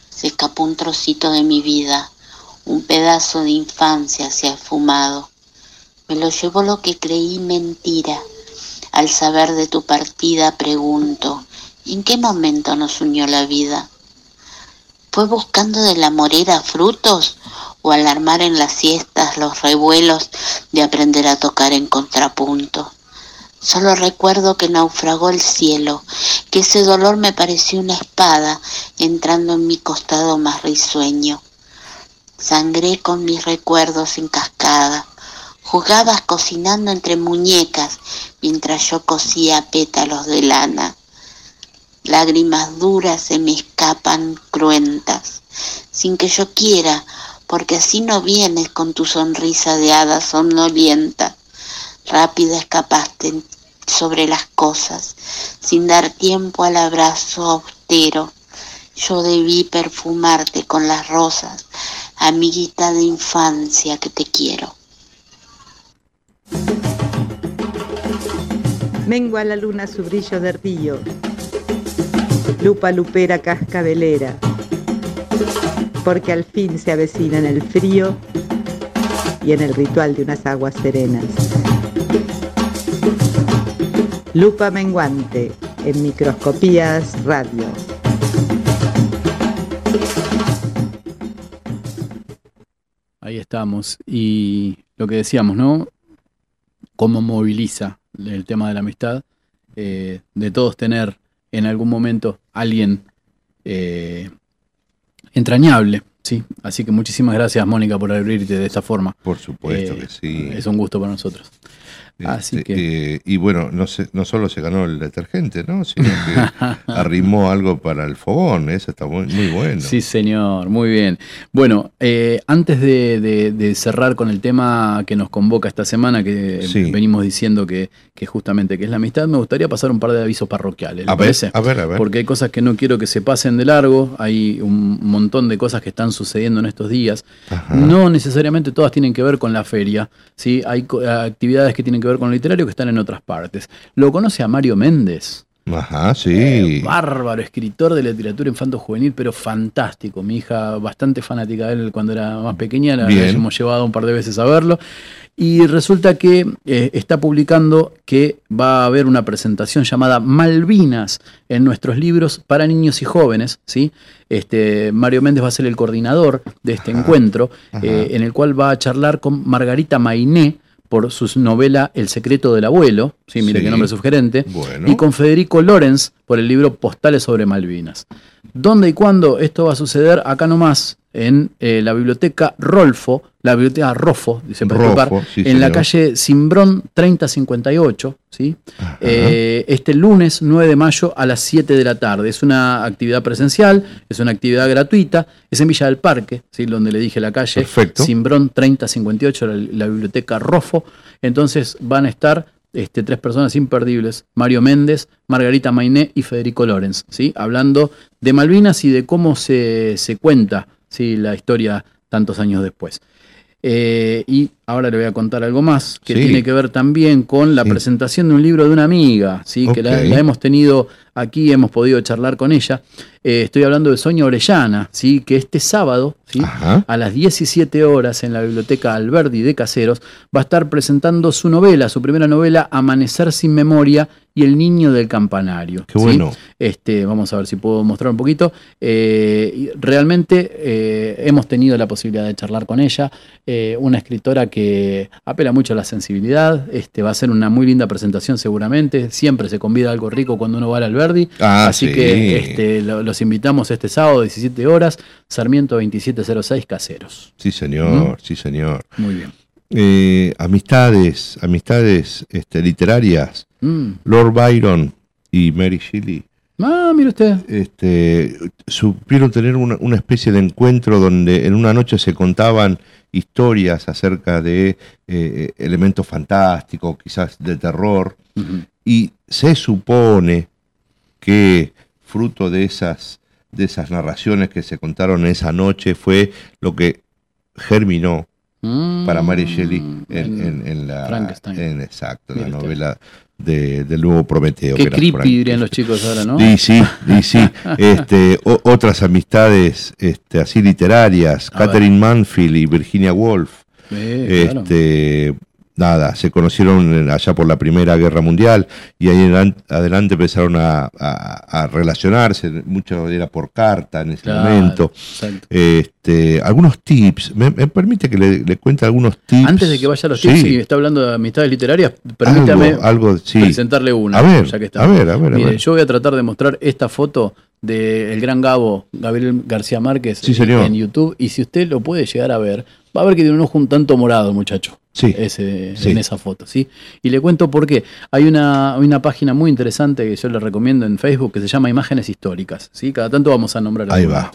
R: Se escapó un trocito de mi vida, un pedazo de infancia se ha esfumado. Me lo llevó lo que creí mentira. Al saber de tu partida pregunto, ¿en qué momento nos unió la vida? ¿Fue buscando de la morera frutos o al armar en las siestas los revuelos de aprender a tocar en contrapunto? Solo recuerdo que naufragó el cielo, que ese dolor me pareció una espada entrando en mi costado más risueño. Sangré con mis recuerdos en cascada. Jugabas cocinando entre muñecas mientras yo cosía pétalos de lana. Lágrimas duras se me escapan cruentas, sin que yo quiera, porque así no vienes con tu sonrisa de hada somnolienta. Rápida escapaste sobre las cosas, sin dar tiempo al abrazo austero. Yo debí perfumarte con las rosas, amiguita de infancia que te quiero.
F: Mengua la luna su brillo de río, lupa lupera cascabelera, porque al fin se avecina en el frío y en el ritual de unas aguas serenas. Lupa menguante en microscopías radio.
D: Ahí estamos. Y lo que decíamos, ¿no? Cómo moviliza el tema de la amistad, eh, de todos tener en algún momento alguien eh, entrañable, ¿sí? Así que muchísimas gracias, Mónica, por abrirte de esta forma.
E: Por supuesto
D: Eh,
E: que sí.
D: Es un gusto para nosotros. Así
E: Este,
D: que-
E: eh, y bueno, no, se- no solo se ganó el detergente, ¿no? Sino que arrimó algo para el fogón. Eso está muy, muy bueno.
D: Sí, señor, muy bien. Bueno, eh, antes de, de- de cerrar con el tema que nos convoca esta semana, que
E: Sí.
D: venimos diciendo que, que justamente que es la amistad, me gustaría pasar un par de avisos parroquiales. ¿le
E: A ver,
D: parece?
E: a ver, a ver.
D: Porque hay cosas que no quiero que se pasen de largo, hay un montón de cosas que están sucediendo en estos días. No necesariamente todas tienen que ver con la feria, ¿sí? hay co- actividades que tienen que ver con lo literario que están en otras partes. ¿Lo conoce a Mario Méndez?
E: Ajá, sí.
D: Bárbaro, escritor de literatura infanto juvenil, pero fantástico. Mi hija, bastante fanática de él cuando era más pequeña, la,
E: Bien.
D: hemos llevado un par de veces a verlo. Y resulta que eh, está publicando que va a haber una presentación llamada Malvinas en nuestros libros para niños y jóvenes. ¿sí? Este, Mario Méndez va a ser el coordinador de este encuentro, eh, en el cual va a charlar con Margarita Mainé por su novela El secreto del abuelo, sí, mire
E: Sí.
D: qué nombre sugerente,
E: Bueno.
D: y con Federico Lorenz por el libro Postales sobre Malvinas. ¿Dónde y cuándo esto va a suceder? Acá nomás, en eh, la biblioteca Rolfo, la biblioteca Rofo, dice disculpar,
E: sí,
D: en la calle Simbrón 3058, ¿sí? Eh, este lunes 9 de mayo a las 7 de la tarde. Es una actividad presencial, es una actividad gratuita, es en Villa del Parque, ¿sí? donde le dije la calle,
E: Perfecto.
D: Simbrón 3058, la, la biblioteca Rofo. Entonces van a estar este, tres personas imperdibles, Mario Méndez, Margarita Mainé y Federico Lorenz, ¿sí? hablando de Malvinas y de cómo se, se cuenta ¿sí? la historia tantos años después. Eh, y ahora le voy a contar algo más que
E: Sí.
D: tiene que ver también con la presentación de un libro de una amiga, ¿sí? que la, hemos tenido aquí, hemos podido charlar con ella. Eh, estoy hablando de Sonia Orellana, ¿sí? que este sábado, ¿sí? a las 17 horas en la biblioteca Alberdi de Caseros, va a estar presentando su novela, su primera novela, Amanecer sin memoria y El niño del campanario.
E: Qué bueno.
D: Este, vamos a ver si puedo mostrar un poquito. Eh, realmente eh, hemos tenido la posibilidad de charlar con ella, una escritora que apela mucho a la sensibilidad. Este, va a ser una muy linda presentación seguramente. Siempre se convida algo rico cuando uno va al Alberdi.
E: Ah,
D: Así
E: sí.
D: que este, lo- los invitamos este sábado, 17 horas, Sarmiento 2706 Caseros.
E: Sí, señor, sí, señor.
D: Muy bien.
E: eh, amistades, amistades este, literarias,
D: Mm.
E: Lord Byron y Mary Shelley
D: Ah, mire usted.
E: este, supieron tener una, una especie de encuentro donde en una noche se contaban historias acerca de eh, elementos fantásticos, quizás de terror, y se supone que fruto de esas, de esas narraciones que se contaron esa noche fue lo que germinó para Mary Shelley en, en- en la
D: Mm. Frankenstein.
E: en- exacto, la novela de- del nuevo Prometeo.
D: Qué
E: que
D: creepy dirían los chicos ahora, ¿no?
E: Y sí, y sí. Este, o- otras amistades este, así literarias,
D: A ver.
E: Catherine Manfield y Virginia Woolf.
D: Eh, claro.
E: Nada, se conocieron allá por la Primera Guerra Mundial y ahí en adelante empezaron a, a- a relacionarse, mucho era por carta en ese
D: Claro,
E: momento.
D: exacto.
E: Este, algunos tips, ¿me, me permite que le, le cuente algunos tips?
D: Antes de que vaya a los
E: Sí.
D: tips y está hablando de amistades literarias, permítame
E: Algo- algo, sí.
D: presentarle una.
E: A ver,
D: ya que está.
E: a ver, a ver, a
D: Mire,
E: ver.
D: yo voy a tratar de mostrar esta foto del gran Gabo, Gabriel García Márquez,
E: Sí,
D: en YouTube. Y si usted lo puede llegar a ver, va a ver que tiene un ojo un tanto morado, muchacho.
E: Sí.
D: Ese,
E: Sí.
D: En esa foto, ¿sí? Y le cuento por qué. Hay una, una página muy interesante que yo le recomiendo en Facebook que se llama Imágenes Históricas, ¿sí? Cada tanto vamos a nombrar
E: Ahí va.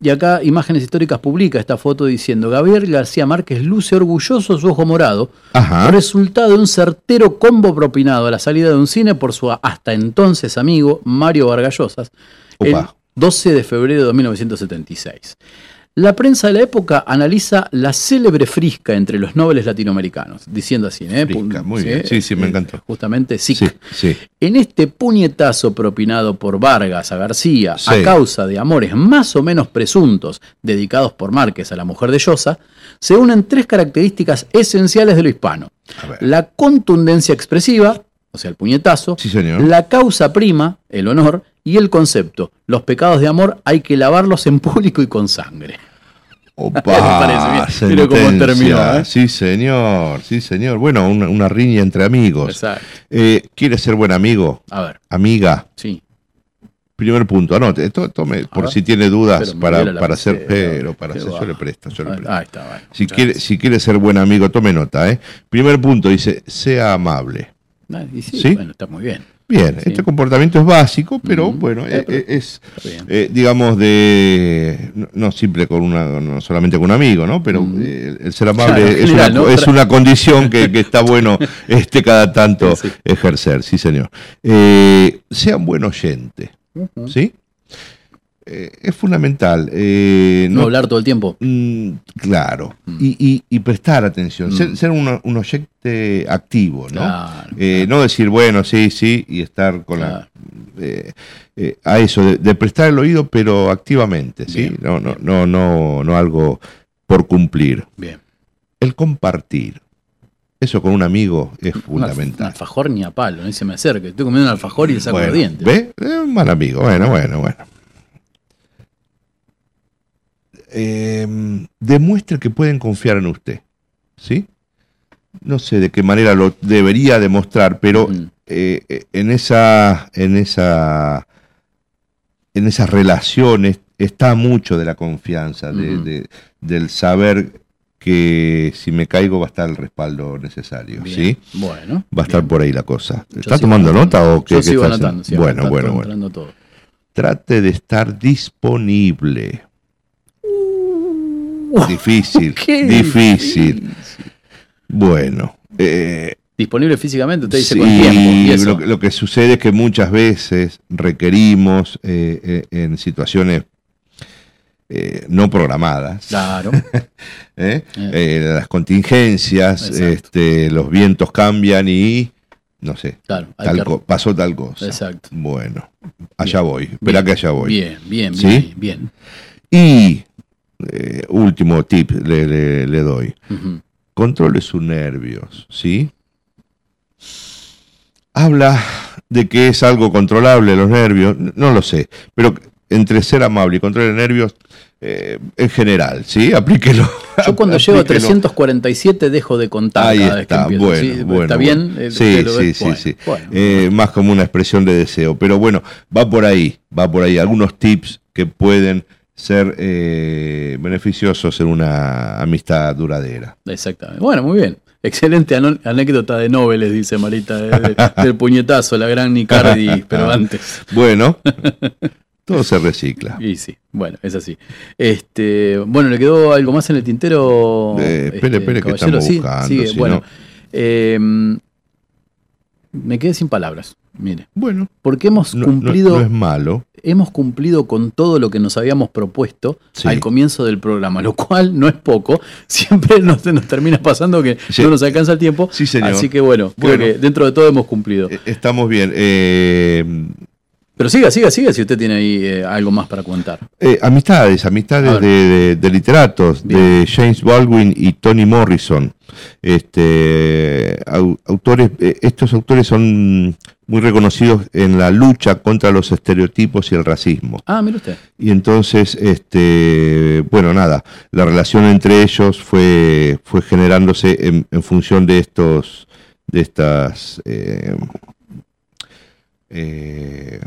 D: Y acá Imágenes Históricas publica esta foto diciendo Gabriel García Márquez luce orgulloso su ojo morado,
E: Ajá.
D: resultado de un certero combo propinado a la salida de un cine por su hasta entonces amigo Mario Vargallosas, el
E: Opa.
D: 12 de febrero de 1976. La prensa de la época analiza la célebre frisca entre los nobles latinoamericanos, diciendo así, ¿eh?
E: Frisca, muy bien. Sí, sí, me encantó.
D: Justamente.
E: Sí, sí.
D: En este puñetazo propinado por Vargas a García
E: Sí.
D: a causa de amores más o menos presuntos dedicados por Márquez a la mujer de Llosa, se unen tres características esenciales de lo hispano. La contundencia expresiva, o sea, el puñetazo, la causa prima, el honor, y el concepto, los pecados de amor hay que lavarlos en público y con sangre.
E: Opa.
D: Mira- cómo terminó, ¿eh?
E: Sí, señor, sí, señor. Bueno, una, una riña entre amigos.
D: Exacto.
E: Eh, ¿Quiere ser buen amigo?
D: A ver.
E: Amiga.
D: Sí.
E: Primer punto, anote, to- tome, por
D: ver.
E: si tiene dudas para, para hacer,
D: pecera,
E: pero para hacer, yo le presto, yo le presto.
D: Ahí está, bueno.
E: Si quiere, si quiere ser buen amigo, tome nota, ¿eh? Primer punto, dice, sea amable.
D: Ah, y sí,
E: ¿Sí?
D: bueno, está muy bien.
E: Bien,
D: Sí.
E: este comportamiento es básico, pero bueno,
D: Eh,
E: eh, eh, es, eh, digamos, de no, no siempre con una, no solamente con un amigo, ¿no? Pero eh, el ser amable
D: Claro,
E: es,
D: general,
E: una,
D: ¿no?
E: es una condición que, que está bueno este cada tanto
D: Sí,
E: ejercer, sí, señor. Eh, sea un buen oyente, ¿sí? Eh, es fundamental. eh,
D: No hablar todo el tiempo.
E: Mm, claro. Y, y- y prestar atención. Ser,
D: Mm.
E: ser un, un oyente activo, ¿no?
D: Claro,
E: Eh, No decir, bueno, sí, sí, y estar con la. eh, eh, a eso, de, de prestar el oído, pero activamente, ¿sí?
D: Bien,
E: no, no, no, no, no algo por cumplir.
D: Bien.
E: El compartir. Eso con un amigo es
D: Un
E: fundamental.
D: alfajor ni a palo, ni se me acerque. Estoy comiendo un alfajor y le saco
E: Bueno,
D: los dientes.
E: ¿Ve? Es un mal amigo. Bueno, bueno, bueno. Eh, demuestre que pueden confiar en usted. ¿Sí? No sé de qué manera lo debería demostrar, pero eh, eh, en esa. en esa. en esas relaciones está mucho de la confianza, de-
D: Ujú.
E: de- del saber que si me caigo va a estar el respaldo necesario.
D: Bien,
E: ¿sí?
D: bueno,
E: Va a estar por ahí la cosa. ¿Está tomando
D: anotando.
E: nota o qué?
D: Yo sigo anotando, sí,
E: bueno, bueno, bueno.
D: todo.
E: Trate de estar disponible. Difícil,
D: qué
E: difícil. Bueno, eh,
D: Disponible físicamente, usted dice
E: sí,
D: con tiempo. Y eso.
E: lo, que- lo que sucede es que muchas veces requerimos eh, eh, en situaciones eh, no programadas.
D: Claro.
E: ¿eh? Eh, las contingencias, este, los vientos cambian y no sé,
D: Claro, hay
E: tal
D: que-
E: co- pasó tal cosa.
D: Exacto.
E: Bueno, allá voy, espera
D: Bien,
E: que allá voy.
D: Bien, bien,
E: ¿Sí?
D: bien, bien.
E: Y eh, último tip le, le- le doy.
D: Ujú.
E: Controle sus nervios, ¿sí? Habla de que es algo controlable los nervios, no lo sé, pero entre ser amable y controlar nervios, eh, en general, ¿sí? Aplíquelo.
D: Yo cuando llego a
E: aplíquelo.
D: 347 dejo de contar
E: Ahí
D: cada vez que
E: está,
D: empiezo.
E: bueno,
D: ¿sí?
E: bueno.
D: ¿Está
E: bueno.
D: bien? Eh,
E: Sí, sí, sí, sí.
D: bueno.
E: Eh, más como una expresión de deseo. Pero bueno, va por ahí, va por ahí. Algunos tips que pueden ser eh, beneficiosos en una amistad duradera.
D: Exactamente. Bueno, muy bien. Excelente anécdota de Noveles, dice Marita, de- de- del puñetazo, la gran Nicardi, pero antes.
E: Bueno, todo se recicla.
D: Y sí, bueno, es así. Este, bueno, ¿le quedó algo más en el tintero?
E: Eh, espere,
D: este,
E: espere, que
D: caballero?
E: estamos
D: Sí,
E: buscando,
D: sigue.
E: si
D: bueno,
E: no-
D: eh, me quedé sin palabras. Mire.
E: Bueno.
D: Porque hemos
E: No-
D: cumplido.
E: no es malo.
D: Hemos cumplido con todo lo que nos habíamos propuesto
E: Sí.
D: al comienzo del programa, lo cual no es poco. Siempre nos, nos termina pasando que
E: Sí.
D: no nos alcanza el tiempo.
E: Sí, señor.
D: Así que bueno, creo que dentro de todo hemos cumplido.
E: Estamos bien. Eh,
D: Pero siga, siga, siga si usted tiene ahí eh, algo más para contar.
E: eh, amistades, amistades de, de- de literatos, de James Baldwin y Toni Morrison. Este, au- autores, eh, estos autores son muy reconocidos en la lucha contra los estereotipos y el racismo.
D: Ah, mire usted.
E: Y entonces, este, bueno, nada, la relación entre ellos fue, fue generándose en, en función de estos, de estas, eh, eh,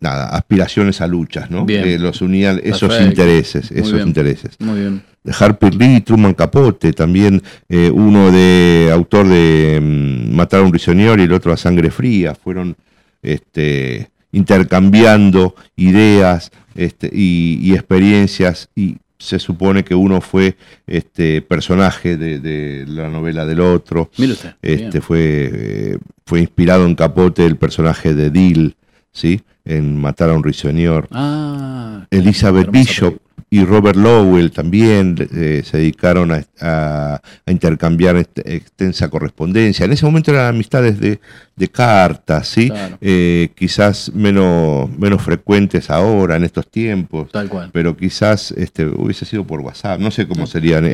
E: nada, aspiraciones a luchas, ¿no?
D: Bien.
E: Que los unían esos
D: Perfecto.
E: intereses,
D: Muy
E: esos
D: bien.
E: intereses.
D: Muy bien.
E: Harper Lee, Truman Capote, también eh, uno de autor de mm, Matar a un prisionero y el otro a Sangre Fría, fueron este, intercambiando ideas este, y, y experiencias y se supone que uno fue este personaje de, de la novela del otro.
D: Mire usted,
E: Este,
D: bien.
E: fue, eh, fue inspirado en Capote el personaje de Dill, ¿sí? en Matar a un ruiseñor.
D: Ah,
E: Elizabeth Bishop y Robert Lowell también eh, se dedicaron a, a- a intercambiar est- extensa correspondencia. En ese momento eran amistades de, de cartas, ¿sí?
D: Claro.
E: Eh, quizás menos, menos frecuentes ahora, en estos tiempos.
D: Tal cual.
E: Pero quizás este, hubiese sido por WhatsApp. No sé cómo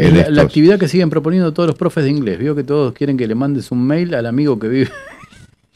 E: en
D: la,
E: estos.
D: la actividad que siguen proponiendo todos los profes de inglés. Vio que todos quieren que le mandes un mail al amigo que vive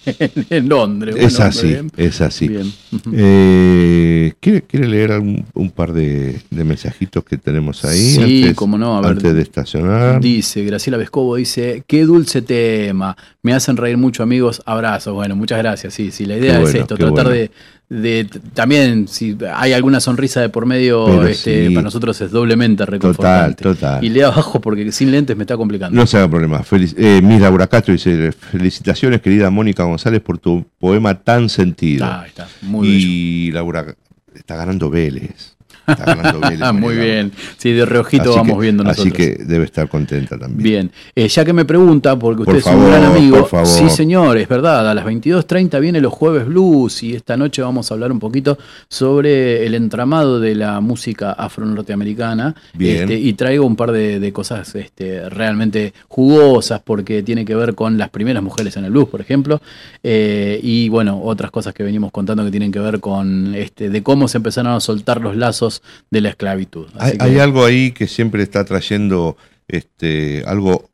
D: en, Londres.
E: Es
D: Bueno,
E: así,
D: bien.
E: es así.
D: Bien.
E: Eh, ¿quiere, quiere leer algún- un par de, de mensajitos que tenemos ahí?
D: Sí,
E: antes,
D: cómo no, a ver.
E: antes de estacionar.
D: Dice, Graciela Vescovo dice, qué dulce tema, me hacen reír mucho amigos, abrazos. Bueno, muchas gracias, sí, sí, la idea
E: Qué
D: es
E: bueno,
D: esto, tratar
E: bueno.
D: de, de también, si hay alguna sonrisa de por medio, este,
E: sí.
D: para nosotros es doblemente reconfortante.
E: total.
D: Y lea abajo porque sin lentes me está complicando.
E: No se haga problema. Felic- eh, Miss Laura Castro dice, felicitaciones querida Mónica González por tu poema tan sentido.
D: Ah, está, muy
E: y Laura está ganando Vélez. Está.
D: Ah, muy bien. Sí, de reojito
E: Así
D: vamos
E: que-
D: viendo nosotros.
E: Así que debe estar contenta también.
D: Bien, Eh, ya que me pregunta, porque usted
E: Por
D: es un gran
E: favor,
D: amigo,
E: por favor.
D: sí señor, es verdad, a las 22.30 viene los jueves blues y esta noche vamos a hablar un poquito sobre el entramado de la música afro-norteamericana
E: Bien.
D: Este, y traigo un par de, de cosas este, realmente jugosas porque tiene que ver con las primeras mujeres en el blues, por ejemplo, eh, y bueno, otras cosas que venimos contando que tienen que ver con este, de cómo se empezaron a soltar los lazos de la esclavitud.
E: Hay,
D: Así que-
E: hay algo ahí que siempre está trayendo este, algo,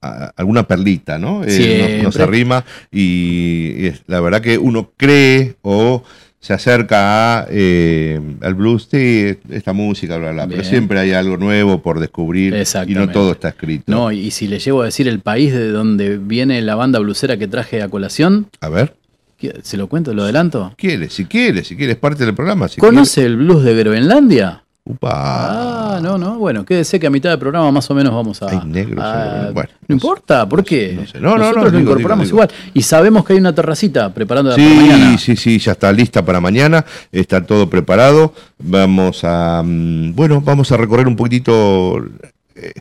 E: a- alguna perlita, ¿no? Eh, nos, nos
D: Siempre.
E: arrima y, y es- la verdad que uno cree o se acerca a, eh, al blues, sí, esta música, bla, bla, pero siempre hay algo nuevo por descubrir y no todo está escrito.
D: No, y, si le llego a decir el país de donde viene la banda blusera que traje a colación,
E: A ver,
D: ¿qué- ¿se lo cuento, lo adelanto?
E: quiere, si quiere, si quiere, es parte del programa. Si
D: ¿Conoce el blues de Groenlandia?
E: Upa.
D: Ah, no, no, bueno, quédese que a mitad del programa más o menos vamos a...
E: Hay negros
D: a-.
E: Bueno,
D: no importa, ¿por qué?
E: sé. No, no, no,
D: Nosotros lo
E: digo,
D: incorporamos
E: digo, digo.
D: igual. Y sabemos que hay una terracita preparándola para
E: Sí,
D: mañana.
E: sí, sí, ya está lista para mañana, está todo preparado. Vamos a, mm, bueno, vamos a recorrer un poquitito eh,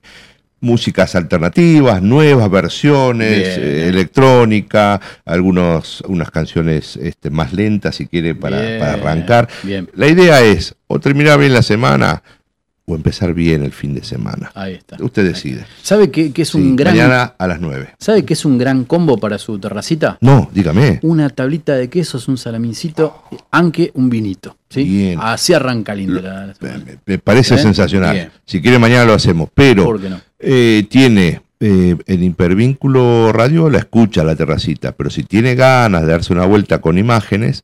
E: músicas alternativas, nuevas versiones, eh, electrónica, algunos, unas canciones este, más lentas si quiere para,
D: Bien,
E: para arrancar.
D: bien.
E: La idea es o terminar bien la semana o empezar bien el fin de semana.
D: Ahí está.
E: Usted decide.
D: ¿Sabe qué, qué es
E: Sí,
D: un gran...
E: Mañana a las 9.
D: ¿Sabe qué es un gran combo para su terracita?
E: No, dígame.
D: Una tablita de quesos, un salamincito, aunque un vinito. ¿sí?
E: Bien.
D: Así arranca lindo la, semana.
E: Me parece
D: ¿Eh?
E: sensacional.
D: Bien.
E: Si quiere mañana lo hacemos, pero
D: ¿Por qué no?
E: eh, tiene eh, en Hipervínculo Radio la escucha la terracita, pero si tiene ganas de darse una vuelta con imágenes,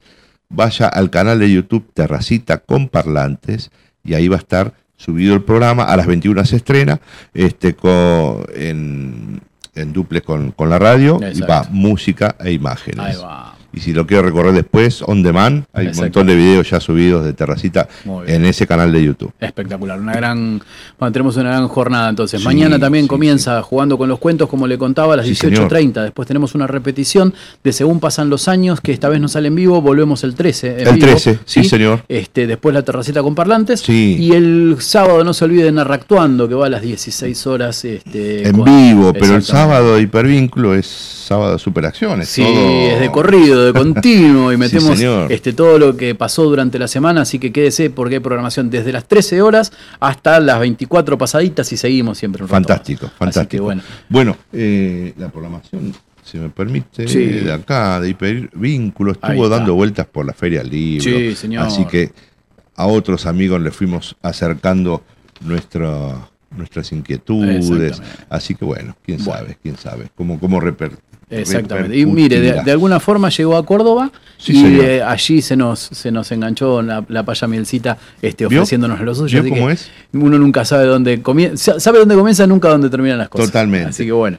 E: vaya al canal de YouTube Terracita con Parlantes y ahí va a estar subido el programa. A las 21 se estrena este, con, en, en duple con, con la radio y va música e imágenes.
D: Ahí va.
E: Y si lo quiero recorrer después, on demand, hay un montón de videos ya subidos de Terracita en ese canal de YouTube.
D: Espectacular, una gran, bueno, tenemos una gran jornada entonces.
E: Sí,
D: Mañana también comienza jugando con los cuentos, como le contaba, a las
E: Sí,
D: 18.30. Después tenemos una repetición de Según pasan los años, que esta vez no sale en vivo, volvemos el 13. en
E: El
D: vivo,
E: 13, sí, señor.
D: Este, después la terracita con parlantes.
E: Sí.
D: Y el sábado no se olviden Narractuando, que va a las 16 horas. Este,
E: En
D: con-
E: vivo, pero el sábado de hipervínculo es sábado de superacciones.
D: Sí,
E: todo-
D: es de corrido, de continuo, y metemos este, todo lo que pasó durante la semana, así que quédese porque hay programación desde las 13 horas hasta las 24 pasaditas y seguimos siempre un rato.
E: Fantástico, fantástico.
D: que bueno.
E: Bueno, eh, la programación, si me permite,
D: Sí.
E: de acá, de Hipervínculo, estuvo dando vueltas por la Feria del Libro.
D: Sí, señor.
E: Así que a otros amigos les fuimos acercando nuestra- nuestras inquietudes. Así que bueno, quién sabe, quién sabe, cómo, cómo reper-
D: Exactamente. Y mire, de, alguna forma llegó a Córdoba
E: Sí,
D: y eh, allí se nos, se nos enganchó la, la paya mielcita este, ofreciéndonos los suyos.
E: ¿Vio
D: así
E: cómo
D: que
E: es?
D: Uno nunca sabe dónde comienza, sabe dónde comienza, nunca dónde terminan las cosas.
E: Totalmente.
D: Así que bueno.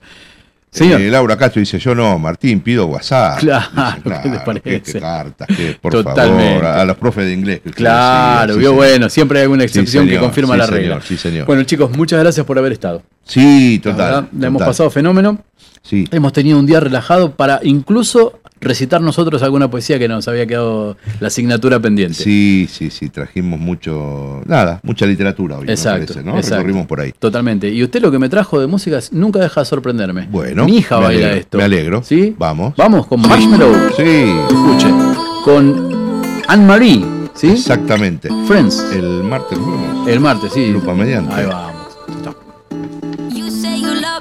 D: Señor.
E: Eh, Laura Castro dice, yo no, Martín, pido WhatsApp.
D: Claro, ¿qué le
E: claro,
D: parece?
E: qué- qué cartas, qué, por
D: Totalmente.
E: favor, a, a los profes de inglés. que
D: Claro,
E: sí,
D: vio, bueno, siempre hay alguna
E: Sí,
D: excepción que confirma la
E: señor,
D: regla.
E: Sí, señor.
D: Bueno, chicos, muchas gracias por haber estado.
E: sí,
D: La
E: total.
D: la hemos
E: total.
D: pasado fenómeno.
E: Sí.
D: Hemos tenido un día relajado para incluso recitar nosotros alguna poesía que nos había quedado la asignatura pendiente.
E: Sí, sí, sí, trajimos mucho, nada, mucha literatura hoy, me
D: Exacto,
E: parece, ¿no?
D: exacto.
E: Recorrimos por ahí.
D: Totalmente. Y usted lo que me trajo de música es- nunca deja de sorprenderme.
E: Bueno,
D: Mi hija
E: me
D: baila
E: alegro,
D: esto.
E: Me alegro.
D: ¿Sí?
E: Vamos.
D: Vamos con Marshmallow.
E: Sí.
D: Escuche. Con Anne-Marie. ¿Sí?
E: Exactamente.
D: Friends.
E: El martes jueves.
D: El martes, sí.
E: Lupa mediante.
D: Ahí vamos.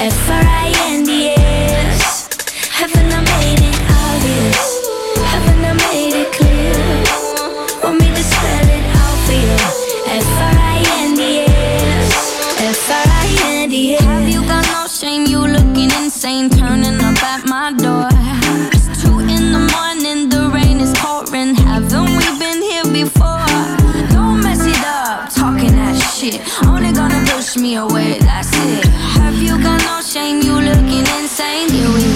S: you? F R I N D S. Haven't I made it obvious? Haven't I made it clear? Want me to spell it out for you? F R I N D S. F R I N D S. Have you got no shame? You looking insane, turning up at my door. It's two in the morning, the rain is pouring. Haven't we been here before? Don't mess it up, talking that shit. Only gonna push me away, that's it. Got no shame? You looking insane. Here we